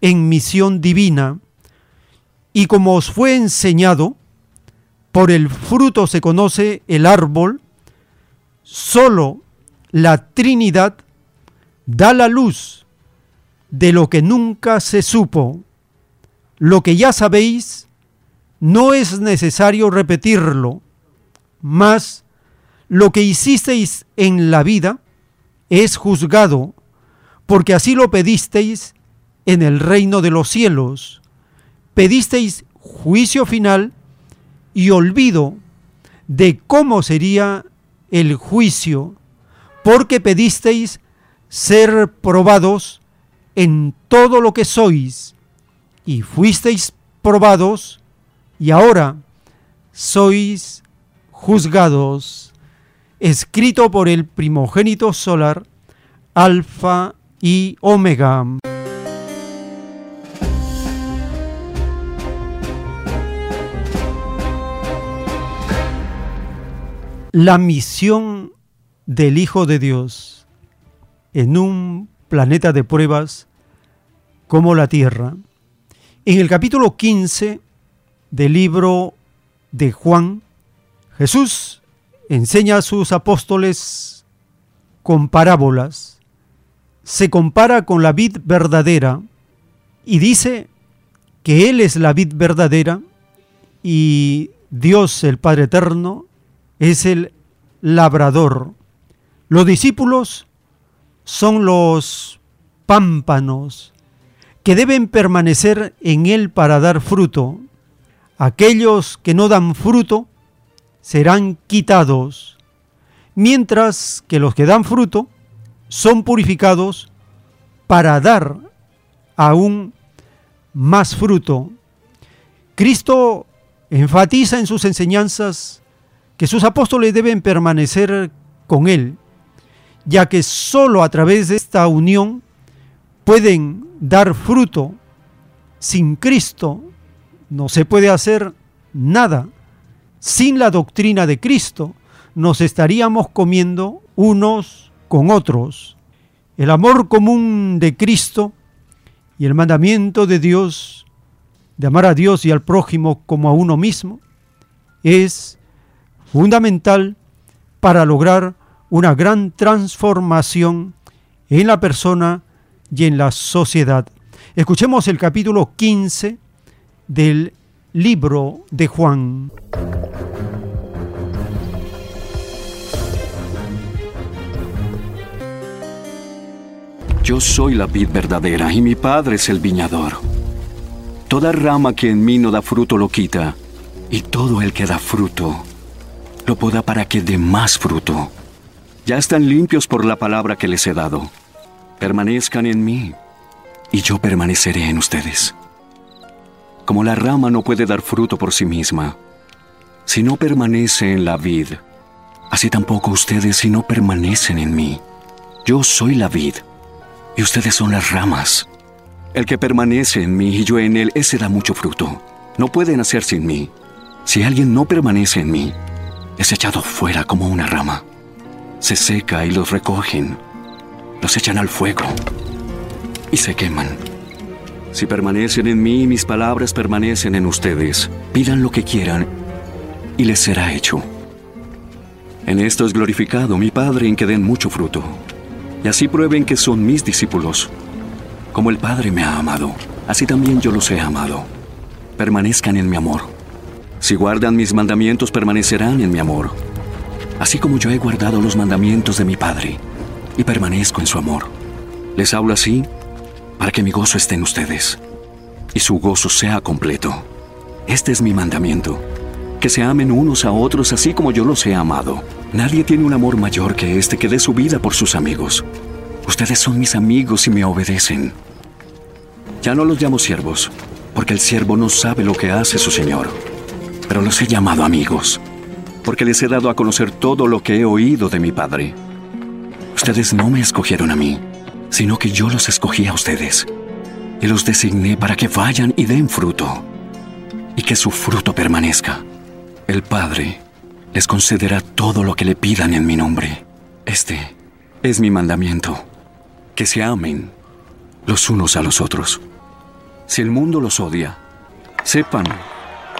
en misión divina, Y como os fue enseñado, por el fruto se conoce el árbol, solo la Trinidad da la luz de lo que nunca se supo. Lo que ya sabéis, no es necesario repetirlo, mas lo que hicisteis en la vida es juzgado, porque así lo pedisteis en el reino de los cielos. Pedisteis juicio final y olvido de cómo sería el juicio, porque pedisteis ser probados en todo lo que sois, y fuisteis probados, y ahora sois juzgados, escrito por el primogénito solar, Alfa y Omega. La misión del Hijo de Dios en un planeta de pruebas como la Tierra. En el capítulo 15 del libro de Juan, Jesús enseña a sus apóstoles con parábolas, se compara con la vid verdadera y dice que Él es la vid verdadera y Dios el Padre Eterno es el labrador. Los discípulos son los pámpanos que deben permanecer en Él para dar fruto. Aquellos que no dan fruto serán quitados, mientras que los que dan fruto son purificados para dar aún más fruto. Cristo enfatiza en sus enseñanzas que sus apóstoles deben permanecer con Él, ya que sólo a través de esta unión pueden dar fruto. Sin Cristo no se puede hacer nada. Sin la doctrina de Cristo nos estaríamos comiendo unos con otros. El amor común de Cristo y el mandamiento de Dios de amar a Dios y al prójimo como a uno mismo es fundamental para lograr una gran transformación en la persona y en la sociedad. Escuchemos el capítulo 15 del libro de Juan. Yo soy la vid verdadera y mi Padre es el viñador. Toda rama que en mí no da fruto lo quita, y todo el que da fruto lo poda para que dé más fruto. Ya están limpios por la palabra que les he dado. Permanezcan en mí, y yo permaneceré en ustedes. Como la rama no puede dar fruto por sí misma, si no permanece en la vid, así tampoco ustedes si no permanecen en mí. Yo soy la vid, y ustedes son las ramas. El que permanece en mí y yo en él, ese da mucho fruto. No pueden hacer sin mí. Si alguien no permanece en mí, es echado fuera como una rama. Se seca y los recogen, los echan al fuego y se queman. Si permanecen en mí mis palabras permanecen en ustedes, pidan lo que quieran y les será hecho. En esto es glorificado mi Padre en que den mucho fruto, y así prueben que son mis discípulos. Como el Padre me ha amado, así también yo los he amado. Permanezcan en mi amor. Si guardan mis mandamientos, permanecerán en mi amor, así como yo he guardado los mandamientos de mi Padre y permanezco en su amor. Les hablo así para que mi gozo esté en ustedes y su gozo sea completo. Este es mi mandamiento, que se amen unos a otros así como yo los he amado. Nadie tiene un amor mayor que este que dé su vida por sus amigos. Ustedes son mis amigos y me obedecen. Ya no los llamo siervos, porque el siervo no sabe lo que hace su Señor pero los he llamado amigos, porque les he dado a conocer todo lo que he oído de mi Padre. Ustedes no me escogieron a mí, sino que yo los escogí a ustedes, y los designé para que vayan y den fruto, y que su fruto permanezca. El Padre les concederá todo lo que le pidan en mi nombre. Este es mi mandamiento, que se amen los unos a los otros. Si el mundo los odia, sepan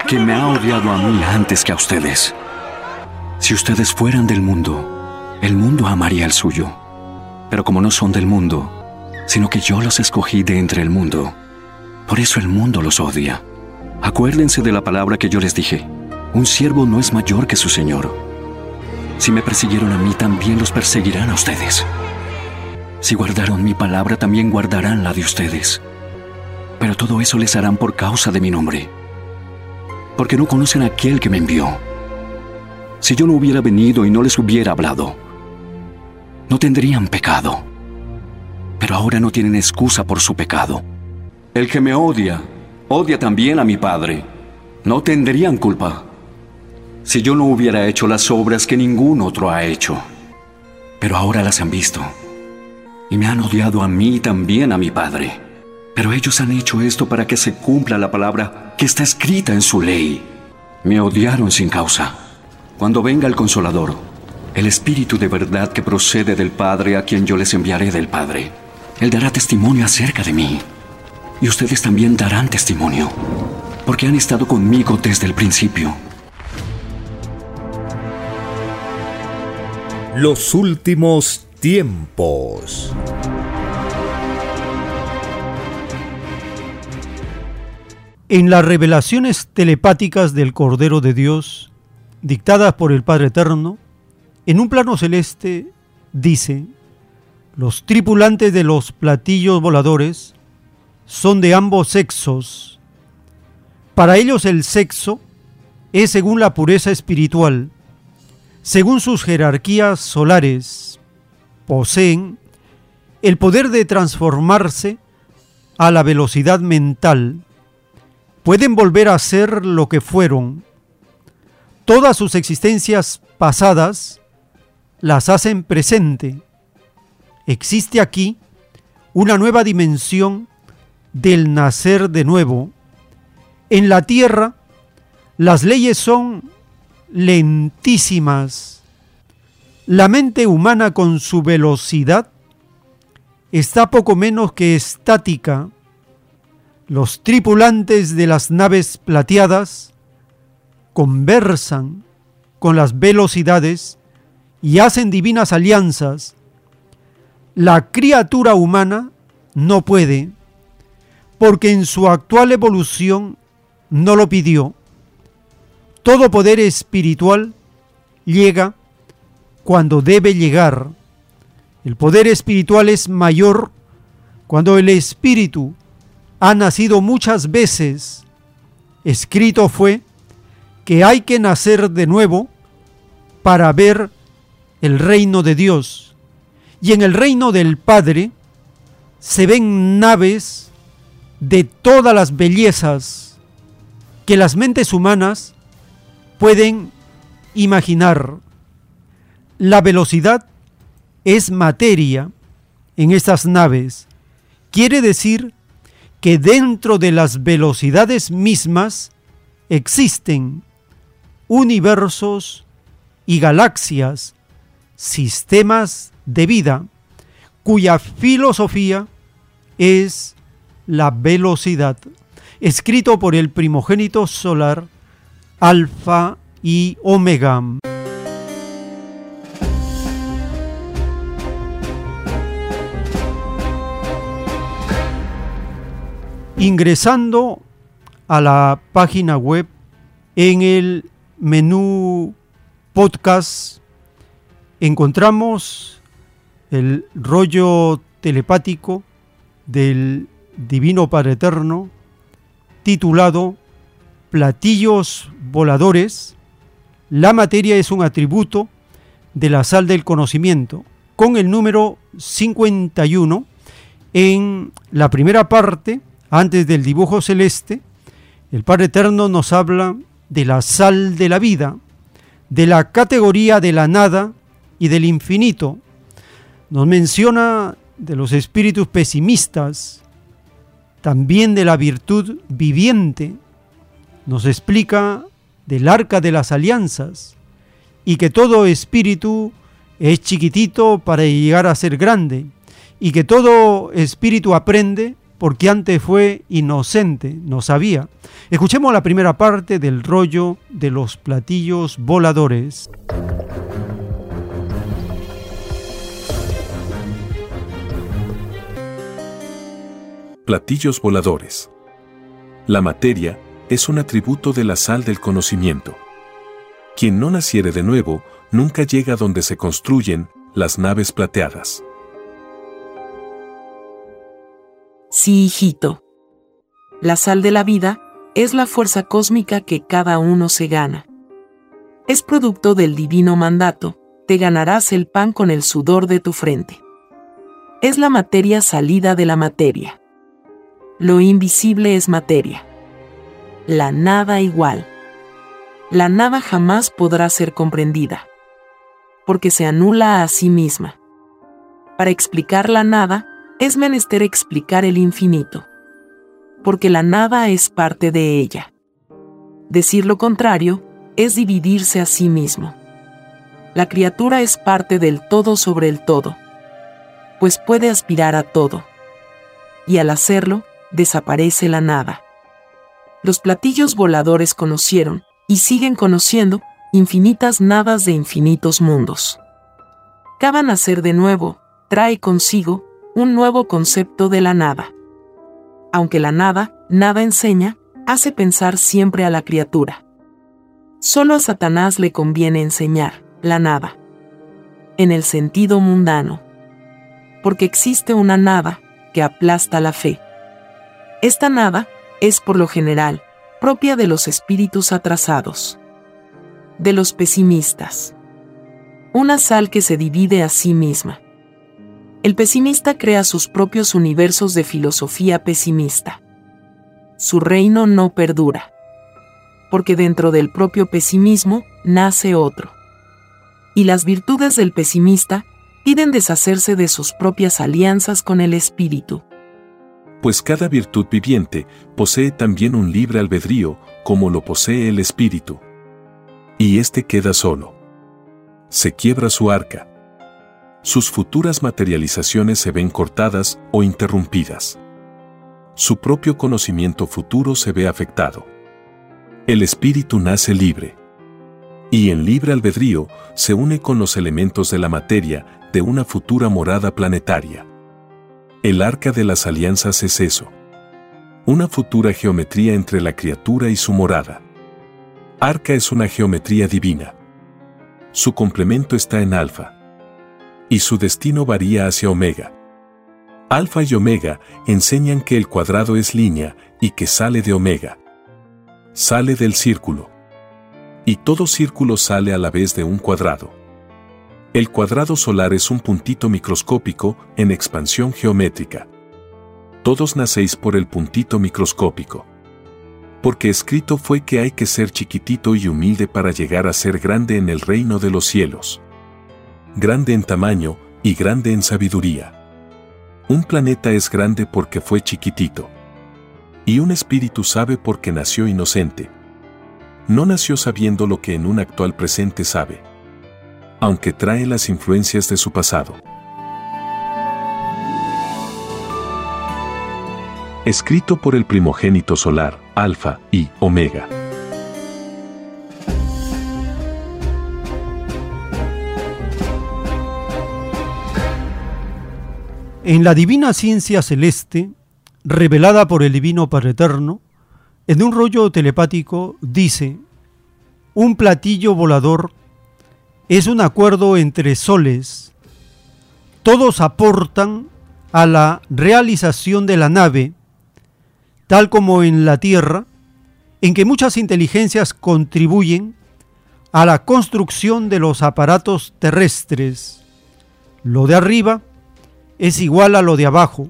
que me ha odiado a mí antes que a ustedes. Si ustedes fueran del mundo, el mundo amaría el suyo. Pero como no son del mundo, sino que yo los escogí de entre el mundo, por eso el mundo los odia. Acuérdense de la palabra que yo les dije. Un siervo no es mayor que su Señor. Si me persiguieron a mí, también los perseguirán a ustedes. Si guardaron mi palabra, también guardarán la de ustedes. Pero todo eso les harán por causa de mi nombre, porque no conocen a aquel que me envió. Si yo no hubiera venido y no les hubiera hablado, no tendrían pecado. Pero ahora no tienen excusa por su pecado. El que me odia, odia también a mi Padre. No tendrían culpa si yo no hubiera hecho las obras que ningún otro ha hecho. Pero ahora las han visto. Y me han odiado a mí y también a mi Padre. Pero ellos han hecho esto para que se cumpla la palabra que está escrita en su ley. Me odiaron sin causa. Cuando venga el consolador, el Espíritu de verdad que procede del Padre a quien yo les enviaré del Padre, Él dará testimonio acerca de mí. Y ustedes también darán testimonio, porque han estado conmigo desde el principio. Los últimos tiempos. En las revelaciones telepáticas del Cordero de Dios, dictadas por el Padre Eterno, en un plano celeste dice, los tripulantes de los platillos voladores son de ambos sexos. Para ellos el sexo es según la pureza espiritual según sus jerarquías solares, poseen el poder de transformarse a la velocidad mental, pueden volver a ser lo que fueron. Todas sus existencias pasadas las hacen presente. Existe aquí una nueva dimensión del nacer de nuevo. En la tierra, las leyes son lentísimas. La mente humana con su velocidad está poco menos que estática. Los tripulantes de las naves plateadas conversan con las velocidades y hacen divinas alianzas. La criatura humana no puede, porque en su actual evolución no lo pidió. Todo poder espiritual llega cuando debe llegar. El poder espiritual es mayor cuando el espíritu ha nacido muchas veces. Escrito fue que hay que nacer de nuevo para ver el reino de Dios. Y en el reino del Padre se ven naves de todas las bellezas que las mentes humanas pueden imaginar. La velocidad es materia en estas naves. Quiere decir que dentro de las velocidades mismas existen universos y galaxias, sistemas de vida, cuya filosofía es la velocidad, escrito por el primogénito solar alfa y omega. Ingresando a la página web en el menú podcast encontramos el rollo telepático del Divino Padre Eterno titulado platillos voladores, la materia es un atributo de la sal del conocimiento, con el número 51 en la primera parte, antes del dibujo celeste, el Padre Eterno nos habla de la sal de la vida, de la categoría de la nada y del infinito. Nos menciona de los espíritus pesimistas, también de la virtud viviente, nos explica del arca de las alianzas y que todo espíritu es chiquitito para llegar a ser grande y que todo espíritu aprende porque antes fue inocente, no sabía. Escuchemos la primera parte del rollo de los platillos voladores. Platillos voladores. La materia es un atributo de la sal del conocimiento. Quien no naciere de nuevo, nunca llega donde se construyen las naves plateadas. Sí, hijito. La sal de la vida es la fuerza cósmica que cada uno se gana. Es producto del divino mandato, te ganarás el pan con el sudor de tu frente. Es la materia salida de la materia. Lo invisible es materia. La nada igual. La nada jamás podrá ser comprendida, porque se anula a sí misma. Para explicar la nada, es menester explicar el infinito, porque la nada es parte de ella. Decir lo contrario es dividirse a sí mismo. La criatura es parte del todo sobre el todo, pues puede aspirar a todo. Y al hacerlo, desaparece la nada. Los platillos voladores conocieron, y siguen conociendo, infinitas nadas de infinitos mundos. Cada nacer de nuevo trae consigo un nuevo concepto de la nada. Aunque la nada, nada enseña, hace pensar siempre a la criatura. Solo a Satanás le conviene enseñar la nada. En el sentido mundano. Porque existe una nada que aplasta la fe. Esta nada es por lo general propia de los espíritus atrasados, de los pesimistas. Una sal que se divide a sí misma. El pesimista crea sus propios universos de filosofía pesimista. Su reino no perdura, porque dentro del propio pesimismo nace otro. Y las virtudes del pesimista piden deshacerse de sus propias alianzas con el espíritu pues cada virtud viviente posee también un libre albedrío, como lo posee el espíritu. Y éste queda solo. Se quiebra su arca. Sus futuras materializaciones se ven cortadas o interrumpidas. Su propio conocimiento futuro se ve afectado. El espíritu nace libre. Y en libre albedrío se une con los elementos de la materia de una futura morada planetaria. El arca de las alianzas es eso. Una futura geometría entre la criatura y su morada. Arca es una geometría divina. Su complemento está en alfa. Y su destino varía hacia omega. Alfa y omega enseñan que el cuadrado es línea y que sale de omega. Sale del círculo. Y todo círculo sale a la vez de un cuadrado. El cuadrado solar es un puntito microscópico en expansión geométrica. Todos nacéis por el puntito microscópico. Porque escrito fue que hay que ser chiquitito y humilde para llegar a ser grande en el reino de los cielos. Grande en tamaño y grande en sabiduría. Un planeta es grande porque fue chiquitito. Y un espíritu sabe porque nació inocente. No nació sabiendo lo que en un actual presente sabe aunque trae las influencias de su pasado. Escrito por el primogénito solar, Alfa y Omega. En la divina ciencia celeste, revelada por el Divino Padre Eterno, en un rollo telepático dice, un platillo volador es un acuerdo entre soles. Todos aportan a la realización de la nave, tal como en la Tierra, en que muchas inteligencias contribuyen a la construcción de los aparatos terrestres. Lo de arriba es igual a lo de abajo.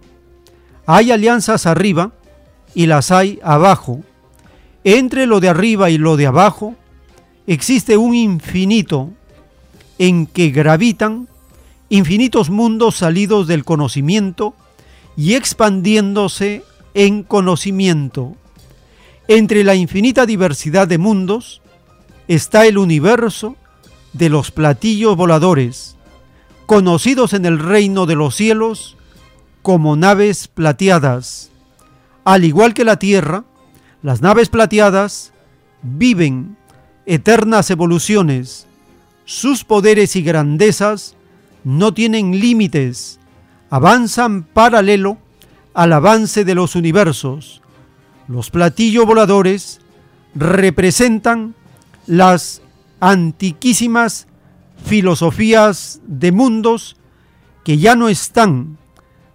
Hay alianzas arriba y las hay abajo. Entre lo de arriba y lo de abajo existe un infinito en que gravitan infinitos mundos salidos del conocimiento y expandiéndose en conocimiento. Entre la infinita diversidad de mundos está el universo de los platillos voladores, conocidos en el reino de los cielos como naves plateadas. Al igual que la Tierra, las naves plateadas viven eternas evoluciones. Sus poderes y grandezas no tienen límites, avanzan paralelo al avance de los universos. Los platillos voladores representan las antiquísimas filosofías de mundos que ya no están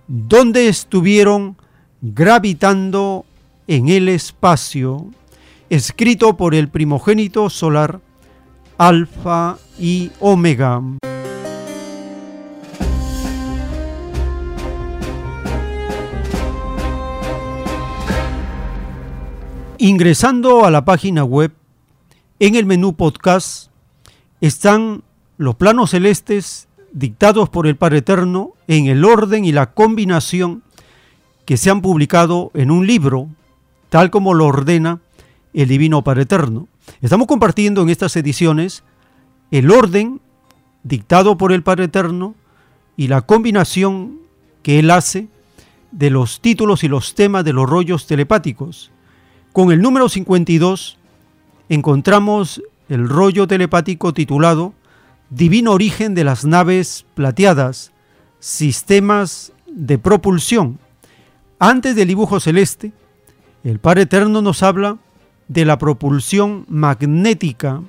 donde estuvieron gravitando en el espacio, escrito por el primogénito solar Alfa y Omega. Ingresando a la página web, en el menú podcast están los planos celestes dictados por el Padre Eterno en el orden y la combinación que se han publicado en un libro, tal como lo ordena el Divino Padre Eterno. Estamos compartiendo en estas ediciones el orden dictado por el Padre Eterno y la combinación que él hace de los títulos y los temas de los rollos telepáticos. Con el número 52 encontramos el rollo telepático titulado Divino origen de las naves plateadas, sistemas de propulsión. Antes del dibujo celeste, el Padre Eterno nos habla de la propulsión magnética,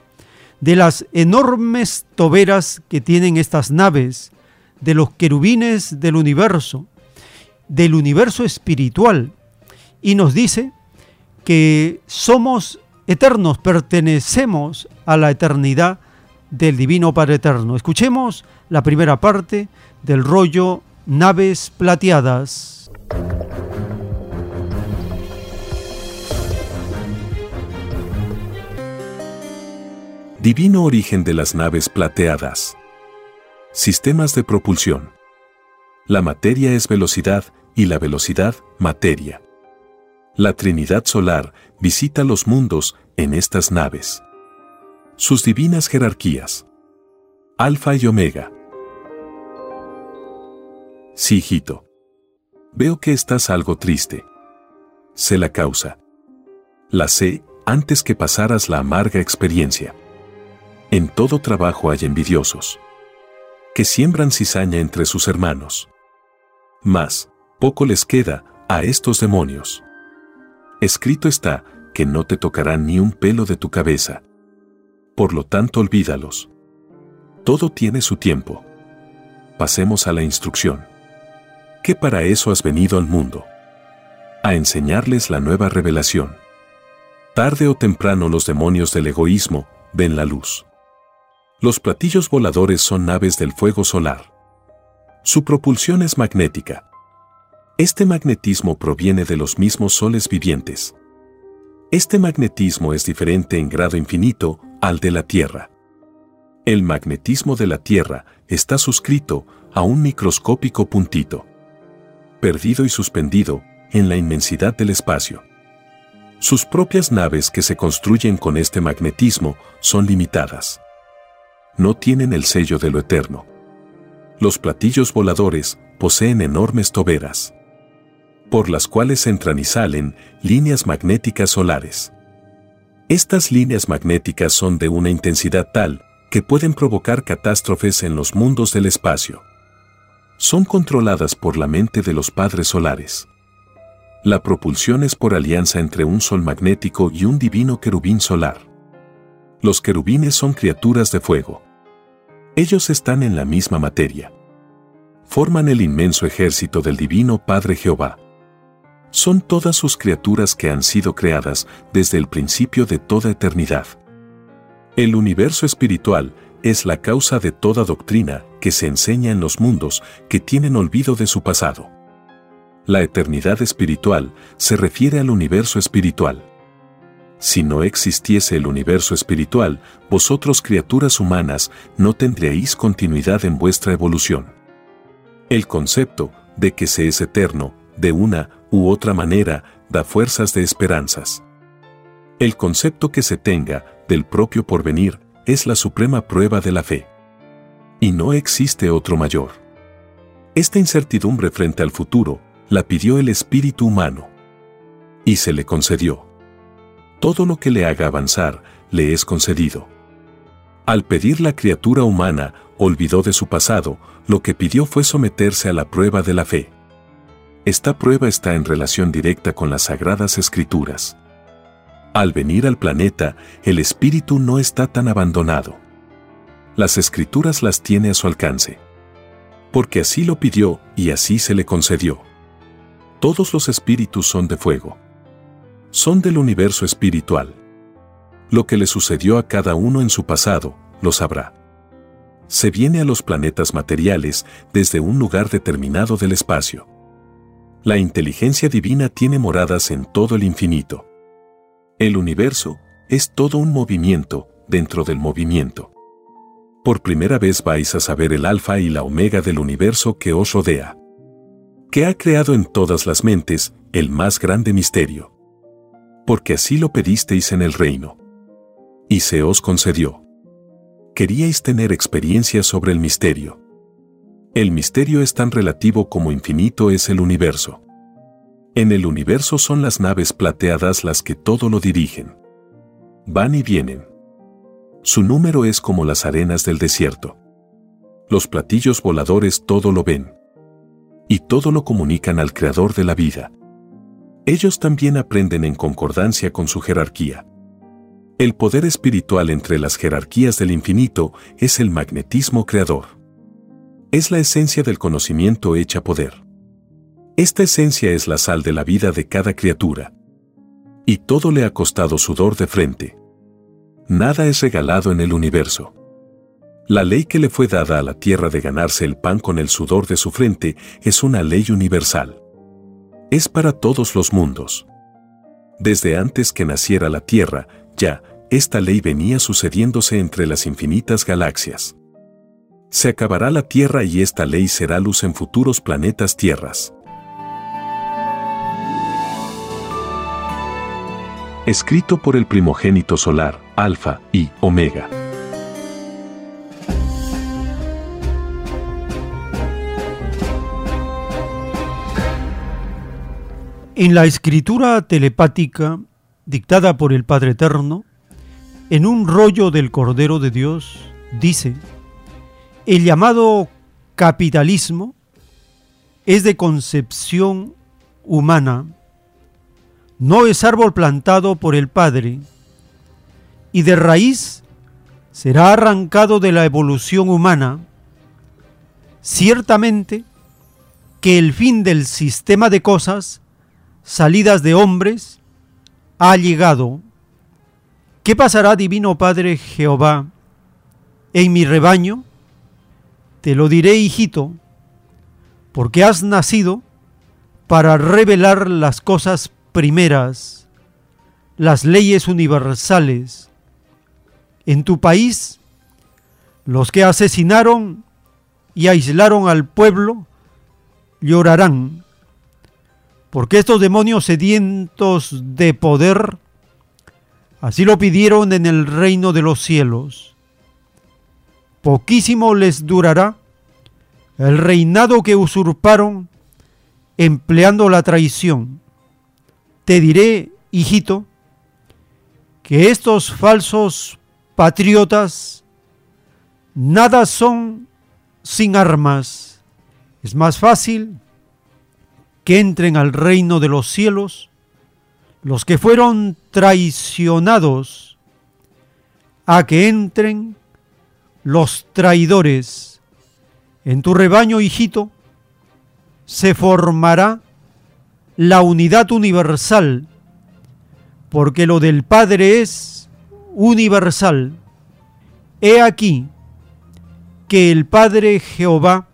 de las enormes toberas que tienen estas naves, de los querubines del universo, del universo espiritual, y nos dice que somos eternos, pertenecemos a la eternidad del Divino Padre Eterno. Escuchemos la primera parte del rollo Naves Plateadas. Divino origen de las naves plateadas. Sistemas de propulsión. La materia es velocidad y la velocidad, materia. La Trinidad Solar visita los mundos en estas naves. Sus divinas jerarquías. Alfa y Omega. Sí, hijito. Veo que estás algo triste. Sé la causa. La sé antes que pasaras la amarga experiencia. En todo trabajo hay envidiosos, que siembran cizaña entre sus hermanos. Mas, poco les queda a estos demonios. Escrito está que no te tocarán ni un pelo de tu cabeza. Por lo tanto, olvídalos. Todo tiene su tiempo. Pasemos a la instrucción. ¿Qué para eso has venido al mundo? A enseñarles la nueva revelación. Tarde o temprano los demonios del egoísmo ven la luz. Los platillos voladores son naves del fuego solar. Su propulsión es magnética. Este magnetismo proviene de los mismos soles vivientes. Este magnetismo es diferente en grado infinito al de la Tierra. El magnetismo de la Tierra está suscrito a un microscópico puntito, perdido y suspendido en la inmensidad del espacio. Sus propias naves que se construyen con este magnetismo son limitadas. No tienen el sello de lo eterno. Los platillos voladores poseen enormes toberas por las cuales entran y salen líneas magnéticas solares. Estas líneas magnéticas son de una intensidad tal que pueden provocar catástrofes en los mundos del espacio. Son controladas por la mente de los padres solares. La propulsión es por alianza entre un sol magnético y un divino querubín solar. Los querubines son criaturas de fuego. Ellos están en la misma materia. Forman el inmenso ejército del divino Padre Jehová son todas sus criaturas que han sido creadas desde el principio de toda eternidad. El universo espiritual es la causa de toda doctrina que se enseña en los mundos que tienen olvido de su pasado. La eternidad espiritual se refiere al universo espiritual. Si no existiese el universo espiritual, vosotros criaturas humanas no tendríais continuidad en vuestra evolución. El concepto de que se es eterno, de una u otra manera, da fuerzas de esperanzas. El concepto que se tenga del propio porvenir es la suprema prueba de la fe. Y no existe otro mayor. Esta incertidumbre frente al futuro la pidió el espíritu humano. Y se le concedió. Todo lo que le haga avanzar, le es concedido. Al pedir la criatura humana, olvidó de su pasado, lo que pidió fue someterse a la prueba de la fe. Esta prueba está en relación directa con las sagradas escrituras. Al venir al planeta, el espíritu no está tan abandonado. Las escrituras las tiene a su alcance. Porque así lo pidió y así se le concedió. Todos los espíritus son de fuego. Son del universo espiritual. Lo que le sucedió a cada uno en su pasado, lo sabrá. Se viene a los planetas materiales desde un lugar determinado del espacio. La inteligencia divina tiene moradas en todo el infinito. El universo es todo un movimiento dentro del movimiento. Por primera vez vais a saber el alfa y la omega del universo que os rodea. Que ha creado en todas las mentes el más grande misterio. Porque así lo pedisteis en el reino. Y se os concedió. Queríais tener experiencia sobre el misterio. El misterio es tan relativo como infinito es el universo. En el universo son las naves plateadas las que todo lo dirigen. Van y vienen. Su número es como las arenas del desierto. Los platillos voladores todo lo ven. Y todo lo comunican al Creador de la vida. Ellos también aprenden en concordancia con su jerarquía. El poder espiritual entre las jerarquías del infinito es el magnetismo creador. Es la esencia del conocimiento hecha poder. Esta esencia es la sal de la vida de cada criatura. Y todo le ha costado sudor de frente. Nada es regalado en el universo. La ley que le fue dada a la tierra de ganarse el pan con el sudor de su frente es una ley universal. Es para todos los mundos. Desde antes que naciera la tierra, ya, esta ley venía sucediéndose entre las infinitas galaxias. Se acabará la tierra y esta ley será luz en futuros planetas tierras. escrito por el primogénito solar, Alfa y Omega. En la escritura telepática dictada por el Padre Eterno, en un rollo del Cordero de Dios, dice, el llamado capitalismo es de concepción humana. No es árbol plantado por el Padre, y de raíz será arrancado de la evolución humana, ciertamente que el fin del sistema de cosas, salidas de hombres, ha llegado. ¿Qué pasará, Divino Padre Jehová, en mi rebaño? Te lo diré, hijito, porque has nacido para revelar las cosas primeras, las leyes universales. En tu país, los que asesinaron y aislaron al pueblo llorarán, porque estos demonios sedientos de poder así lo pidieron en el reino de los cielos. Poquísimo les durará el reinado que usurparon empleando la traición te diré, hijito, que estos falsos patriotas nada son sin armas. Es más fácil que entren al reino de los cielos los que fueron traicionados a que entren los traidores. En tu rebaño, hijito, se formará la unidad universal, porque lo del Padre es universal. He aquí que el Padre Jehová,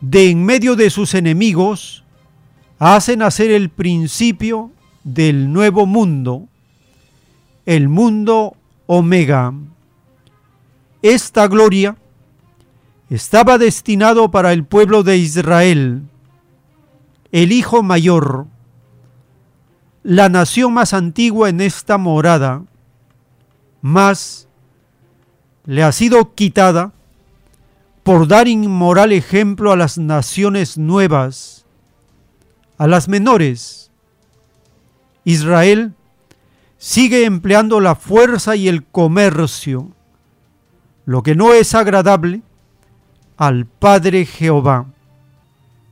de en medio de sus enemigos, hace nacer el principio del nuevo mundo, el mundo Omega. Esta gloria estaba destinado para el pueblo de Israel, el hijo mayor, la nación más antigua en esta morada, más le ha sido quitada por dar inmoral ejemplo a las naciones nuevas, a las menores, Israel sigue empleando la fuerza y el comercio, lo que no es agradable al Padre Jehová.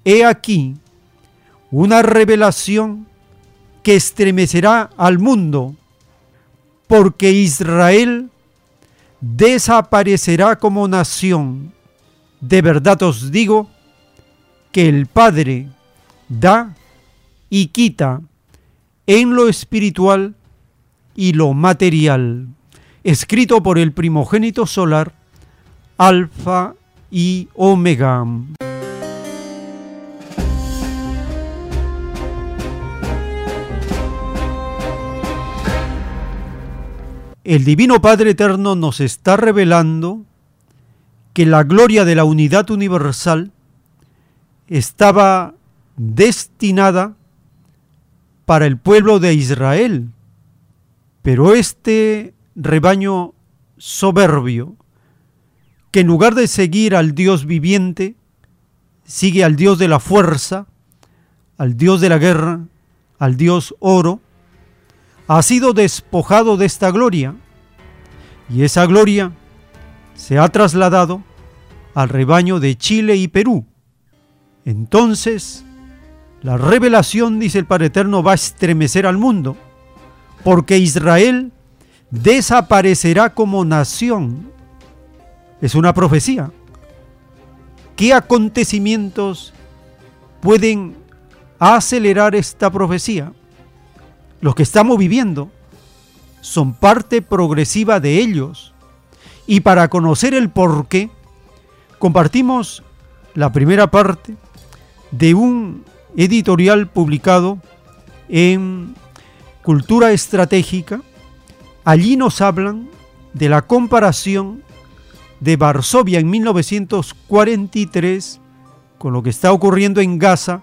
He aquí una revelación que estremecerá al mundo, porque Israel desaparecerá como nación. De verdad os digo que el Padre da y quita en lo espiritual y lo material, escrito por el primogénito solar, Alfa y Omega. El Divino Padre Eterno nos está revelando que la gloria de la unidad universal estaba destinada para el pueblo de Israel, pero este rebaño soberbio, que en lugar de seguir al Dios viviente, sigue al Dios de la fuerza, al Dios de la guerra, al Dios oro, ha sido despojado de esta gloria, y esa gloria se ha trasladado al rebaño de Chile y Perú. Entonces, la revelación, dice el Padre Eterno, va a estremecer al mundo, porque Israel desaparecerá como nación. Es una profecía. ¿Qué acontecimientos pueden acelerar esta profecía? Los que estamos viviendo son parte progresiva de ellos. Y para conocer el por qué, compartimos la primera parte de un editorial publicado en Cultura Estratégica. Allí nos hablan de la comparación de Varsovia en 1943 con lo que está ocurriendo en Gaza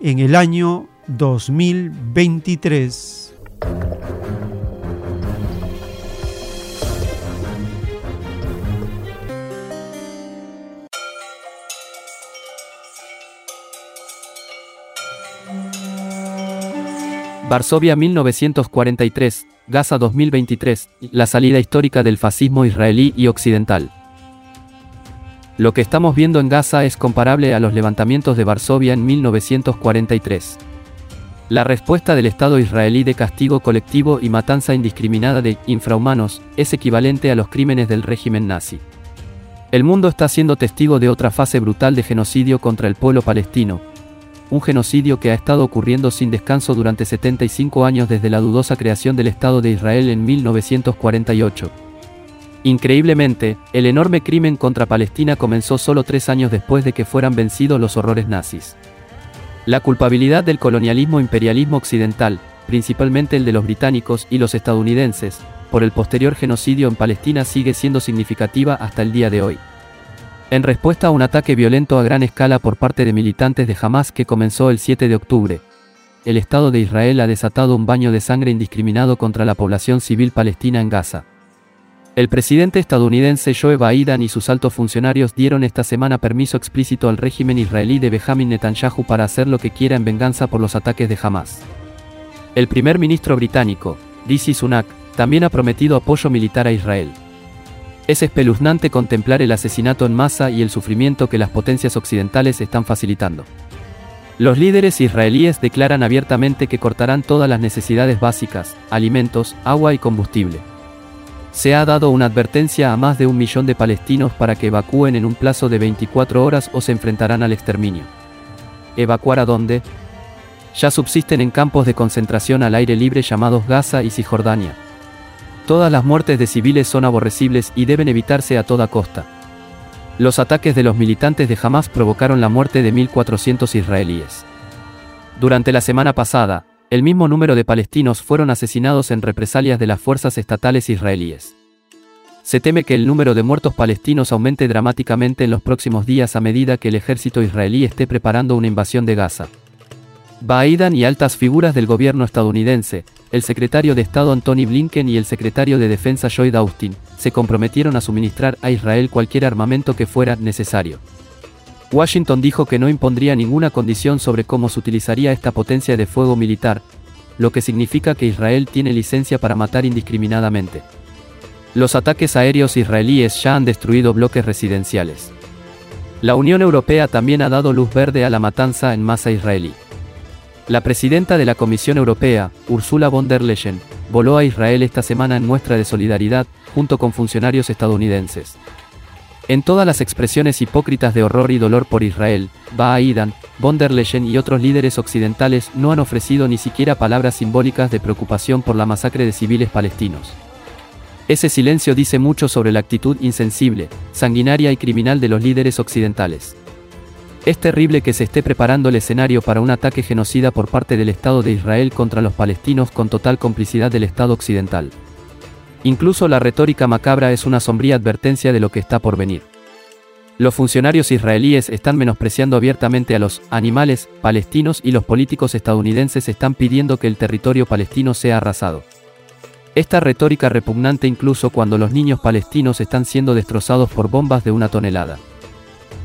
en el año 2023. Varsovia 1943, Gaza 2023, la salida histórica del fascismo israelí y occidental. Lo que estamos viendo en Gaza es comparable a los levantamientos de Varsovia en 1943. La respuesta del Estado israelí de castigo colectivo y matanza indiscriminada de infrahumanos es equivalente a los crímenes del régimen nazi. El mundo está siendo testigo de otra fase brutal de genocidio contra el pueblo palestino, un genocidio que ha estado ocurriendo sin descanso durante 75 años desde la dudosa creación del Estado de Israel en 1948. Increíblemente, el enorme crimen contra Palestina comenzó solo tres años después de que fueran vencidos los horrores nazis. La culpabilidad del colonialismo imperialismo occidental, principalmente el de los británicos y los estadounidenses, por el posterior genocidio en Palestina sigue siendo significativa hasta el día de hoy en respuesta a un ataque violento a gran escala por parte de militantes de Hamas que comenzó el 7 de octubre. El Estado de Israel ha desatado un baño de sangre indiscriminado contra la población civil palestina en Gaza. El presidente estadounidense Joe Biden y sus altos funcionarios dieron esta semana permiso explícito al régimen israelí de Benjamin Netanyahu para hacer lo que quiera en venganza por los ataques de Hamas. El primer ministro británico, Rishi Sunak, también ha prometido apoyo militar a Israel. Es espeluznante contemplar el asesinato en masa y el sufrimiento que las potencias occidentales están facilitando. Los líderes israelíes declaran abiertamente que cortarán todas las necesidades básicas, alimentos, agua y combustible. Se ha dado una advertencia a más de un millón de palestinos para que evacúen en un plazo de 24 horas o se enfrentarán al exterminio. ¿Evacuar a dónde? Ya subsisten en campos de concentración al aire libre llamados Gaza y Cisjordania. Todas las muertes de civiles son aborrecibles y deben evitarse a toda costa. Los ataques de los militantes de Hamas provocaron la muerte de 1.400 israelíes. Durante la semana pasada, el mismo número de palestinos fueron asesinados en represalias de las fuerzas estatales israelíes. Se teme que el número de muertos palestinos aumente dramáticamente en los próximos días a medida que el ejército israelí esté preparando una invasión de Gaza. Biden y altas figuras del gobierno estadounidense, el secretario de Estado Anthony Blinken y el secretario de Defensa Lloyd Austin, se comprometieron a suministrar a Israel cualquier armamento que fuera necesario. Washington dijo que no impondría ninguna condición sobre cómo se utilizaría esta potencia de fuego militar, lo que significa que Israel tiene licencia para matar indiscriminadamente. Los ataques aéreos israelíes ya han destruido bloques residenciales. La Unión Europea también ha dado luz verde a la matanza en masa israelí. La presidenta de la Comisión Europea, Ursula von der Leyen, voló a Israel esta semana en muestra de solidaridad, junto con funcionarios estadounidenses. En todas las expresiones hipócritas de horror y dolor por Israel, Baidan, von der Leyen y otros líderes occidentales no han ofrecido ni siquiera palabras simbólicas de preocupación por la masacre de civiles palestinos. Ese silencio dice mucho sobre la actitud insensible, sanguinaria y criminal de los líderes occidentales. Es terrible que se esté preparando el escenario para un ataque genocida por parte del Estado de Israel contra los palestinos con total complicidad del Estado occidental. Incluso la retórica macabra es una sombría advertencia de lo que está por venir. Los funcionarios israelíes están menospreciando abiertamente a los animales palestinos y los políticos estadounidenses están pidiendo que el territorio palestino sea arrasado. Esta retórica repugnante incluso cuando los niños palestinos están siendo destrozados por bombas de una tonelada.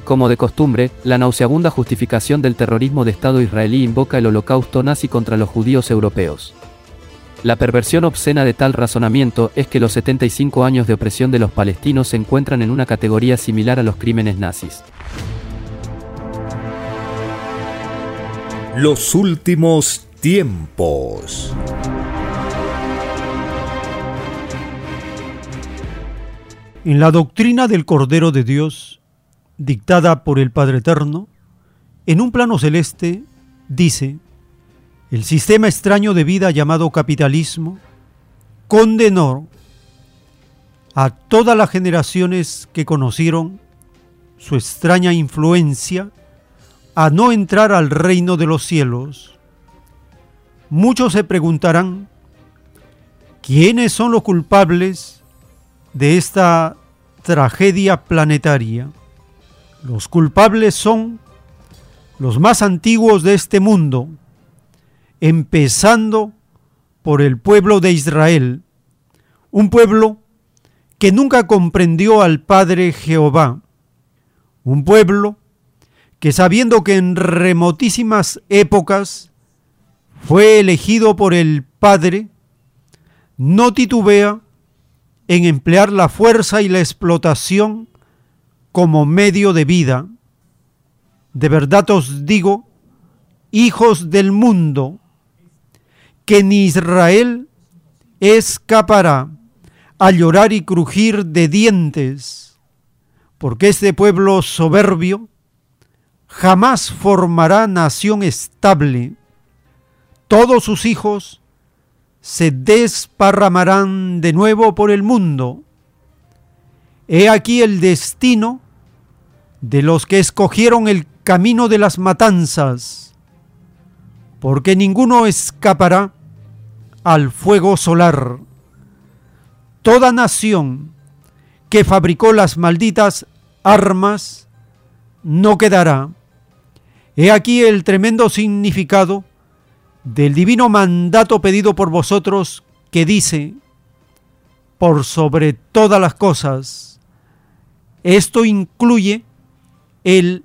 Como de costumbre, la nauseabunda justificación del terrorismo de Estado israelí invoca el holocausto nazi contra los judíos europeos. La perversión obscena de tal razonamiento es que los 75 años de opresión de los palestinos se encuentran en una categoría similar a los crímenes nazis. Los últimos tiempos. En la doctrina del Cordero de Dios, dictada por el Padre Eterno, en un plano celeste, dice, el sistema extraño de vida llamado capitalismo condenó a todas las generaciones que conocieron su extraña influencia a no entrar al reino de los cielos. Muchos se preguntarán, ¿quiénes son los culpables de esta tragedia planetaria? Los culpables son los más antiguos de este mundo, empezando por el pueblo de Israel, un pueblo que nunca comprendió al Padre Jehová, un pueblo que sabiendo que en remotísimas épocas fue elegido por el Padre, no titubea en emplear la fuerza y la explotación como medio de vida. De verdad os digo, hijos del mundo, que ni Israel escapará a llorar y crujir de dientes, porque este pueblo soberbio jamás formará nación estable. Todos sus hijos se desparramarán de nuevo por el mundo. He aquí el destino de los que escogieron el camino de las matanzas, porque ninguno escapará al fuego solar. Toda nación que fabricó las malditas armas no quedará. He aquí el tremendo significado del divino mandato pedido por vosotros que dice, por sobre todas las cosas. Esto incluye el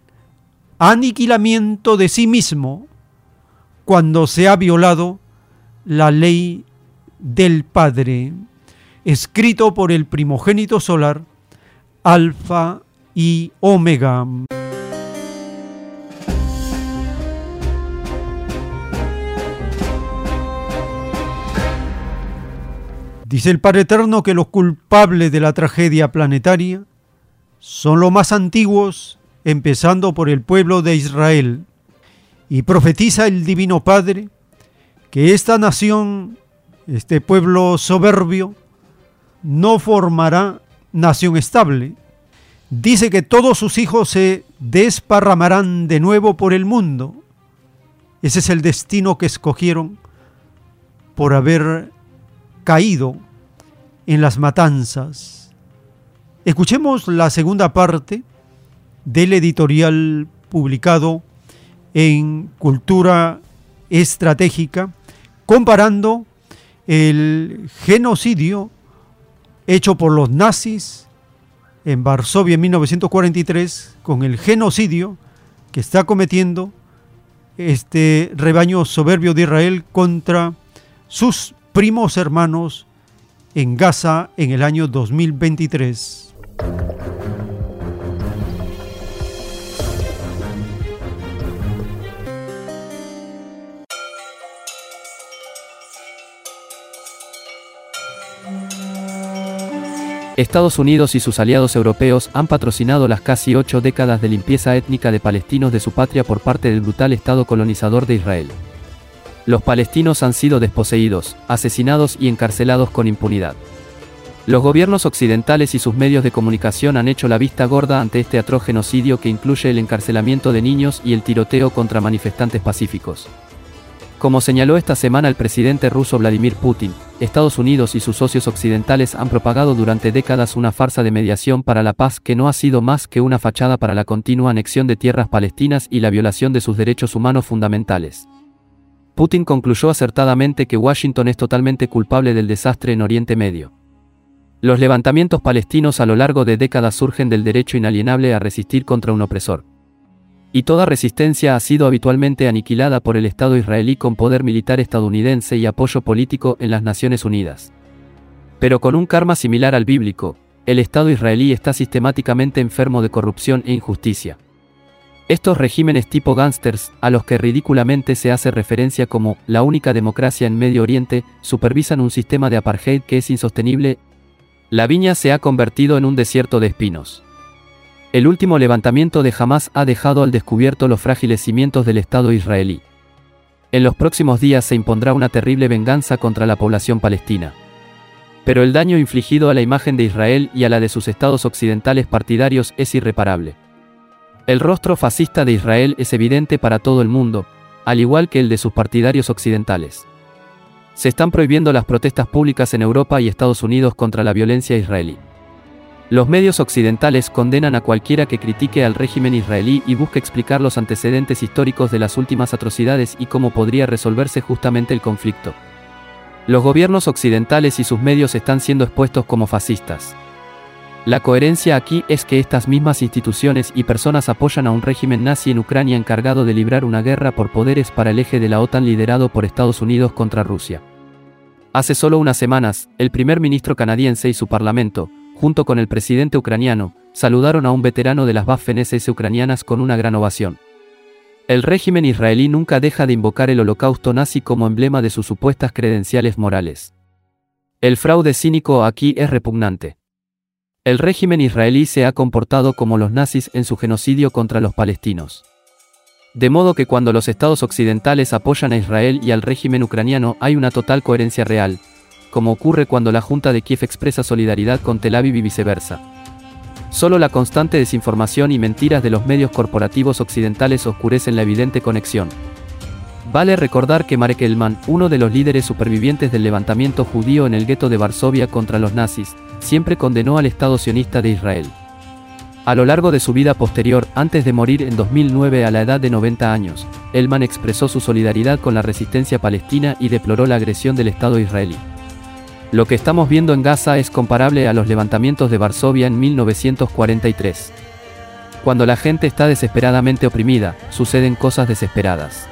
aniquilamiento de sí mismo cuando se ha violado la ley del Padre, escrito por el primogénito solar, Alfa y Omega. Dice el Padre Eterno que los culpables de la tragedia planetaria son los más antiguos, empezando por el pueblo de Israel, y profetiza el Divino Padre que esta nación, este pueblo soberbio, no formará nación estable. Dice que todos sus hijos se desparramarán de nuevo por el mundo. Ese es el destino que escogieron por haber caído en las matanzas. Escuchemos la segunda parte del editorial publicado en Cultura Estratégica, comparando el genocidio hecho por los nazis en Varsovia en 1943 con el genocidio que está cometiendo este rebaño soberbio de Israel contra sus primos hermanos en Gaza en el año 2023. Estados Unidos y sus aliados europeos han patrocinado las casi ocho décadas de limpieza étnica de palestinos de su patria por parte del brutal Estado colonizador de Israel. Los palestinos han sido desposeídos, asesinados y encarcelados con impunidad. Los gobiernos occidentales y sus medios de comunicación han hecho la vista gorda ante este atroz genocidio que incluye el encarcelamiento de niños y el tiroteo contra manifestantes pacíficos. Como señaló esta semana el presidente ruso Vladimir Putin, Estados Unidos y sus socios occidentales han propagado durante décadas una farsa de mediación para la paz que no ha sido más que una fachada para la continua anexión de tierras palestinas y la violación de sus derechos humanos fundamentales. Putin concluyó acertadamente que Washington es totalmente culpable del desastre en Oriente Medio. Los levantamientos palestinos a lo largo de décadas surgen del derecho inalienable a resistir contra un opresor y toda resistencia ha sido habitualmente aniquilada por el Estado israelí con poder militar estadounidense y apoyo político en las Naciones Unidas. Pero con un karma similar al bíblico, el Estado israelí está sistemáticamente enfermo de corrupción e injusticia. Estos regímenes tipo gángsters, a los que ridículamente se hace referencia como la única democracia en Medio Oriente, supervisan un sistema de apartheid que es insostenible. La viña se ha convertido en un desierto de espinos. El último levantamiento de Hamas ha dejado al descubierto los frágiles cimientos del Estado israelí. En los próximos días se impondrá una terrible venganza contra la población palestina. Pero el daño infligido a la imagen de Israel y a la de sus estados occidentales partidarios es irreparable. El rostro fascista de Israel es evidente para todo el mundo, al igual que el de sus partidarios occidentales. Se están prohibiendo las protestas públicas en Europa y Estados Unidos contra la violencia israelí. Los medios occidentales condenan a cualquiera que critique al régimen israelí y busque explicar los antecedentes históricos de las últimas atrocidades y cómo podría resolverse justamente el conflicto. Los gobiernos occidentales y sus medios están siendo expuestos como fascistas. La coherencia aquí es que estas mismas instituciones y personas apoyan a un régimen nazi en Ucrania encargado de librar una guerra por poderes para el eje de la OTAN liderado por Estados Unidos contra Rusia. Hace solo unas semanas, el primer ministro canadiense y su parlamento, junto con el presidente ucraniano, saludaron a un veterano de las Waffen-SS ucranianas con una gran ovación. El régimen israelí nunca deja de invocar el holocausto nazi como emblema de sus supuestas credenciales morales. El fraude cínico aquí es repugnante. El régimen israelí se ha comportado como los nazis en su genocidio contra los palestinos. De modo que cuando los estados occidentales apoyan a Israel y al régimen ucraniano hay una total coherencia real, como ocurre cuando la Junta de Kiev expresa solidaridad con Tel Aviv y viceversa. Solo la constante desinformación y mentiras de los medios corporativos occidentales oscurecen la evidente conexión. Vale recordar que Marek Elman, uno de los líderes supervivientes del levantamiento judío en el gueto de Varsovia contra los nazis, siempre condenó al Estado sionista de Israel. A lo largo de su vida posterior, antes de morir en 2009 a la edad de 90 años, Elman expresó su solidaridad con la resistencia palestina y deploró la agresión del Estado israelí. Lo que estamos viendo en Gaza es comparable a los levantamientos de Varsovia en 1943. Cuando la gente está desesperadamente oprimida, suceden cosas desesperadas.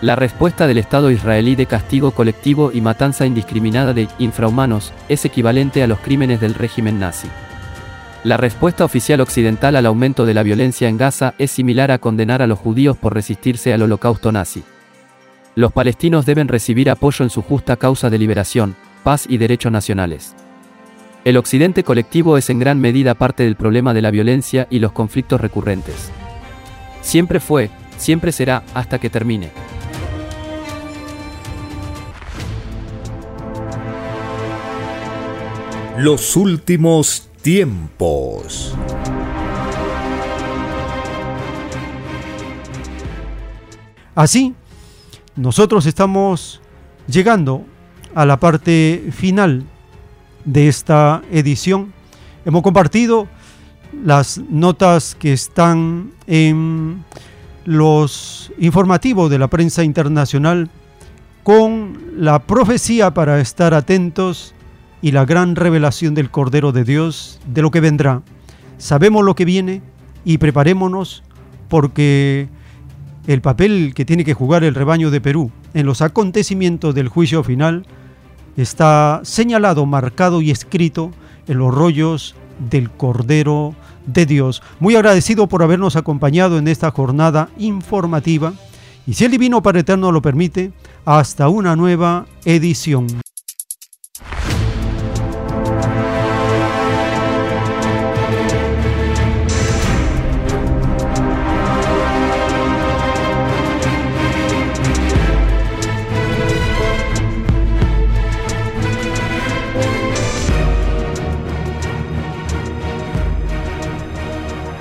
La respuesta del Estado israelí de castigo colectivo y matanza indiscriminada de infrahumanos es equivalente a los crímenes del régimen nazi. La respuesta oficial occidental al aumento de la violencia en Gaza es similar a condenar a los judíos por resistirse al holocausto nazi. Los palestinos deben recibir apoyo en su justa causa de liberación, paz y derechos nacionales. El occidente colectivo es en gran medida parte del problema de la violencia y los conflictos recurrentes. Siempre fue, siempre será, hasta que termine. Los últimos tiempos. Así, nosotros estamos llegando a la parte final de esta edición. Hemos compartido las notas que están en los informativos de la prensa internacional con la profecía para estar atentos y la gran revelación del Cordero de Dios de lo que vendrá. Sabemos lo que viene y preparémonos porque el papel que tiene que jugar el rebaño de Perú en los acontecimientos del juicio final está señalado, marcado y escrito en los rollos del Cordero de Dios. Muy agradecido por habernos acompañado en esta jornada informativa y si el Divino Padre Eterno lo permite, hasta una nueva edición.